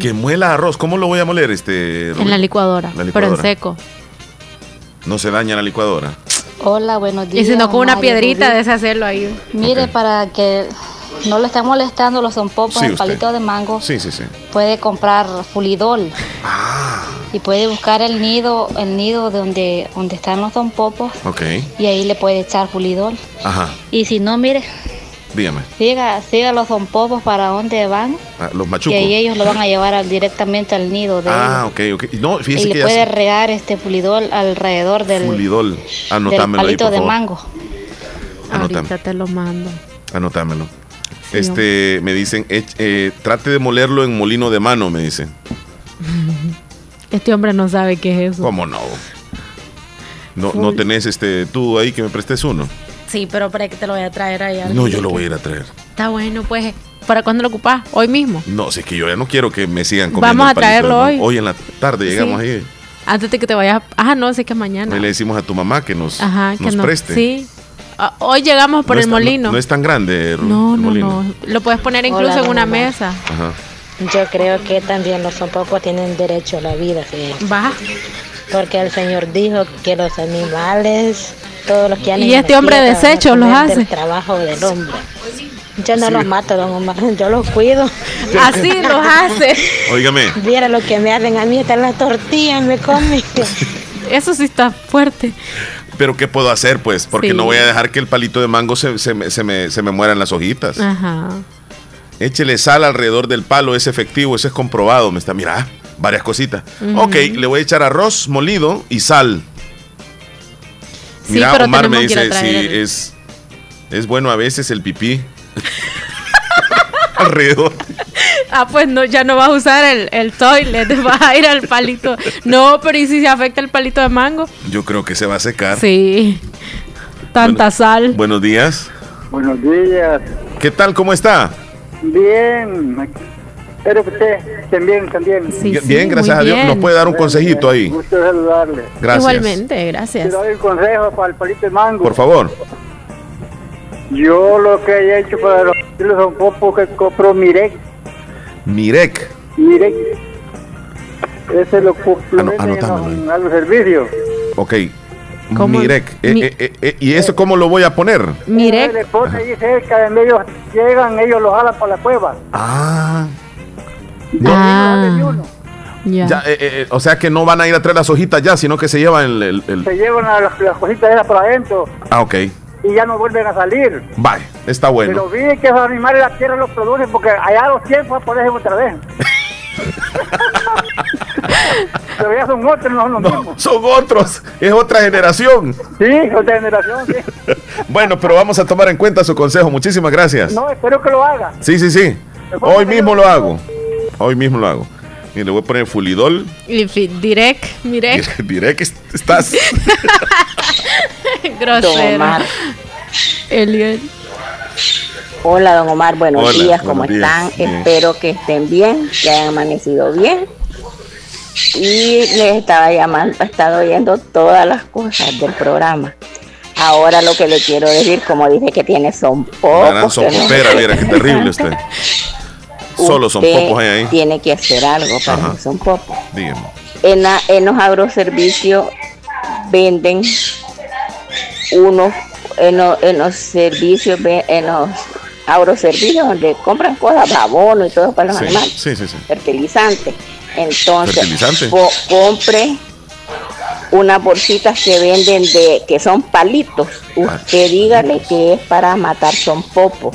Speaker 1: que muela arroz, ¿cómo lo voy a moler este? Rubí?
Speaker 2: En la licuadora,
Speaker 1: La
Speaker 2: pero en
Speaker 1: licuadora.
Speaker 2: seco.
Speaker 1: No se daña la licuadora.
Speaker 26: Hola, buenos
Speaker 2: Y
Speaker 26: días.
Speaker 2: si no con una
Speaker 26: y
Speaker 2: piedrita, deshacerlo ahí.
Speaker 26: Mire, para que no le estén molestando los zompopos,
Speaker 1: Sí,
Speaker 26: el
Speaker 1: usted.
Speaker 26: palito de mango,
Speaker 1: Sí, sí, sí.
Speaker 26: puede comprar fulidol.
Speaker 1: Ah.
Speaker 26: Y puede buscar el nido, el nido donde, donde están los zompopos
Speaker 1: Ok.
Speaker 26: y ahí le puede echar fulidol.
Speaker 1: Ajá.
Speaker 26: Y si no, mire,
Speaker 1: Dígame.
Speaker 26: siga, siga los zompopos para dónde van
Speaker 1: Ah, los
Speaker 26: y
Speaker 1: machucos.
Speaker 26: ahí ellos lo van a llevar al- directamente al nido de
Speaker 1: Ah, ok, ok. No,
Speaker 26: Y
Speaker 1: fíjese
Speaker 26: le
Speaker 1: que ya
Speaker 26: puede regar este fulidol alrededor del,
Speaker 1: Fulidol.
Speaker 26: del
Speaker 1: Anotámelo ahí,
Speaker 26: palito
Speaker 1: por
Speaker 26: de
Speaker 1: favor.
Speaker 26: mango.
Speaker 1: Anótame.
Speaker 2: Ahorita te lo mando.
Speaker 1: Anótamelo. Este, me dicen, eh, eh, trate de molerlo en molino de mano, me dicen.
Speaker 2: Este hombre no sabe qué es eso.
Speaker 1: ¿Cómo no? No, no tenés este, tú ahí que me prestes uno.
Speaker 2: Sí, pero para que te lo voy a traer ahí. al-
Speaker 1: No, yo lo voy a ir a traer.
Speaker 2: Está bueno, pues. ¿Para cuándo lo ocupás? Hoy mismo.
Speaker 1: No, si es que yo ya no quiero que me sigan comiendo.
Speaker 2: Vamos
Speaker 1: el
Speaker 2: a
Speaker 1: palito
Speaker 2: traerlo hoy.
Speaker 1: Hoy en la tarde llegamos
Speaker 2: Sí.
Speaker 1: ahí.
Speaker 2: Antes de que te vayas. Ah, no, sé que es mañana.
Speaker 1: Ahí le decimos a tu mamá que nos,
Speaker 2: Ajá, que
Speaker 1: nos
Speaker 2: no.
Speaker 1: preste.
Speaker 2: Sí. Ah, hoy llegamos por
Speaker 1: No
Speaker 2: el molino.
Speaker 1: No, no es tan grande, Ru-
Speaker 2: No,
Speaker 1: el
Speaker 2: no,
Speaker 1: molino.
Speaker 2: no. Lo puedes poner incluso
Speaker 26: Hola,
Speaker 2: en una
Speaker 26: mamá.
Speaker 2: mesa.
Speaker 1: Ajá.
Speaker 26: Yo creo que también los zompopos tienen derecho a la vida, fíjate.
Speaker 2: Va.
Speaker 26: Porque el Señor dijo que los animales, todos los que han
Speaker 2: Y este hombre desechos los hace.
Speaker 26: del trabajo del hombre.
Speaker 25: Yo no
Speaker 1: Sí.
Speaker 25: los mato, don Omar, yo los cuido.
Speaker 2: Así los hace.
Speaker 1: Óigame,
Speaker 25: Viera lo que me hacen a mí, están las tortillas, me comen.
Speaker 2: Eso sí está fuerte.
Speaker 1: pero ¿qué puedo hacer, pues? Porque
Speaker 2: Sí.
Speaker 1: no voy a dejar que el palito de mango se, se me, se me- se me mueran las hojitas.
Speaker 2: Ajá.
Speaker 1: Échele sal alrededor del palo, es efectivo, eso es comprobado. Me está, mira, varias cositas.
Speaker 2: Ujú.
Speaker 1: Ok, le voy a echar arroz molido y sal.
Speaker 2: Sí,
Speaker 1: Mira,
Speaker 2: pero
Speaker 1: Omar me dice, sí,
Speaker 2: el-
Speaker 1: es, es bueno a veces el pipí. alrededor.
Speaker 2: Ah, pues no, ya no vas a usar el, el toilet, vas a ir al palito. No, pero ¿y si se afecta el palito de mango?
Speaker 1: Yo creo que se va a secar.
Speaker 2: Sí. Tanta sal.
Speaker 1: Buenos días.
Speaker 27: Buenos días.
Speaker 1: ¿Qué tal? ¿Cómo está?
Speaker 27: Bien. Espero que usted estén bien también.
Speaker 1: bien, gracias a Dios. ¿Nos puede dar un consejito ahí?
Speaker 27: Gusto saludarle.
Speaker 1: Gracias.
Speaker 2: Igualmente, gracias.
Speaker 27: Quiero dar un consejo para el palito de mango.
Speaker 1: Por favor.
Speaker 27: Yo lo que he hecho para los kilos son poco que compro Mirek.
Speaker 1: Mirek.
Speaker 27: Mirek. Ese lo,
Speaker 1: anotámelo
Speaker 27: en, los servicios.
Speaker 1: Ok.
Speaker 2: ¿Cómo?
Speaker 1: Mirek. Eh,
Speaker 2: Mi-
Speaker 1: eh, eh, eh, ¿Y eso cómo lo voy a poner?
Speaker 2: Mirek.
Speaker 27: Le pone ahí cerca, de ellos llegan, ellos los jalan para la cueva.
Speaker 1: Ah.
Speaker 2: Ah. Ya,
Speaker 1: eh, eh, o sea que no van a ir a traer las hojitas ya, sino que se llevan el... el- el-
Speaker 27: Se llevan a las, esas para adentro
Speaker 1: Ah, ok.
Speaker 27: y ya no vuelven a salir.
Speaker 1: Bye. Está bueno.
Speaker 27: Pero vi que esos animales la tierra los producen porque allá los tiempos aparecen otra vez. Pero ya son otros, no son los mismos.
Speaker 1: Son otros. Es otra generación.
Speaker 27: Sí, otra generación, sí.
Speaker 1: Bueno, pero vamos a tomar en cuenta su consejo. Muchísimas gracias.
Speaker 27: No, espero que lo haga.
Speaker 1: Sí, sí, sí. Hoy mismo lo hago. Hoy mismo lo hago. Y le voy a poner fulidol.
Speaker 2: Direct, mirek.
Speaker 1: Que estás.
Speaker 2: Grosero.
Speaker 28: Omar.
Speaker 2: Eliel.
Speaker 28: Hola, don Omar, buenos
Speaker 1: Hola,
Speaker 28: días, ¿cómo
Speaker 1: buenos
Speaker 28: están? Espero que estén bien, que hayan amanecido bien. Y les estaba llamando, he estado oyendo todas las cosas del programa. Ahora lo que le quiero decir, como dije que tiene son pocos. que no-
Speaker 1: sopopera, viera qué terrible usted. Solo son hay ahí.
Speaker 28: Tiene que hacer algo para
Speaker 1: Ajá.
Speaker 28: que son pocos.
Speaker 1: Dígame.
Speaker 28: En, la- en los agroservicios venden unos, en, lo- en los servicios, en los agroservicios donde compran cosas, abono y todo para los
Speaker 1: Sí,
Speaker 28: animales,
Speaker 1: sí, sí. sí.
Speaker 28: fertilizante. Entonces,
Speaker 1: Fertilizante.
Speaker 28: co- compre unas bolsitas que venden de que son palitos. Usted dígale que es para matar son popos.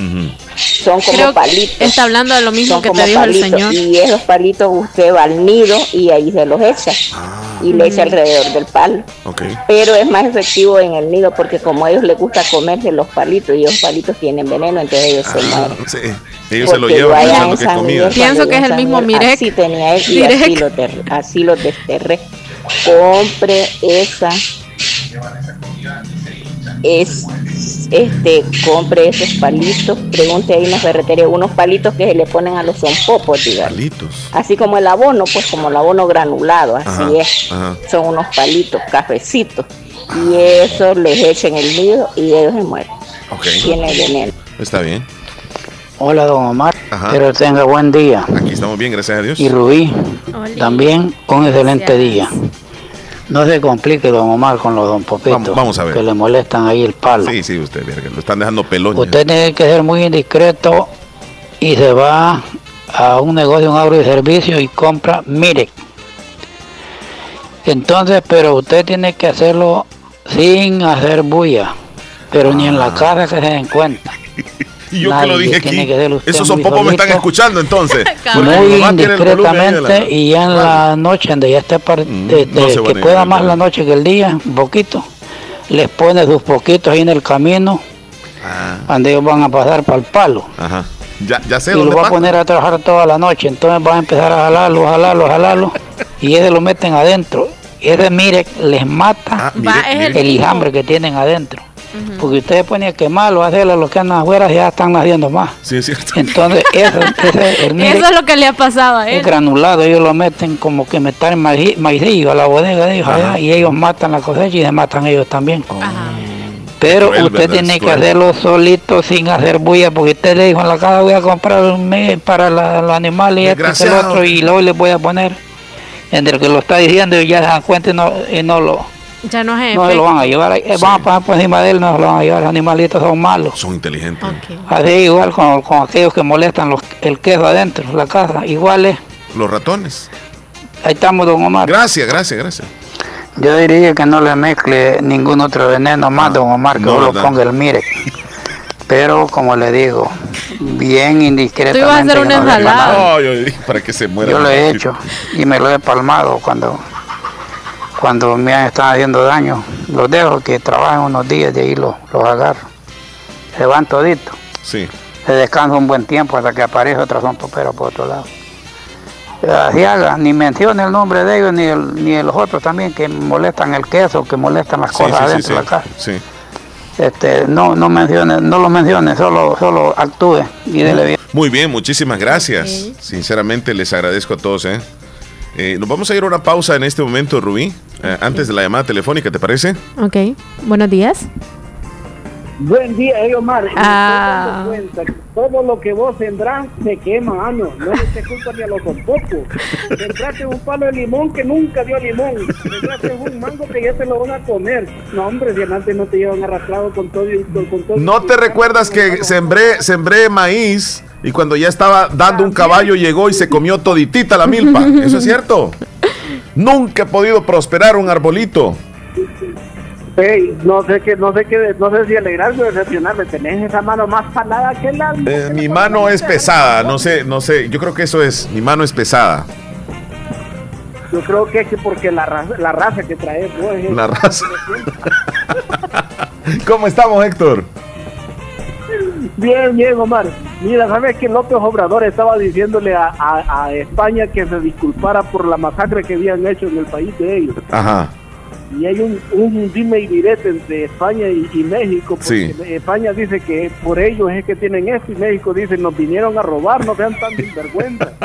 Speaker 28: Son como
Speaker 2: Creo que
Speaker 28: palitos.
Speaker 2: está hablando de lo mismo
Speaker 28: Son
Speaker 2: que te
Speaker 28: como
Speaker 2: dijo el
Speaker 28: palitos,
Speaker 2: señor.
Speaker 28: Y esos palitos usted va al nido y ahí se los echa. Y le echa alrededor del palo. Pero es más efectivo en el nido porque como a ellos les gusta comerse los palitos y los palitos tienen veneno, entonces ellos se mueren.
Speaker 1: Sí. Ellos se lo
Speaker 28: Porque yo
Speaker 1: llevan pensando que es comida.
Speaker 2: Pienso que es el mismo Mirek.
Speaker 28: Así tenía él y así der- así los desterré. Compre esa. Es, este, compre esos palitos. Pregunte ahí en la ferretería unos palitos que se le ponen a los zompopos, digamos.
Speaker 1: Palitos.
Speaker 28: Así como el abono, pues como el abono granulado, así
Speaker 1: Ajá,
Speaker 28: es.
Speaker 1: ajá.
Speaker 28: Son unos palitos, cafecitos. Y eso les echa en el nido y ellos se mueren.
Speaker 1: Ok.
Speaker 28: Tiene veneno.
Speaker 1: Está bien.
Speaker 29: Hola, don Omar.
Speaker 1: Ajá.
Speaker 29: Espero tenga buen día.
Speaker 1: Aquí estamos bien, gracias a Dios.
Speaker 29: Y Rubí, también un excelente día. No se complique, don Omar, con los don Popitos.
Speaker 1: Vamos- vamos a ver.
Speaker 29: Que le molestan ahí el palo.
Speaker 1: Sí, sí, usted, lo están dejando pelón.
Speaker 29: Usted tiene que ser muy indiscreto y se va a un negocio, un agro de servicio y compra Mirek. Entonces, pero usted tiene que hacerlo sin hacer bulla, pero ni en la casa que se den cuenta.
Speaker 1: Y yo que lo
Speaker 29: Nadie
Speaker 1: dije aquí. Esos
Speaker 29: muy
Speaker 1: son popos me están escuchando entonces.
Speaker 29: Muy indiscretamente y ya en la noche, donde ya esté par- de-
Speaker 1: no
Speaker 29: que pueda
Speaker 1: ir,
Speaker 29: más la noche que el día, un poquito, les pone sus poquitos ahí en el camino,
Speaker 1: Ah,
Speaker 29: donde ellos van a pasar para el palo.
Speaker 1: ajá. Ya, ya sé
Speaker 29: y lo va a poner a trabajar toda la noche. Entonces van a empezar a jalarlo, jalarlo, jalarlo. y ese lo meten adentro. Ese, mire, les mata
Speaker 2: es el
Speaker 29: hijambre que tienen adentro. Porque ustedes ponen a quemarlo, hacerlo, los que andan afuera ya están naciendo más.
Speaker 1: Sí, es cierto.
Speaker 29: Entonces, ese, ese- el mire
Speaker 2: Eso es lo que le ha pasado a
Speaker 29: es
Speaker 2: él.
Speaker 29: granulado, ellos lo meten como que metan maíz, maicillo a la bodega de ellos allá, y ellos matan la cosecha y se matan ellos también. Pero
Speaker 1: Cruel,
Speaker 29: usted
Speaker 1: ¿verdad?
Speaker 29: tiene que hacerlo solito sin hacer bulla, porque usted le dijo en la casa voy a comprar un mes para la- los animales y este y el otro, y luego le voy a poner entre el que lo está diciendo y ya se dan cuenta y no, y no lo
Speaker 2: Ya no es
Speaker 29: No se lo van a llevar, ahí, eh, van a pasar por encima de él, no se lo van a llevar, los animalitos son malos.
Speaker 1: Son inteligentes.
Speaker 29: Así igual con, con aquellos que molestan los, el queso adentro de la casa, igual es.
Speaker 1: Los ratones.
Speaker 29: Ahí estamos, don Omar.
Speaker 1: Gracias, gracias, gracias.
Speaker 29: Yo diría que no le mezcle ningún otro veneno más, don Omar, que
Speaker 1: no, ¿verdad?
Speaker 29: ponga el mire. Pero como le digo, bien indiscretamente.
Speaker 2: Tú ibas a hacer una ensalada.
Speaker 29: nada.
Speaker 1: No, yo para que se muera.
Speaker 29: Yo lo he hecho y me lo he palmado cuando, cuando me están haciendo daño. Los dejo que trabajen unos días y ahí los, los agarro. Se van toditos.
Speaker 1: Sí.
Speaker 29: Se descansa un buen tiempo hasta que aparece otra zompopera por otro lado. Así haga, ni mencione el nombre de ellos ni, el, ni de los otros también que molestan el queso, que molestan las
Speaker 1: Sí,
Speaker 29: cosas
Speaker 1: sí, sí,
Speaker 29: adentro
Speaker 1: sí.
Speaker 29: de la casa.
Speaker 1: Sí.
Speaker 29: Este, no, no mencione, no lo mencione, solo, solo actúe y dele bien.
Speaker 1: Muy bien, muchísimas gracias. Sinceramente les agradezco a todos. ¿eh? Eh, nos vamos a ir a una pausa en este momento, Rubí. eh, antes de la llamada telefónica, ¿te parece?
Speaker 2: Ok, buenos días.
Speaker 30: Buen día, eh, Omar.
Speaker 2: Ah.
Speaker 30: cuenta que todo lo que vos sembrás se quema, ah, no. No le eches culpa ni a los pocos. Sembraste un palo de limón que nunca dio limón. Sembraste un mango que ya te lo van a comer. No, hombre, si antes no te llevan arrastrado con todo y con, con todo.
Speaker 1: ¿No te recuerdas que sembré, sembré maíz y cuando ya estaba dando un caballo llegó y se comió toditita la milpa? ¿Eso es cierto? Nunca he podido prosperar un arbolito.
Speaker 30: Ey, no sé qué, no sé qué, no sé si alegrarme o decepcionarme. Tenés esa mano más palada que la.
Speaker 1: Eh, mi mano es pesada, no sé, no sé. Yo creo que eso es, mi mano es pesada.
Speaker 30: Yo creo que es que porque la raza, la raza que traes vos es-
Speaker 1: La raza. ¿Cómo estamos, Héctor?
Speaker 30: Bien, bien, Omar. Mira, ¿sabes que López Obrador estaba diciéndole a, a- a España que se disculpara por la masacre que habían hecho en el país de ellos?
Speaker 1: Ajá.
Speaker 30: Y hay un, un dime y direte entre España y, y México, porque
Speaker 1: Sí.
Speaker 30: España dice que por ellos es que tienen esto y México dice nos vinieron a robar, no sean tan sinvergüenza.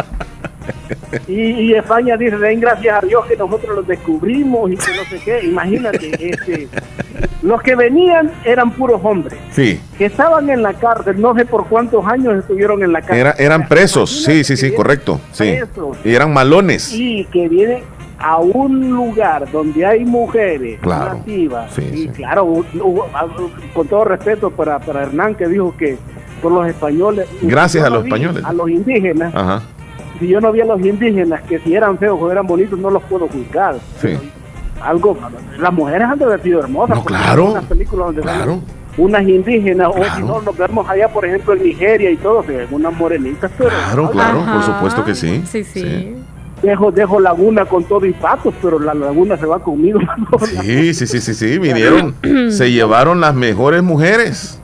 Speaker 30: Y, y España dice, den gracias a Dios que nosotros los descubrimos y que no sé qué. Imagínate, este, los que venían eran puros hombres,
Speaker 1: Sí.
Speaker 30: que estaban en la cárcel, no sé por cuántos años estuvieron en la cárcel.
Speaker 1: Era- eran presos, sí, sí, sí, correcto. Sí.
Speaker 30: presos.
Speaker 1: Y eran malones.
Speaker 30: Y que vienen a un lugar donde hay mujeres
Speaker 1: Claro.
Speaker 30: nativas.
Speaker 1: Sí,
Speaker 30: y
Speaker 1: sí.
Speaker 30: claro, hubo- hubo- con todo respeto para, para Hernán que dijo que por los españoles.
Speaker 1: Gracias a
Speaker 30: no
Speaker 1: los
Speaker 30: vi
Speaker 1: españoles.
Speaker 30: A los indígenas.
Speaker 1: Ajá.
Speaker 30: Si yo no vi a los indígenas que si eran feos o eran bonitos, no los puedo juzgar.
Speaker 1: Sí.
Speaker 30: Algo, las mujeres han de haber sido hermosas. porque
Speaker 1: claro,
Speaker 30: unas películas donde
Speaker 1: claro.
Speaker 30: unas indígenas, o si no, nos vemos allá, por ejemplo, en Nigeria y todo, ven unas morenitas, pero
Speaker 1: Claro, claro, por supuesto que sí.
Speaker 2: Sí, sí.
Speaker 30: Dejo, dejo laguna con todo y patos, pero la laguna se va conmigo.
Speaker 1: Sí, sí, sí, sí, sí, vinieron, se llevaron las mejores mujeres,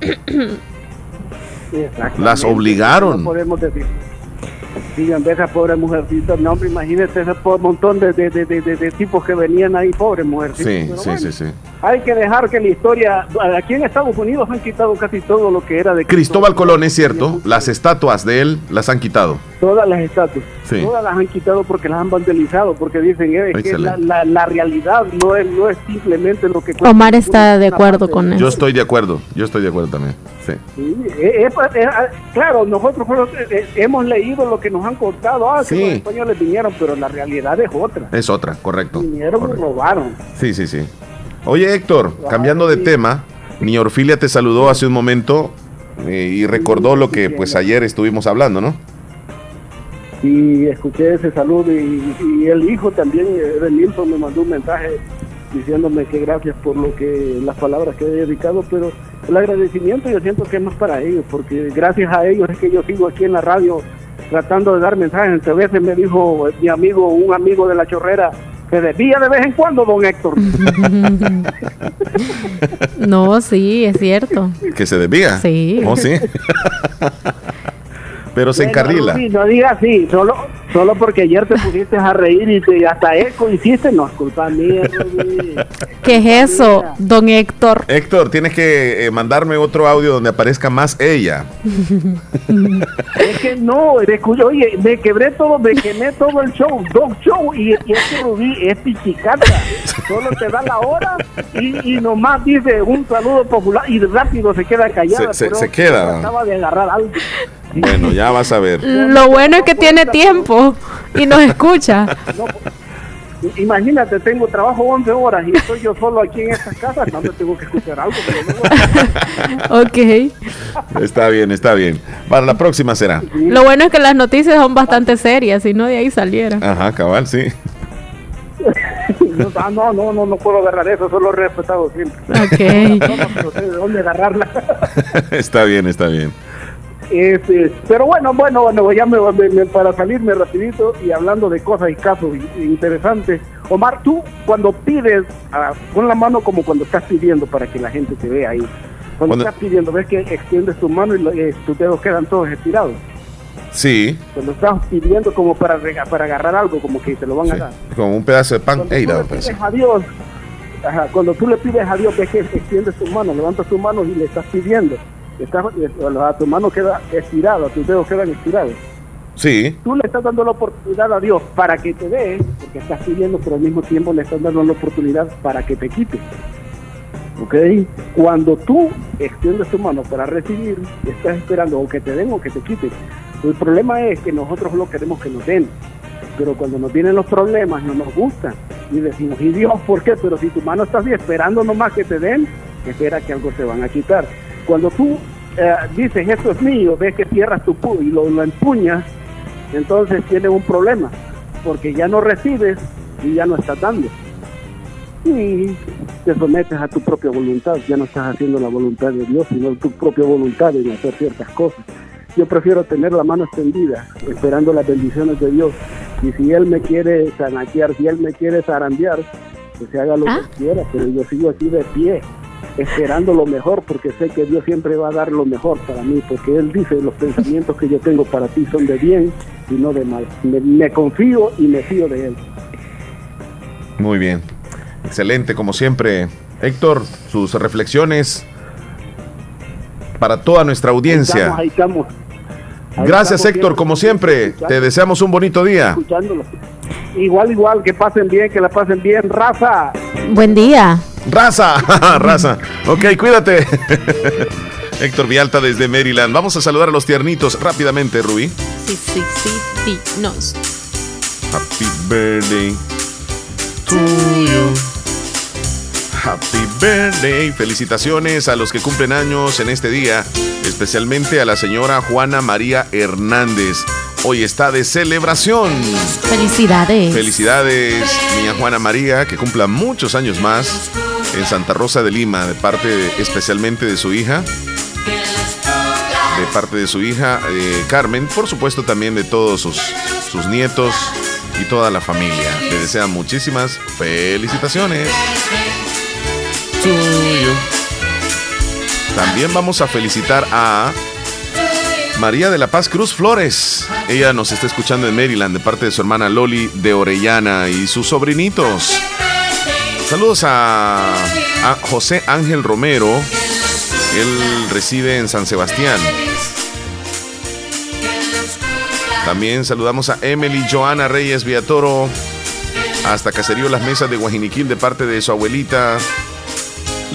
Speaker 1: las obligaron.
Speaker 30: No podemos decir. Digan, ve esa pobre mujercita, no, hombre, imagínese ese montón de, de, de, de, tipos que venían ahí, pobres mujercitas.
Speaker 1: Sí,
Speaker 30: Pero
Speaker 1: sí,
Speaker 30: bueno,
Speaker 1: sí, sí.
Speaker 30: Hay que dejar que la historia, aquí en Estados Unidos han quitado casi todo lo que era de
Speaker 1: Cristóbal Colón, es cierto, las estatuas de él las han quitado.
Speaker 30: todas las estatuas.
Speaker 1: Sí.
Speaker 30: Todas las han quitado porque las han vandalizado, porque dicen eh, que la,
Speaker 1: Excelente.
Speaker 30: la, la realidad no es, no es simplemente lo que...
Speaker 2: Omar está de acuerdo con
Speaker 1: Yo
Speaker 2: eso.
Speaker 1: estoy de acuerdo, yo estoy de acuerdo también. Sí.
Speaker 30: Sí, eh, eh, eh, claro, nosotros hemos leído lo que nos han contado, ah, que
Speaker 1: Sí.
Speaker 30: los españoles vinieron, pero la realidad es otra.
Speaker 1: Es otra, correcto.
Speaker 30: Vinieron y robaron.
Speaker 1: Sí, sí, sí. Oye, Héctor, cambiando de tema, mi Orfilia te saludó hace un momento eh, y recordó lo que pues ayer estuvimos hablando, ¿no?
Speaker 30: Y escuché ese saludo y, y el hijo también, eh, de Nilsson, me mandó un mensaje diciéndome que gracias por lo que las palabras que he dedicado, pero el agradecimiento yo siento que es más para ellos, porque gracias a ellos es que yo sigo aquí en la radio tratando de dar mensajes. Entre veces me dijo eh, mi amigo, un amigo de la chorrera, se desvía de vez en cuando, don Héctor.
Speaker 2: No, sí, es cierto.
Speaker 1: Que se desvía.
Speaker 2: Sí.
Speaker 1: Oh, sí. Pero se
Speaker 30: Bueno,
Speaker 1: encarrila.
Speaker 30: Rubí, no digas así, solo, solo porque ayer te pusiste a reír y te, hasta eco hiciste, no es culpa mía, Rubí.
Speaker 2: ¿Qué es eso, don Héctor?
Speaker 1: Héctor, tienes que eh, mandarme otro audio donde aparezca más ella.
Speaker 30: Es que no, escucho, oye, me quebré todo, me quemé todo el show, dos shows, y, y este Rubí es pichicata, solo te da la hora y, y nomás dice un saludo popular y rápido se queda callada.
Speaker 1: Se- se-
Speaker 30: pero
Speaker 1: se queda.
Speaker 30: Acaba de agarrar algo.
Speaker 1: Bueno, ya vas a ver.
Speaker 2: Lo bueno es que tiene tiempo y nos escucha.
Speaker 30: Imagínate, tengo trabajo 11 horas y estoy yo solo aquí en estas casas, no me tengo que escuchar algo.
Speaker 2: ok.
Speaker 1: Está bien, está bien. Para la próxima será.
Speaker 2: Lo bueno es que las noticias son bastante serias, si no de ahí saliera.
Speaker 1: Ajá, cabal, sí.
Speaker 30: no, ah, no, no, no, no puedo agarrar eso, solo he respetado siempre.
Speaker 2: Ok.
Speaker 30: no, sé de dónde agarrarla.
Speaker 1: está bien, está bien.
Speaker 30: Este, pero bueno, bueno, bueno, ya me, me- para salirme rapidito y hablando de cosas y casos interesantes. Omar, tú cuando pides, ah, pon la mano como cuando estás pidiendo para que la gente te vea ahí. Cuando,
Speaker 1: Cuando-
Speaker 30: estás pidiendo, ves que extiendes tu mano y eh, tus dedos quedan todos estirados.
Speaker 1: Sí,
Speaker 30: Cuando estás pidiendo como para, para agarrar algo, como que te lo van a dar.
Speaker 1: como un pedazo de pan.
Speaker 30: Cuando
Speaker 1: Ey,
Speaker 30: tú le pides a Dios, ajá, cuando tú le pides a Dios, ves que extiendes tu mano, levantas tu mano y le estás pidiendo. Estás, eh, a tu mano queda estirada, tus dedos quedan estirados.
Speaker 1: Sí,
Speaker 30: Tú le estás dando la oportunidad a Dios para que te dé, porque estás pidiendo, pero al mismo tiempo le estás dando la oportunidad para que te quite. ¿Ok? Cuando tú extiendes tu mano para recibir, estás esperando o que te den o que te quiten. El problema es que nosotros lo queremos que nos den. Pero cuando nos vienen los problemas no nos gustan. Y decimos, ¿y Dios por qué? Pero si tu mano está así esperando nomás que te den, espera que algo te van a quitar. Cuando tú eh, dices, esto es mío, ves que cierras tu pu y lo, lo empuñas, entonces tienes un problema. Porque ya no recibes y ya no estás dando. Y te sometes a tu propia voluntad. Ya no estás haciendo la voluntad de Dios, sino tu propia voluntad en hacer ciertas cosas. Yo prefiero tener la mano extendida, esperando las bendiciones de Dios. Y si Él me quiere zanaquear, si Él me quiere zarandear, que se haga lo
Speaker 2: Ah.
Speaker 30: que quiera, pero yo sigo aquí de pie, esperando lo mejor, porque sé que Dios siempre va a dar lo mejor para mí, porque Él dice, los pensamientos que yo tengo para ti son de bien y no de mal. Me, me confío y me fío de Él.
Speaker 1: muy bien. Excelente, como siempre. Héctor, sus reflexiones para toda nuestra audiencia.
Speaker 30: Estamos, ahí estamos. Ahí
Speaker 1: Gracias,
Speaker 30: estamos
Speaker 1: Héctor,
Speaker 30: bien,
Speaker 1: como siempre. Te deseamos un bonito día.
Speaker 30: escuchándolo. Igual, igual, que pasen bien, que la pasen bien, raza.
Speaker 2: Buen día.
Speaker 1: Raza, raza. Ok, cuídate. Héctor Vialta desde Maryland. Vamos a saludar a los tiernitos rápidamente, Rubí.
Speaker 2: Sí, sí, sí, sí. Nos.
Speaker 1: Happy birthday to you. Happy birthday. Felicitaciones a los que cumplen años en este día, especialmente a la señora Juana María Hernández. Hoy está de celebración.
Speaker 2: Felicidades.
Speaker 1: Felicidades, niña Juana María, que cumpla muchos años más en Santa Rosa de Lima, de parte especialmente de su hija, de parte de su hija eh, Carmen, por supuesto también de todos sus, sus nietos y toda la familia. Le desean muchísimas felicitaciones. También vamos a felicitar a María de la Paz Cruz Flores. Ella nos está escuchando en Maryland de parte de su hermana Loli de Orellana y sus sobrinitos. Saludos a, a José Ángel Romero. Él reside en San Sebastián. También saludamos a Emily Joana Reyes Viatoro. Hasta Caserío Las Mesas de Guajiniquil de parte de su abuelita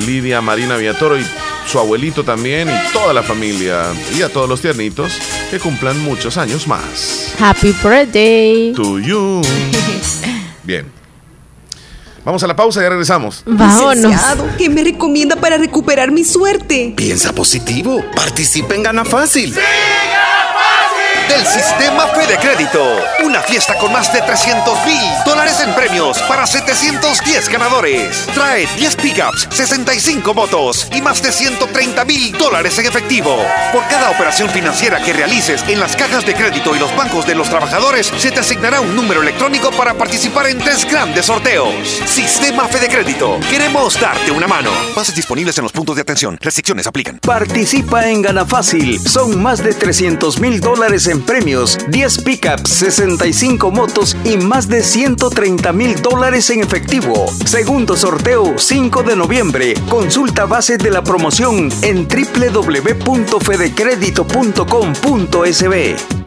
Speaker 1: Lidia Marina Viatoro y su abuelito también y toda la familia y a todos los tiernitos que cumplan muchos años más.
Speaker 2: Happy birthday.
Speaker 1: To you. Bien. Vamos a la pausa y ya regresamos.
Speaker 31: Licenciado, ¿qué me recomienda para recuperar mi suerte?
Speaker 32: Piensa positivo. Participa en Gana Fácil. Del sistema Fede Crédito. Una fiesta con más de 300 mil dólares en premios para 710 ganadores. Trae 10 pickups, 65 motos y más de 130 mil dólares en efectivo. Por cada operación financiera que realices en las cajas de crédito y los bancos de los trabajadores, se te asignará un número electrónico para participar en tres grandes sorteos. Sistema Fede Crédito. Queremos darte una mano. Bases disponibles en los puntos de atención. Restricciones aplican.
Speaker 33: Participa en Gana Fácil. Son más de 300 mil dólares en premios, 10 pickups, 65 motos y más de 130 mil dólares en efectivo. Segundo sorteo, 5 de noviembre. Consulta bases de la promoción en www.fedecredito.com.sb.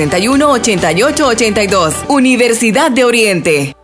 Speaker 22: 2660 8882 Universidad de Oriente.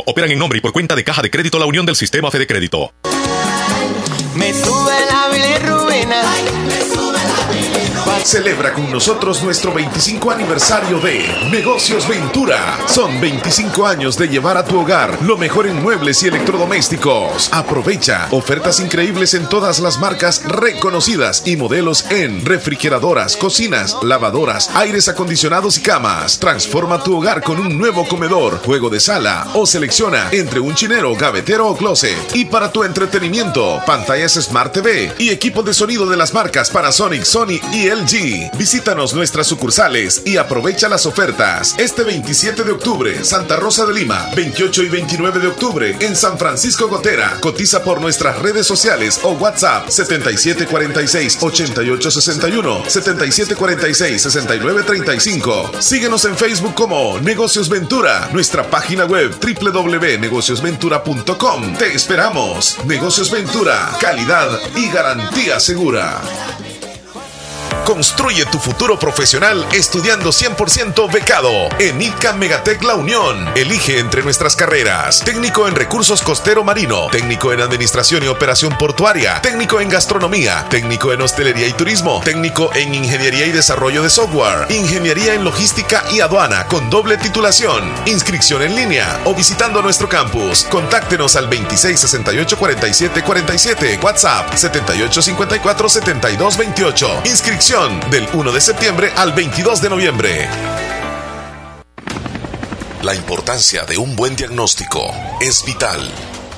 Speaker 34: operan en nombre y por cuenta de Caja de Crédito La Unión del Sistema Fede Crédito.
Speaker 35: Me.
Speaker 36: Celebra con nosotros nuestro 25 aniversario de Negocios Ventura. Son 25 años de llevar a tu hogar lo mejor en muebles y electrodomésticos. Aprovecha ofertas increíbles en todas las marcas reconocidas y modelos en refrigeradoras, cocinas, lavadoras, aires acondicionados y camas. Transforma tu hogar con un nuevo comedor, juego de sala o selecciona entre un chinero, gavetero o closet. Y para tu entretenimiento, pantallas Smart TV y equipo de sonido de las marcas Panasonic, Sony y LG. Visítanos nuestras sucursales y aprovecha las ofertas. Este 27 de octubre, Santa Rosa de Lima. 28 y 29 de octubre, en San Francisco Gotera. Cotiza por nuestras redes sociales o WhatsApp 7746-8861, 7746-6935. Síguenos en Facebook como Negocios Ventura, nuestra página web www.negociosventura.com. Te esperamos. Negocios Ventura, calidad y garantía segura. Construye tu futuro profesional estudiando 100% becado en ICA Megatec La Unión. Elige entre nuestras carreras: técnico en recursos costero marino, técnico en administración y operación portuaria, técnico en gastronomía, técnico en hostelería y turismo, técnico en ingeniería y desarrollo de software, ingeniería en logística y aduana con doble titulación. Inscripción en línea o visitando nuestro campus. Contáctenos al 2668 47 47, WhatsApp 7854 72 28. Inscripción del 1 de septiembre al 22 de noviembre.
Speaker 1: La importancia de un buen diagnóstico es vital.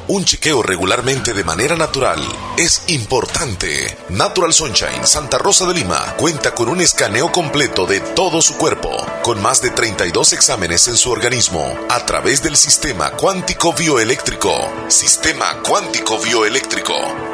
Speaker 1: Un chequeo regularmente de manera natural es importante. Natural Sunshine Santa Rosa de Lima cuenta con un escaneo completo de todo su cuerpo, con más de 32 exámenes en su organismo, a través del sistema cuántico bioeléctrico. Sistema cuántico bioeléctrico.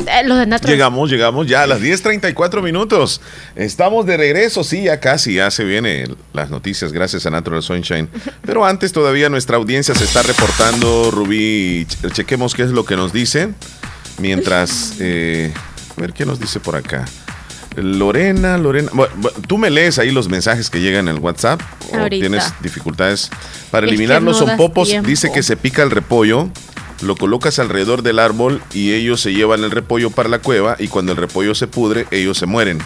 Speaker 2: Eh, los de Natural.
Speaker 1: Llegamos, llegamos ya a las 10.34 minutos. Estamos de regreso, sí, ya casi, ya se vienen las noticias gracias a Natural Sunshine. Pero antes todavía nuestra audiencia se está reportando, Rubí, ch- chequemos qué es lo que nos dice. Mientras, eh, a ver qué nos dice por acá. Lorena, Lorena, bueno, tú me lees ahí los mensajes que llegan en el WhatsApp o tienes dificultades para
Speaker 2: Es
Speaker 1: eliminar
Speaker 2: que no
Speaker 1: zompopos.
Speaker 2: tiempo.
Speaker 1: Dice que se pica el repollo, lo colocas alrededor del árbol y ellos se llevan el repollo para la cueva y cuando el repollo se pudre, ellos se mueren.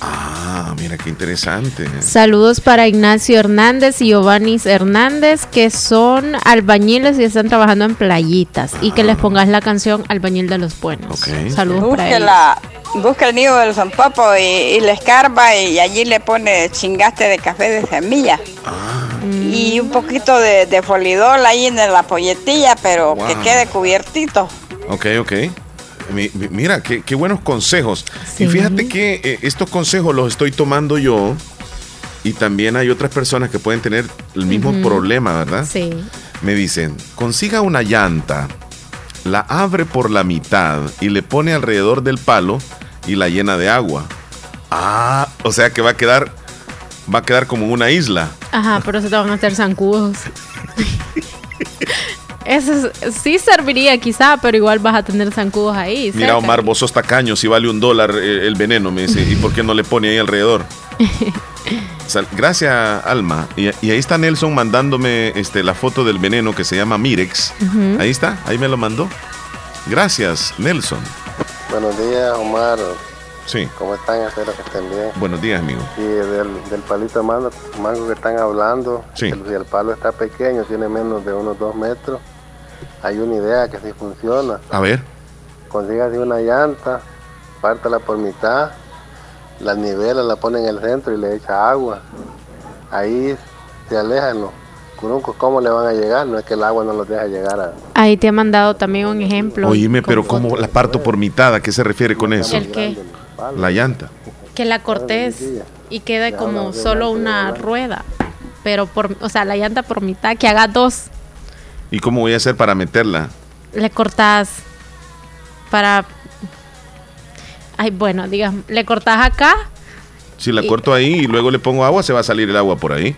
Speaker 1: Ah, mira qué interesante.
Speaker 2: Saludos para Ignacio Hernández y Giovanni Hernández, que son albañiles y están trabajando en playitas. Y que les pongas la canción Albañil de los Buenos. Saludos para ellos.
Speaker 37: busque el nido del zampopo y, y le escarba y allí le pone chingaste de café de semilla. Y un poquito de, de folidol ahí en la polletilla, pero que quede cubiertito.
Speaker 1: Ok, ok. Mi- mi- mira, qué, qué buenos consejos. Y fíjate que eh, estos consejos los estoy tomando yo y también hay otras personas que pueden tener el mismo problema, ¿verdad?
Speaker 2: Sí.
Speaker 1: Me dicen, consiga una llanta, la abre por la mitad y le pone alrededor del palo y la llena de agua. Ah, o sea que va a quedar, va a quedar como una isla.
Speaker 2: Ajá, pero se te van a hacer zancudos. Eso es- sí serviría quizá, pero igual vas a tener zancudos ahí.
Speaker 1: Mira,
Speaker 2: cerca.
Speaker 1: Omar, vos sos tacaño, si vale un dólar eh, el veneno, me dice, ¿y por qué no le pone ahí alrededor? Gracias, Alma. Y, y ahí está Nelson mandándome este, la foto del veneno que se llama Mirex. Ahí está, ahí me lo mandó. Gracias, Nelson.
Speaker 38: Buenos días, Omar.
Speaker 1: Sí.
Speaker 38: ¿Cómo están? Espero que estén bien.
Speaker 1: Buenos días, amigo.
Speaker 38: Y del, del palito de mango, mango que están hablando,
Speaker 1: Sí.
Speaker 38: el- si el palo está pequeño, tiene menos de unos dos metros, hay una idea que sí funciona.
Speaker 1: A ver.
Speaker 38: Consígase una llanta, pártala por mitad, la nivela, la pone en el centro y le echa agua. Ahí se alejan los curuncos. ¿Cómo le van a llegar? No es que el agua no los deja llegar a...
Speaker 2: Ahí te he mandado también un ejemplo.
Speaker 1: Oíme, pero ¿cómo la parto por mitad? ¿A qué se refiere con eso?
Speaker 2: ¿El qué?
Speaker 1: La llanta.
Speaker 2: Que la cortes y quede como solo una rueda. Pero por, o sea, la llanta por mitad, que haga dos.
Speaker 1: ¿Y cómo voy a hacer para meterla?
Speaker 2: Le cortas para. Ay, bueno, digamos, le cortas acá,
Speaker 1: Si la
Speaker 2: Y-
Speaker 1: corto ahí y luego le pongo agua, se va a salir el agua por ahí.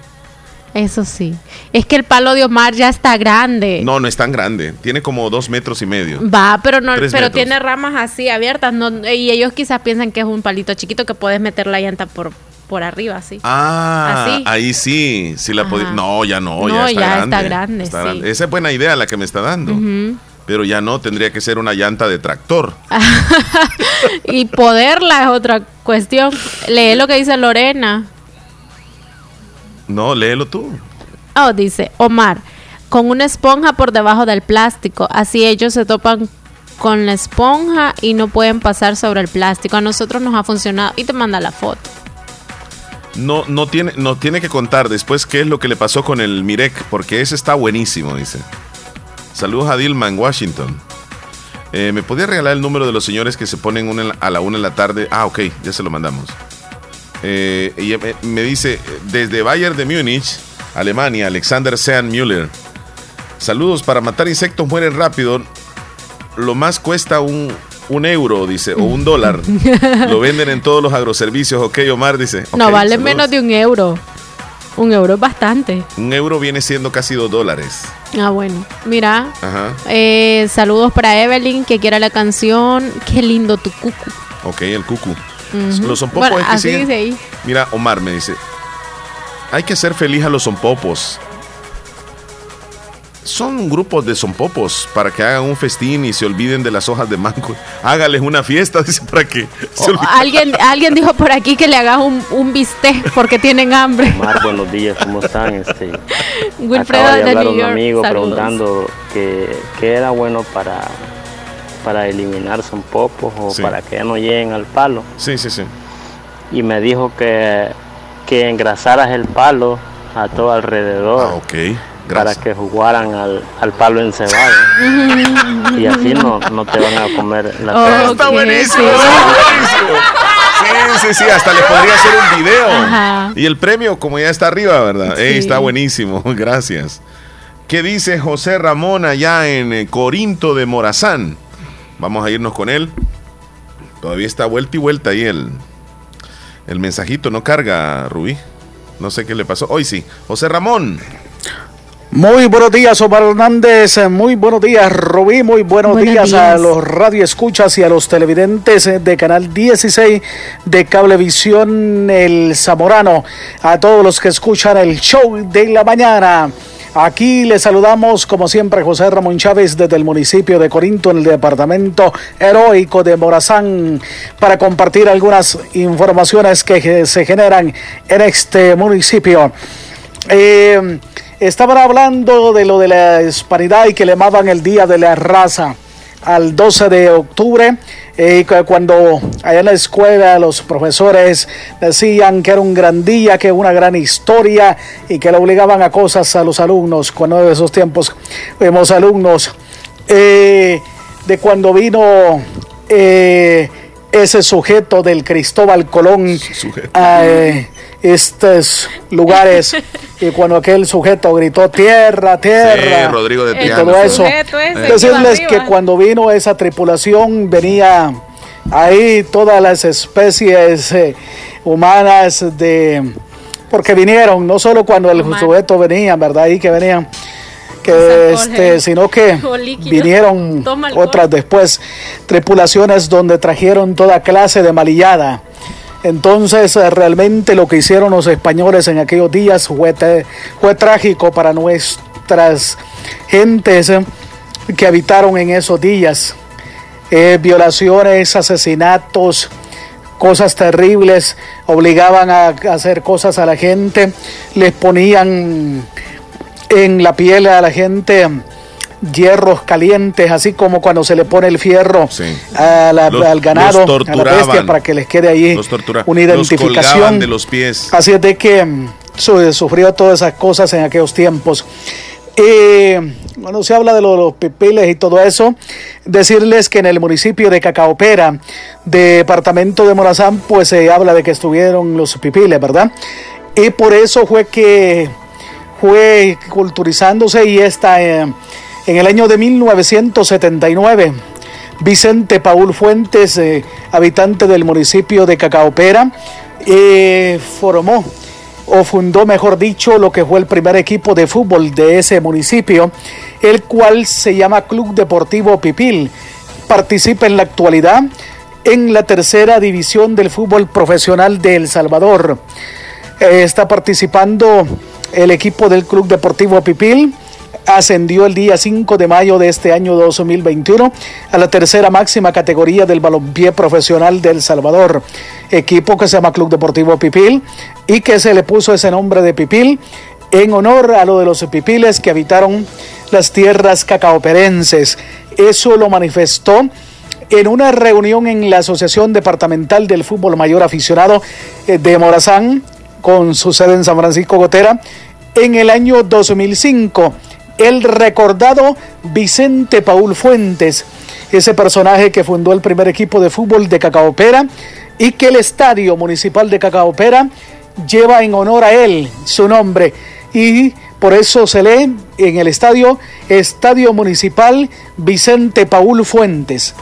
Speaker 2: Eso sí. Es que el palo de Omar ya está grande.
Speaker 1: No, no es tan grande. Tiene como dos metros y medio.
Speaker 2: Va, pero no,
Speaker 1: Tres
Speaker 2: pero
Speaker 1: metros.
Speaker 2: tiene ramas así abiertas, no, y ellos quizás piensan que es un palito chiquito que puedes meter la llanta por, por arriba, así.
Speaker 1: Ah,
Speaker 2: Así.
Speaker 1: ahí sí. sí la
Speaker 2: Ajá.
Speaker 1: no, ya no,
Speaker 2: No,
Speaker 1: ya está
Speaker 2: ya
Speaker 1: grande.
Speaker 2: está grande, sí.
Speaker 1: Esa es buena idea la que me está dando. Pero ya no, tendría que ser una llanta de tractor.
Speaker 2: Y poderla es otra cuestión. Lee lo que dice Lorena.
Speaker 1: No, léelo tú.
Speaker 2: Oh, dice Omar, con una esponja por debajo del plástico. Así ellos se topan con la esponja y no pueden pasar sobre el plástico. A nosotros nos ha funcionado. Y te manda la foto.
Speaker 1: No, no tiene, no tiene que contar después qué es lo que le pasó con el Mirek, porque ese está buenísimo, dice. Saludos a Dilma en Washington. Eh, ¿Me podría regalar el número de los señores que se ponen una a la una de la tarde? Ah, ok, ya se lo mandamos. Eh, ella me, dice, desde Bayern de Múnich, Alemania, Alexander Sean Müller. Saludos, para matar insectos mueren rápido. Lo más cuesta un, un euro, dice, o un dólar. Lo venden en todos los agroservicios. Ok, Omar dice.
Speaker 2: no
Speaker 1: "Ok,
Speaker 2: vale
Speaker 1: saludos".
Speaker 2: menos de un euro. Un euro es bastante.
Speaker 1: Un euro viene siendo casi dos dólares.
Speaker 2: Ah, bueno. Mira,
Speaker 1: Ajá.
Speaker 2: eh, saludos para Evelyn que quiera la canción. Qué lindo tu cucu.
Speaker 1: Ok, el cucu.
Speaker 2: Ujú.
Speaker 1: Los zompopos
Speaker 2: Bueno,
Speaker 1: es que
Speaker 2: así
Speaker 1: siguen-
Speaker 2: dice ahí.
Speaker 1: Mira, Omar me dice, hay que hacer feliz a los zompopos. Son grupos de zompopos para que hagan un festín y se olviden de las hojas de mango. Hágales una fiesta, dice, para que se
Speaker 2: alguien, alguien dijo por aquí que le hagas un, un bistec porque tienen hambre.
Speaker 39: Omar, buenos días, ¿cómo están? Este,
Speaker 2: Wilfredo
Speaker 39: acaba de
Speaker 2: de New
Speaker 39: un
Speaker 2: York,
Speaker 39: amigo
Speaker 2: saludos.
Speaker 39: preguntando que, qué era bueno para, para eliminar son popos o
Speaker 1: Sí.
Speaker 39: para que ya no lleguen al palo.
Speaker 1: Sí, sí, sí.
Speaker 39: Y me dijo que, que engrasaras el palo a todo alrededor.
Speaker 1: Ah, ok.
Speaker 39: Para que jugaran al, al palo encebado. y así no, no te van a comer la
Speaker 1: Oh, está buenísimo, está buenísimo. Sí, sí, sí, hasta le podría hacer un video.
Speaker 2: Ajá.
Speaker 1: Y el premio, como ya está arriba, ¿verdad? Ey,
Speaker 2: Sí.
Speaker 1: está buenísimo, gracias. ¿Qué dice José Ramón allá en eh, Corinto de Morazán? Vamos a irnos con él. Todavía está vuelta y vuelta ahí el, el mensajito. No carga, Rubí. No sé qué le pasó. Hoy sí. José Ramón.
Speaker 40: Muy buenos días, Omar Hernández. Muy buenos días, Rubí. Muy buenos,
Speaker 2: Buenos
Speaker 40: días, a los radioescuchas y a los televidentes de Canal 16 de Cablevisión El Zamorano. A todos los que escuchan el show de la mañana. Aquí les saludamos, como siempre, José Ramón Chávez desde el municipio de Corinto, en el departamento heroico de Morazán, para compartir algunas informaciones que se generan en este municipio. Eh, estaban hablando de lo de la hispanidad y que le llamaban el Día de la Raza al 12 de octubre, eh, cu- cuando allá en la escuela los profesores decían que era un gran día, que una gran historia y que le obligaban a cosas a los alumnos, cuando en esos tiempos vemos alumnos, eh, de cuando vino eh, ese sujeto del Cristóbal Colón estos lugares y cuando aquel sujeto gritó tierra, tierra
Speaker 1: Sí, Rodrigo de
Speaker 40: y
Speaker 1: Tiana
Speaker 40: todo eso. Decirles que cuando vino esa tripulación venía ahí todas las especies eh, humanas de porque vinieron no solo cuando el sujeto venía, ¿verdad? Ahí que venían que este, sino que vinieron otras después tripulaciones donde trajeron toda clase de malillada. Entonces, eh, realmente lo que hicieron los españoles en aquellos días fue, trágico para nuestras gentes eh, que habitaron en esos días. Eh, violaciones, asesinatos, cosas terribles, obligaban a hacer cosas a la gente, les ponían en la piel a la gente hierros calientes, así como cuando se le pone el fierro a la-
Speaker 1: Los-
Speaker 40: al ganado, a la bestia, para que les quede ahí
Speaker 1: Los
Speaker 40: una identificación.
Speaker 1: colgaban de los pies.
Speaker 40: Así es de que mm, su- sufrió todas esas cosas en aquellos tiempos. Eh, cuando se habla de lo- los pipiles y todo eso, decirles que en el municipio de Cacaopera, departamento de Morazán, pues se habla de que estuvieron los pipiles, ¿verdad? Y por eso fue que fue culturizándose y está eh, en el año de 1979. Vicente Paul Fuentes, eh, habitante del municipio de Cacaopera, eh, formó o fundó, mejor dicho, lo que fue el primer equipo de fútbol de ese municipio, el cual se llama Club Deportivo Pipil. Participa en la actualidad en la tercera división del fútbol profesional de El Salvador. Eh, está participando el equipo del Club Deportivo Pipil. Ascendió el día 5 de mayo de este año 2021 a la tercera máxima categoría del balompié profesional de El Salvador. Equipo que se llama Club Deportivo Pipil y que se le puso ese nombre de Pipil en honor a lo de los pipiles que habitaron las tierras cacaoperenses. Eso lo manifestó en una reunión en la Asociación Departamental del Fútbol Mayor Aficionado eh, de Morazán, con su sede en San Francisco Gotera, en el año 2005. El recordado Vicente Paul Fuentes, ese personaje que fundó el primer equipo de fútbol de Cacaopera y que el Estadio Municipal de Cacaopera lleva en honor a él su nombre y por eso se lee en el estadio Estadio Municipal Vicente Paul Fuentes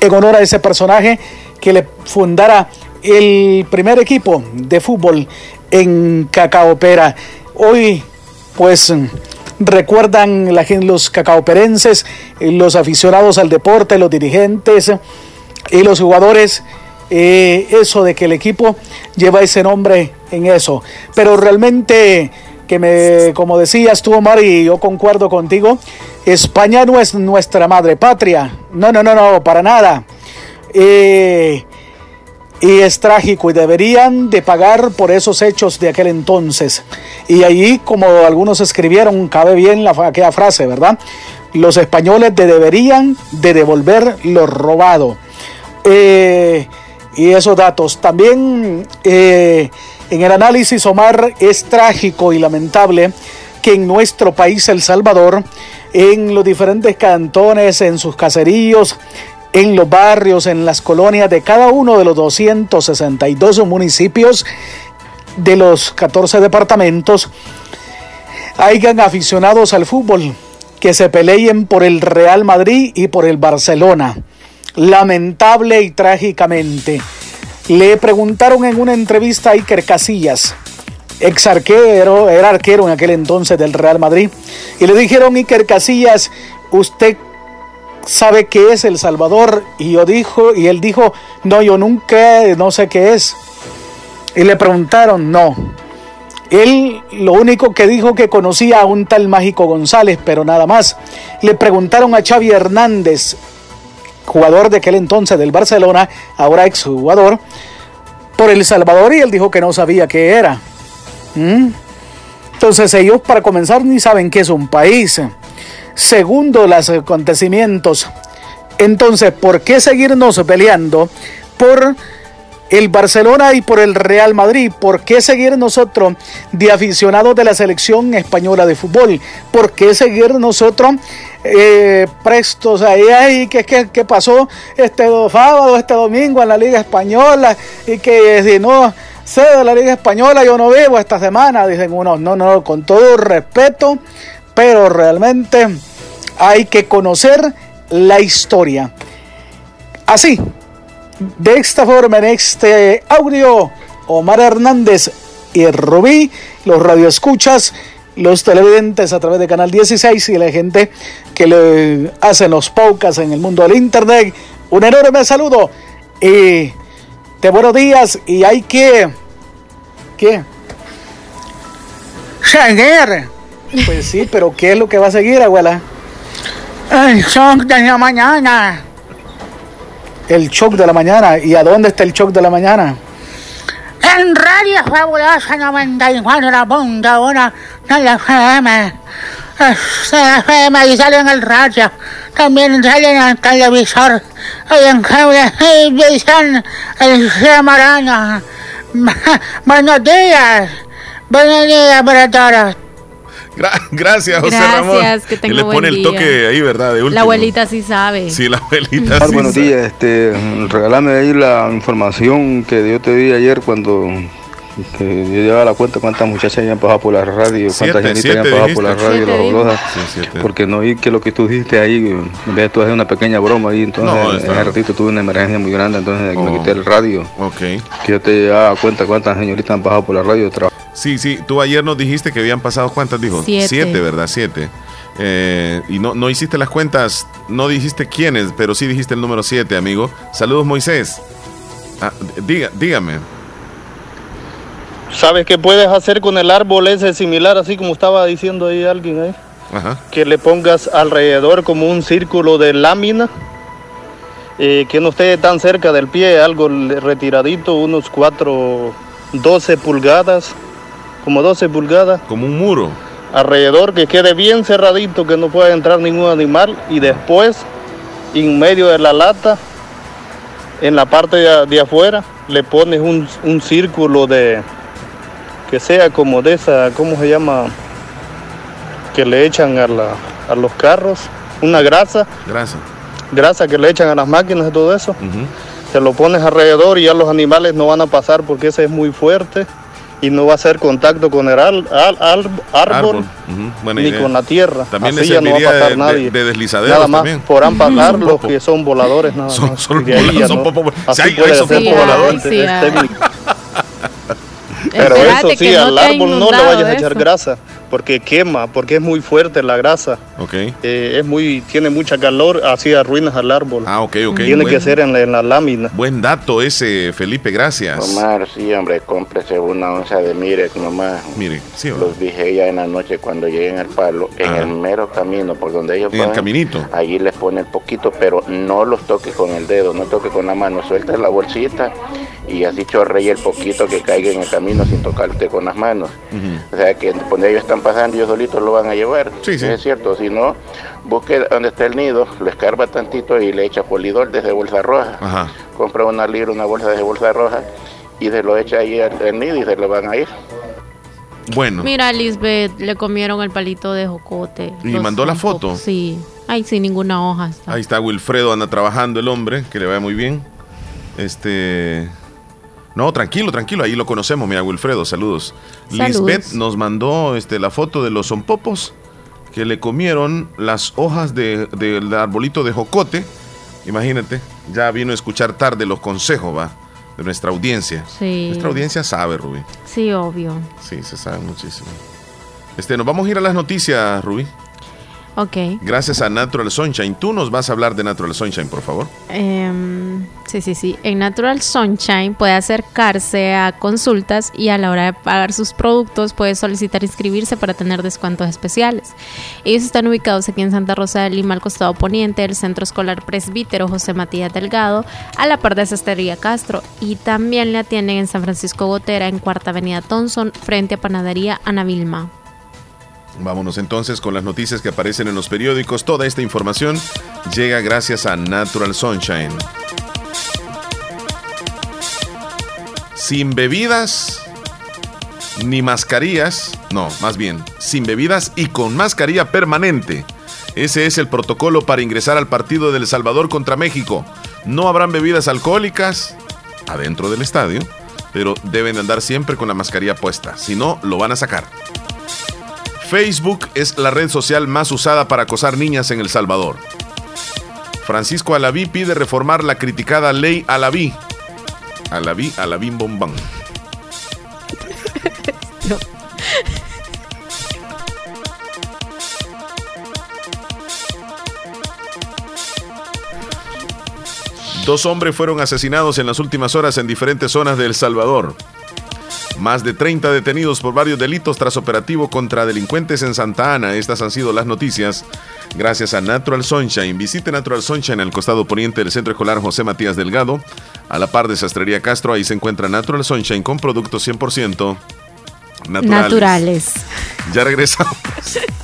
Speaker 40: en honor a ese personaje que le fundara el primer equipo de fútbol en Cacaopera. Hoy, pues, recuerdan la los cacaoperenses, eh, los aficionados al deporte, los dirigentes eh, y los jugadores, eh, eso de que el equipo lleva ese nombre en eso. Pero realmente, que me, como decías tú, Omar, y yo concuerdo contigo, España no es nuestra madre patria. No, no, no, no, para nada. Eh, y es trágico y deberían de pagar por esos hechos de aquel entonces. Y allí, como algunos escribieron, cabe bien la, aquella frase, ¿verdad? Los españoles de deberían de devolver lo robado. Eh, y esos datos. También eh, en el análisis, Omar, es trágico y lamentable que en nuestro país, El Salvador, en los diferentes cantones, en sus caseríos, en los barrios, en las colonias de cada uno de los 262 municipios de los 14 departamentos, hayan aficionados al fútbol que se peleen por el Real Madrid y por el Barcelona. lamentable y trágicamente. Le preguntaron en una entrevista a Iker Casillas, ex arquero, era arquero en aquel entonces del Real Madrid, y le dijeron Iker Casillas, usted sabe qué es El Salvador, y yo dijo, y él dijo, no, yo nunca, no sé qué es. Y le preguntaron, no. Él lo único que dijo que conocía a un tal Mágico González, pero nada más. Le preguntaron a Xavi Hernández, jugador de aquel entonces del Barcelona, ahora exjugador, por El Salvador y él dijo que no sabía qué era. ¿Mm? Entonces ellos para comenzar ni saben qué es un país. Segundo, los acontecimientos. Entonces, ¿por qué seguirnos peleando por el Barcelona y por el Real Madrid. ¿Por qué seguir nosotros de aficionados de la selección española de fútbol? ¿Por qué seguir nosotros eh, prestos ahí? ¿qué, qué, qué pasó este sábado, este domingo en la Liga Española? Y que si no sé de la Liga Española, yo no vivo esta semana. Dicen unos, no, no, con todo respeto, pero realmente hay que conocer la historia. Así, de esta forma, en este audio, Omar Hernández y Rubí, los radioescuchas, los televidentes a través de Canal 16 y la gente que le hacen los podcasts en el mundo del Internet, un enorme saludo y de buenos días y hay que... ¿Qué? Seguir. Pues sí, pero ¿qué es lo que va a seguir, abuela?
Speaker 41: El shock de la mañana.
Speaker 40: El shock de la mañana. ¿Y a dónde está el shock de la mañana?
Speaker 41: En Radio Fabulosa 94 la punta una de la FM. Es la FM y sale en el radio. También sale en el televisor. Y en televisión el Maraña. Buenos días. Buenos días para todos.
Speaker 1: Gra- gracias, José
Speaker 2: Gracias,
Speaker 1: Ramón.
Speaker 2: que tenga
Speaker 1: le
Speaker 2: buen
Speaker 1: pone el toque ahí, ¿verdad? De último.
Speaker 2: La abuelita sí sabe.
Speaker 1: Sí, la abuelita sí
Speaker 42: buenos
Speaker 1: sabe.
Speaker 42: días, este, regálame ahí la información que yo te di ayer cuando que yo llevaba la cuenta cuántas muchachas habían pasado por la radio, cuántas genitas habían pasado por la radio,
Speaker 1: Siete
Speaker 42: la
Speaker 1: dijo.
Speaker 42: fabulosa,
Speaker 1: Sí, siete.
Speaker 42: porque no oí que lo que tú dijiste ahí, en vez de tú hacer una pequeña broma ahí, entonces
Speaker 1: No,
Speaker 42: en
Speaker 1: está-
Speaker 42: ese ratito tuve una emergencia muy grande, entonces
Speaker 1: Oh.
Speaker 42: me quité el radio,
Speaker 1: Ok.
Speaker 42: que yo te llevaba cuenta cuántas señoritas han pasado por la radio,
Speaker 1: Sí, sí, tú ayer nos dijiste que habían pasado cuántas, dijo.
Speaker 42: Siete.
Speaker 1: ¿verdad? Siete. Eh, y no, no hiciste las cuentas, no dijiste quiénes, pero sí dijiste el número siete, amigo. Saludos, Moisés. Ah, diga, dígame.
Speaker 43: ¿Sabes qué puedes hacer con el árbol ese similar, así como estaba diciendo ahí alguien ahí?
Speaker 1: Ajá.
Speaker 43: Que le pongas alrededor como un círculo de lámina, eh, que no esté tan cerca del pie, algo retiradito, unos 4, 12 pulgadas, como 12 pulgadas.
Speaker 1: Como un muro.
Speaker 43: Alrededor, que quede bien cerradito, que no pueda entrar ningún animal, y después, en medio de la lata, en la parte de, de afuera, le pones un, un círculo de, que sea como de esa, ¿cómo se llama? Que le echan a, la- a los carros, una grasa,
Speaker 1: Gracias.
Speaker 43: grasa que le echan a las máquinas y todo eso. Te lo pones alrededor y ya los animales no van a pasar porque ese es muy fuerte y no va a hacer contacto con el al- al- al- árbol,
Speaker 1: buena
Speaker 43: ni
Speaker 1: idea.
Speaker 43: con la tierra.
Speaker 1: También
Speaker 43: Así ya no va a pasar
Speaker 1: de,
Speaker 43: nadie.
Speaker 1: de- de deslizaderos
Speaker 43: Nada más
Speaker 1: también.
Speaker 43: podrán pasar los que son voladores nada
Speaker 1: Son-
Speaker 43: más.
Speaker 1: son
Speaker 43: Y de ahí
Speaker 1: vola-
Speaker 43: ya
Speaker 1: son
Speaker 43: no.
Speaker 1: popo-
Speaker 43: Así
Speaker 1: hay-
Speaker 43: puede
Speaker 1: son
Speaker 43: ser
Speaker 1: voladores.
Speaker 2: Sí,
Speaker 43: es técnico. Pero
Speaker 2: Espérate,
Speaker 43: eso sí,
Speaker 2: no
Speaker 43: al árbol no le vayas a echar grasa, porque quema, porque es muy fuerte la grasa.
Speaker 1: Ok.
Speaker 43: Eh, es muy, tiene mucha calor, así arruinas al árbol.
Speaker 1: Ah, ok, ok.
Speaker 43: Tiene
Speaker 1: Buen-
Speaker 43: que ser en la, en la lámina.
Speaker 1: Buen dato ese, Felipe, gracias.
Speaker 44: Omar, sí, hombre, cómprese una onza de Mirex nomás.
Speaker 1: Mire, sí,
Speaker 44: Los dije ya en la noche cuando lleguen al palo, en el mero camino por donde ellos
Speaker 1: En el
Speaker 44: van.
Speaker 1: caminito.
Speaker 44: Allí les pone el poquito, pero no los toque con el dedo, no toque con la mano, suelta la bolsita y así chorrea el poquito que caiga en el camino sin tocarte con las manos. O sea que donde ellos están pasando, ellos solitos lo van a llevar.
Speaker 1: Sí, sí.
Speaker 44: Es cierto, si no, busque donde está el nido, lo escarba tantito y le echa polidor desde bolsa roja.
Speaker 1: Ajá.
Speaker 44: Compra una libra, una bolsa de bolsa roja y se lo echa ahí al, al nido y se lo van a ir.
Speaker 1: Bueno.
Speaker 2: Mira, Lisbeth, le comieron el palito de jocote.
Speaker 1: Y mandó la foto.
Speaker 2: Sí. Ay, sin ninguna hoja. está.
Speaker 1: Ahí está Wilfredo, anda trabajando el hombre, que le vaya muy bien. Este. No, tranquilo, tranquilo, ahí lo conocemos, mira, Wilfredo, saludos.
Speaker 2: Saludos.
Speaker 1: Lisbeth nos mandó este, la foto de los zompopos que le comieron las hojas de- del arbolito de jocote
Speaker 45: Imagínate, ya vino a escuchar tarde los consejos, va, de nuestra audiencia.
Speaker 2: Sí.
Speaker 45: Nuestra audiencia sabe, Rubí.
Speaker 2: Sí, obvio.
Speaker 45: Sí, se sabe muchísimo. Este, nos vamos a ir a las noticias, Rubí.
Speaker 2: Ok.
Speaker 45: Gracias a Natural Sunshine. Tú nos vas a hablar de Natural Sunshine, por favor.
Speaker 2: Em, sí, sí, sí. En Natural Sunshine puede acercarse a consultas y a la hora de pagar sus productos puede solicitar inscribirse para tener descuentos especiales. Ellos están ubicados aquí en Santa Rosa de Lima, al costado poniente del Centro Escolar Presbítero José Matías Delgado, a la par de Cestería Castro. Y también le atienden en San Francisco Gotera, en Cuarta Avenida Thompson, frente a Panadería Ana Vilma.
Speaker 45: Vámonos entonces con las noticias que aparecen en los periódicos. Toda esta información llega gracias a Natural Sunshine. Sin bebidas ni mascarillas, no, más bien, sin bebidas y con mascarilla permanente. Ese es el protocolo para ingresar al partido del El Salvador contra México. No habrán bebidas alcohólicas adentro del estadio, pero deben andar siempre con la mascarilla puesta, si no, lo van a sacar. Facebook es la red social más usada para acosar niñas en El Salvador. Francisco Alaví pide reformar la criticada ley Alaví. Alaví, Alavín Bombán. Dos hombres fueron asesinados en las últimas horas en diferentes zonas de El Salvador. Más de 30 detenidos por varios delitos tras operativo contra delincuentes en Santa Ana. Estas han sido las noticias gracias a Natural Sunshine. Visite Natural Sunshine al costado poniente del Centro Escolar José Matías Delgado. A la par de Sastrería Castro, ahí se encuentra Natural Sunshine con productos 100% naturales.
Speaker 2: Naturales.
Speaker 45: Ya regresamos.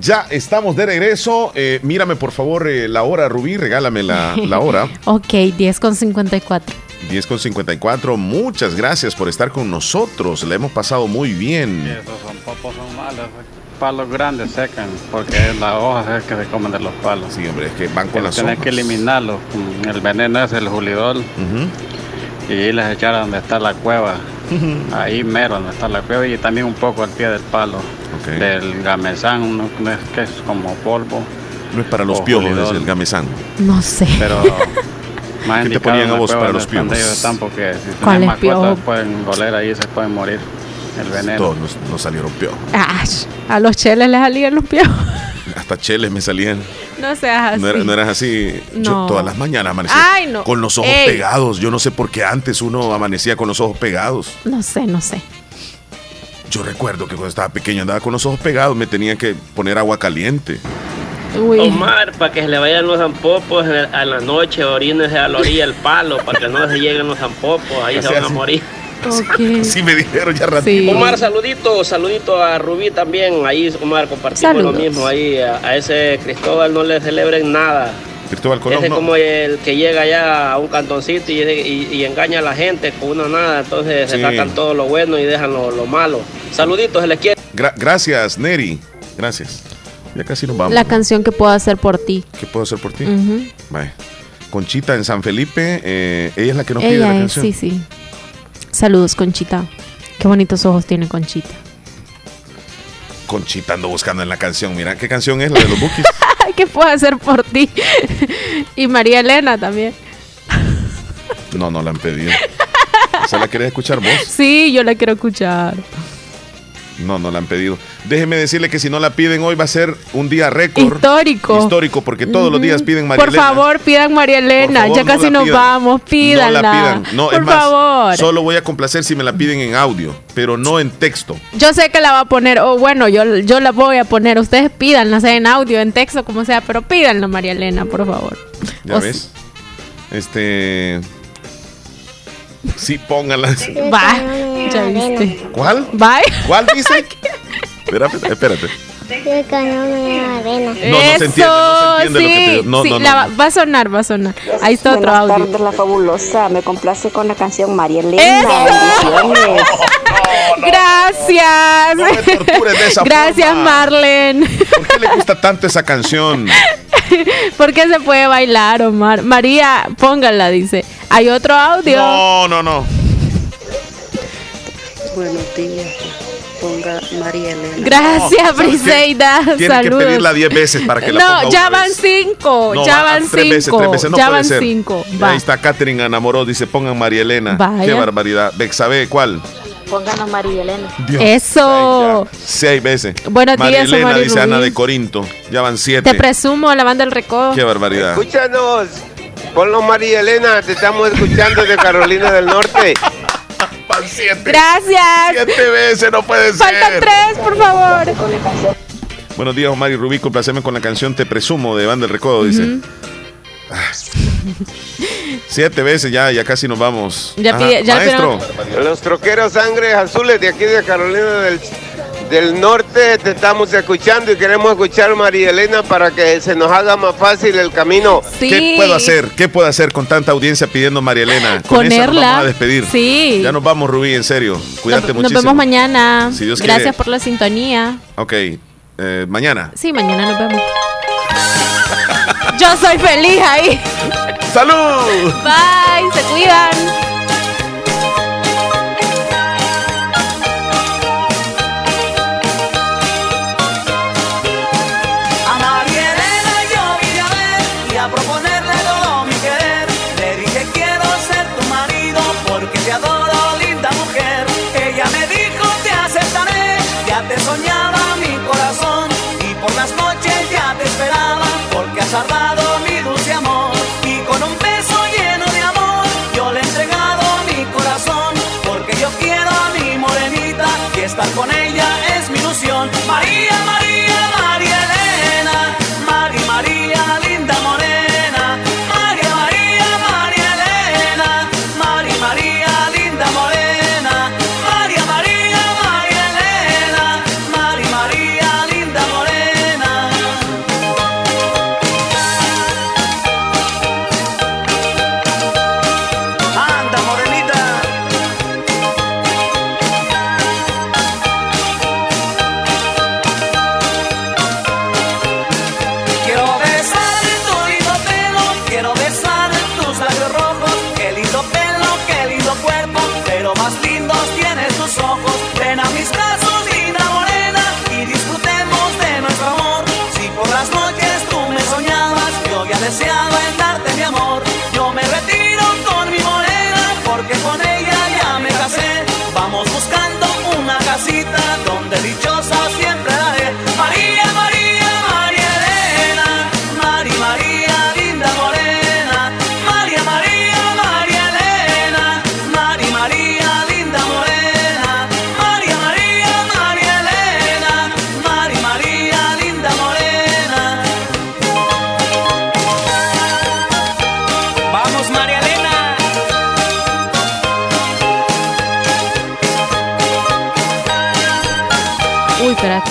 Speaker 1: Ya estamos de regreso. Eh, mírame por favor eh, la hora, Rubí. Regálame la, la hora.
Speaker 2: Ok, 10 con 54.
Speaker 1: 10 con 54. Muchas gracias por estar con nosotros. Le hemos pasado muy bien.
Speaker 46: Esos son popos son malos. Palos grandes secan porque las hojas es que se comen de los palos.
Speaker 1: Sí, hombre, es que van con las
Speaker 46: Tienes que eliminarlos. El veneno es el julidol. Y les echar a donde está la cueva. Ahí mero donde está la cueva y también un poco al pie del palo. Del gamesán, que es- que es como polvo.
Speaker 1: No es para los piojos, es el gamesán.
Speaker 2: No sé.
Speaker 46: Pero más
Speaker 1: ¿Qué te ponían a vos para los piojos?
Speaker 46: porque si
Speaker 2: ¿Cuál es piojo?
Speaker 46: mascotas pueden oler ahí y se pueden morir. El veneno.
Speaker 1: Todos nos, nos salieron piojos.
Speaker 2: A los cheles les salían los piojos.
Speaker 1: Hasta cheles me salían.
Speaker 2: No seas así.
Speaker 1: No, era- no eras así. Yo
Speaker 2: No.
Speaker 1: todas las mañanas amanecía
Speaker 2: Ay, no.
Speaker 1: con los ojos
Speaker 2: Ey.
Speaker 1: pegados. Yo no sé por qué antes uno amanecía con los ojos pegados.
Speaker 2: No sé, no sé.
Speaker 1: Yo recuerdo que cuando estaba pequeño andaba con los ojos pegados, me tenía que poner agua caliente.
Speaker 47: Omar, para que se le vayan los zampopos a la noche, orínese a la orilla del palo, para que no se lleguen los zampopos, ahí
Speaker 1: Así,
Speaker 47: se van a morir.
Speaker 1: Sí me dijeron ya ratito.
Speaker 47: Omar, saludito, saludito a Rubí también, ahí Omar, compartimos
Speaker 1: Saludos.
Speaker 47: lo mismo, ahí a, a ese Cristóbal no le celebren nada.
Speaker 1: Cristóbal Colón,
Speaker 47: Ese es
Speaker 1: no.
Speaker 47: como el que llega ya a un cantoncito y, y- y engaña a la gente con una nada, entonces
Speaker 1: Sí.
Speaker 47: se sacan todo lo bueno y dejan lo, lo malo. Saluditos, se les quiere.
Speaker 1: Gra- gracias, Neri. Gracias. Ya casi nos vamos.
Speaker 2: La canción que puedo hacer por ti.
Speaker 1: ¿Qué puedo hacer por ti? Vaya. Conchita en San Felipe, eh, ella es la que nos pide la
Speaker 2: es,
Speaker 1: canción.
Speaker 2: sí, sí. Saludos, Conchita. Qué bonitos ojos tiene Conchita.
Speaker 1: Conchita ando buscando en la canción. Mira, ¿qué canción es la de los Bookies?
Speaker 2: ¿Qué puedo hacer por ti? y María Elena también.
Speaker 1: No, no la han pedido. ¿Esa la querés escuchar vos?
Speaker 2: Sí, yo la quiero escuchar.
Speaker 1: No, no la han pedido. Déjeme decirle que si no la piden hoy va a ser un día récord.
Speaker 2: Histórico.
Speaker 1: Histórico, porque todos los días piden María
Speaker 2: Por
Speaker 1: Elena.
Speaker 2: favor, pidan María Elena.
Speaker 1: Por favor,
Speaker 2: ya casi
Speaker 1: no
Speaker 2: nos
Speaker 1: pidan.
Speaker 2: vamos. Pídanla.
Speaker 1: No la pidan. No,
Speaker 2: Por
Speaker 1: es más,
Speaker 2: favor.
Speaker 1: solo voy a complacer si me la piden en audio, pero no en texto.
Speaker 2: Yo sé que la va a poner, o bueno, yo, yo la voy a poner. Ustedes pídanla, sea en audio, en texto, como sea, pero pídanla, María Elena, por favor.
Speaker 1: ¿Ya
Speaker 2: O
Speaker 1: ves? Este. Sí, pónganla.
Speaker 2: Va, ya viste.
Speaker 1: ¿Cuál?
Speaker 2: Bye.
Speaker 1: ¿Cuál dice? espérate, espérate.
Speaker 2: No,
Speaker 1: no se entiende, no se entiende lo que te- no,
Speaker 2: sí,
Speaker 1: no, no,
Speaker 2: la va- a sonar, va a sonar. Ahí está otro
Speaker 48: Buenas
Speaker 2: audio.
Speaker 48: tardes, la fabulosa. Me complace con la canción María Elena. Bendiciones.
Speaker 2: Gracias.
Speaker 1: No me tortures de esa
Speaker 2: Gracias,
Speaker 1: forma.
Speaker 2: Marlene.
Speaker 1: ¿Por qué le gusta tanto esa canción?
Speaker 2: Porque se puede bailar, Omar. María, póngala, dice. Hay otro audio.
Speaker 1: No, no, no.
Speaker 48: Buenos días. Ponga María Elena.
Speaker 2: Gracias,
Speaker 1: No, ¿sabes qué?
Speaker 2: Briseida.
Speaker 1: Tiene que pedirla 10 veces para que la ponga
Speaker 2: No, ya
Speaker 1: una
Speaker 2: van
Speaker 1: vez.
Speaker 2: cinco.
Speaker 1: No,
Speaker 2: ya
Speaker 1: va-
Speaker 2: van
Speaker 1: tres
Speaker 2: cinco.
Speaker 1: veces, tres veces. No
Speaker 2: ya
Speaker 1: puede
Speaker 2: van
Speaker 1: ser.
Speaker 2: cinco.
Speaker 1: Y
Speaker 2: Va.
Speaker 1: Ahí está Catherine enamoró, dice pongan María Elena.
Speaker 2: Vaya.
Speaker 1: Qué barbaridad. Bexabe, ¿cuál?
Speaker 48: Pónganos María Elena.
Speaker 2: Eso.
Speaker 1: Seis veces.
Speaker 2: Buenos
Speaker 1: María
Speaker 2: días,
Speaker 1: Elena, dice. Ana de Corinto. Ya van siete.
Speaker 2: Te presumo, la banda del recodo.
Speaker 1: Qué barbaridad.
Speaker 49: Escúchanos. Ponlo María Elena, te estamos escuchando de Carolina del Norte.
Speaker 1: Siete.
Speaker 2: Gracias.
Speaker 1: Siete veces, no puede
Speaker 2: Faltan
Speaker 1: ser.
Speaker 2: tres, por favor.
Speaker 1: Buenos días, Omar y Rubí. Complaceme con la canción Te Presumo de Banda del Recodo, dice.
Speaker 2: Ujú.
Speaker 1: Siete veces ya, ya casi nos vamos.
Speaker 2: Ya
Speaker 1: Ajá.
Speaker 2: pide- ya
Speaker 1: Maestro.
Speaker 49: Los troqueros sangres azules de aquí de Carolina del, del norte te estamos escuchando y queremos escuchar María Elena para que se nos haga más fácil el camino. Sí.
Speaker 1: ¿Qué puedo hacer? ¿Qué puedo hacer con tanta audiencia pidiendo María Elena? Con Ponerla. Esa nos vamos a despedir.
Speaker 2: Sí.
Speaker 1: Ya nos vamos, Rubí, en serio. Cuídate
Speaker 2: nos,
Speaker 1: muchísimo.
Speaker 2: Nos vemos mañana.
Speaker 1: Si Dios
Speaker 2: Gracias por la sintonía.
Speaker 1: Ok. Eh, mañana.
Speaker 2: Sí, mañana nos vemos. Yo soy feliz ahí.
Speaker 1: ¡Salud!
Speaker 18: Bye, se cuidan. salvar.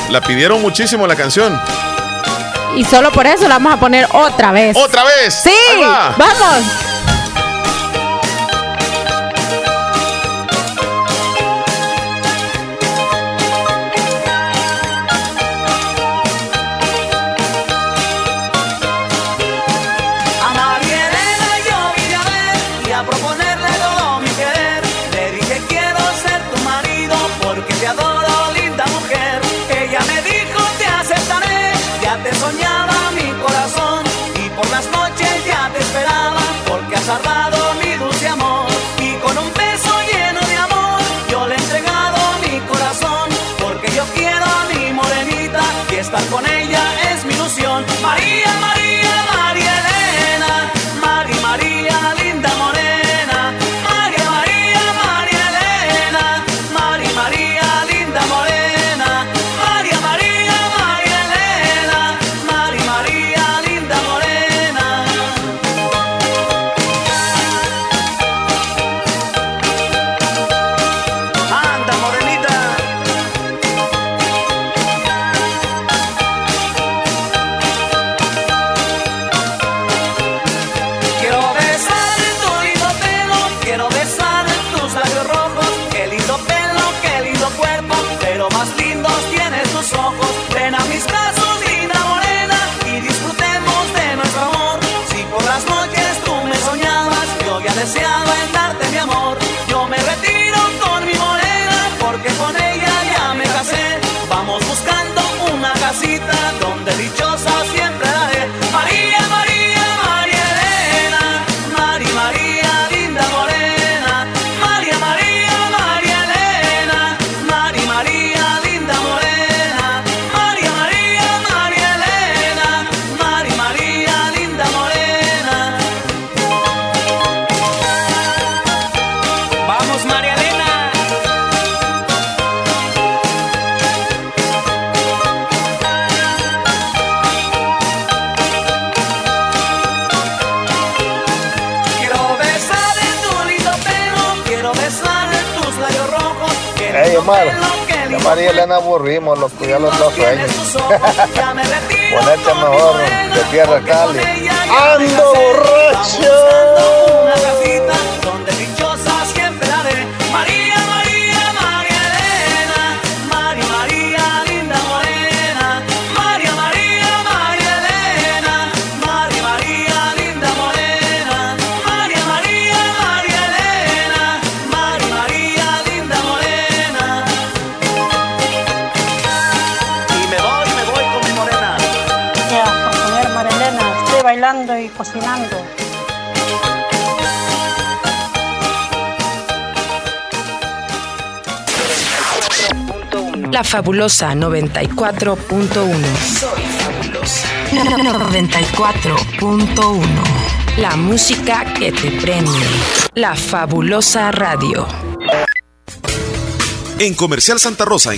Speaker 1: La pidieron muchísimo la canción.
Speaker 18: Y solo por eso la vamos a poner otra vez.
Speaker 1: ¡Otra vez!
Speaker 18: ¡Sí! ¡Vamos!
Speaker 50: María Elena
Speaker 42: aburrimos, los cuidados los sueños. Ponete mejor de tierra cali.
Speaker 50: ¡Ando borracho!
Speaker 51: Cocinando.
Speaker 52: La fabulosa 94.1. Soy fabulosa. 94.1. La música que te prende. La fabulosa radio.
Speaker 19: En Comercial Santa Rosa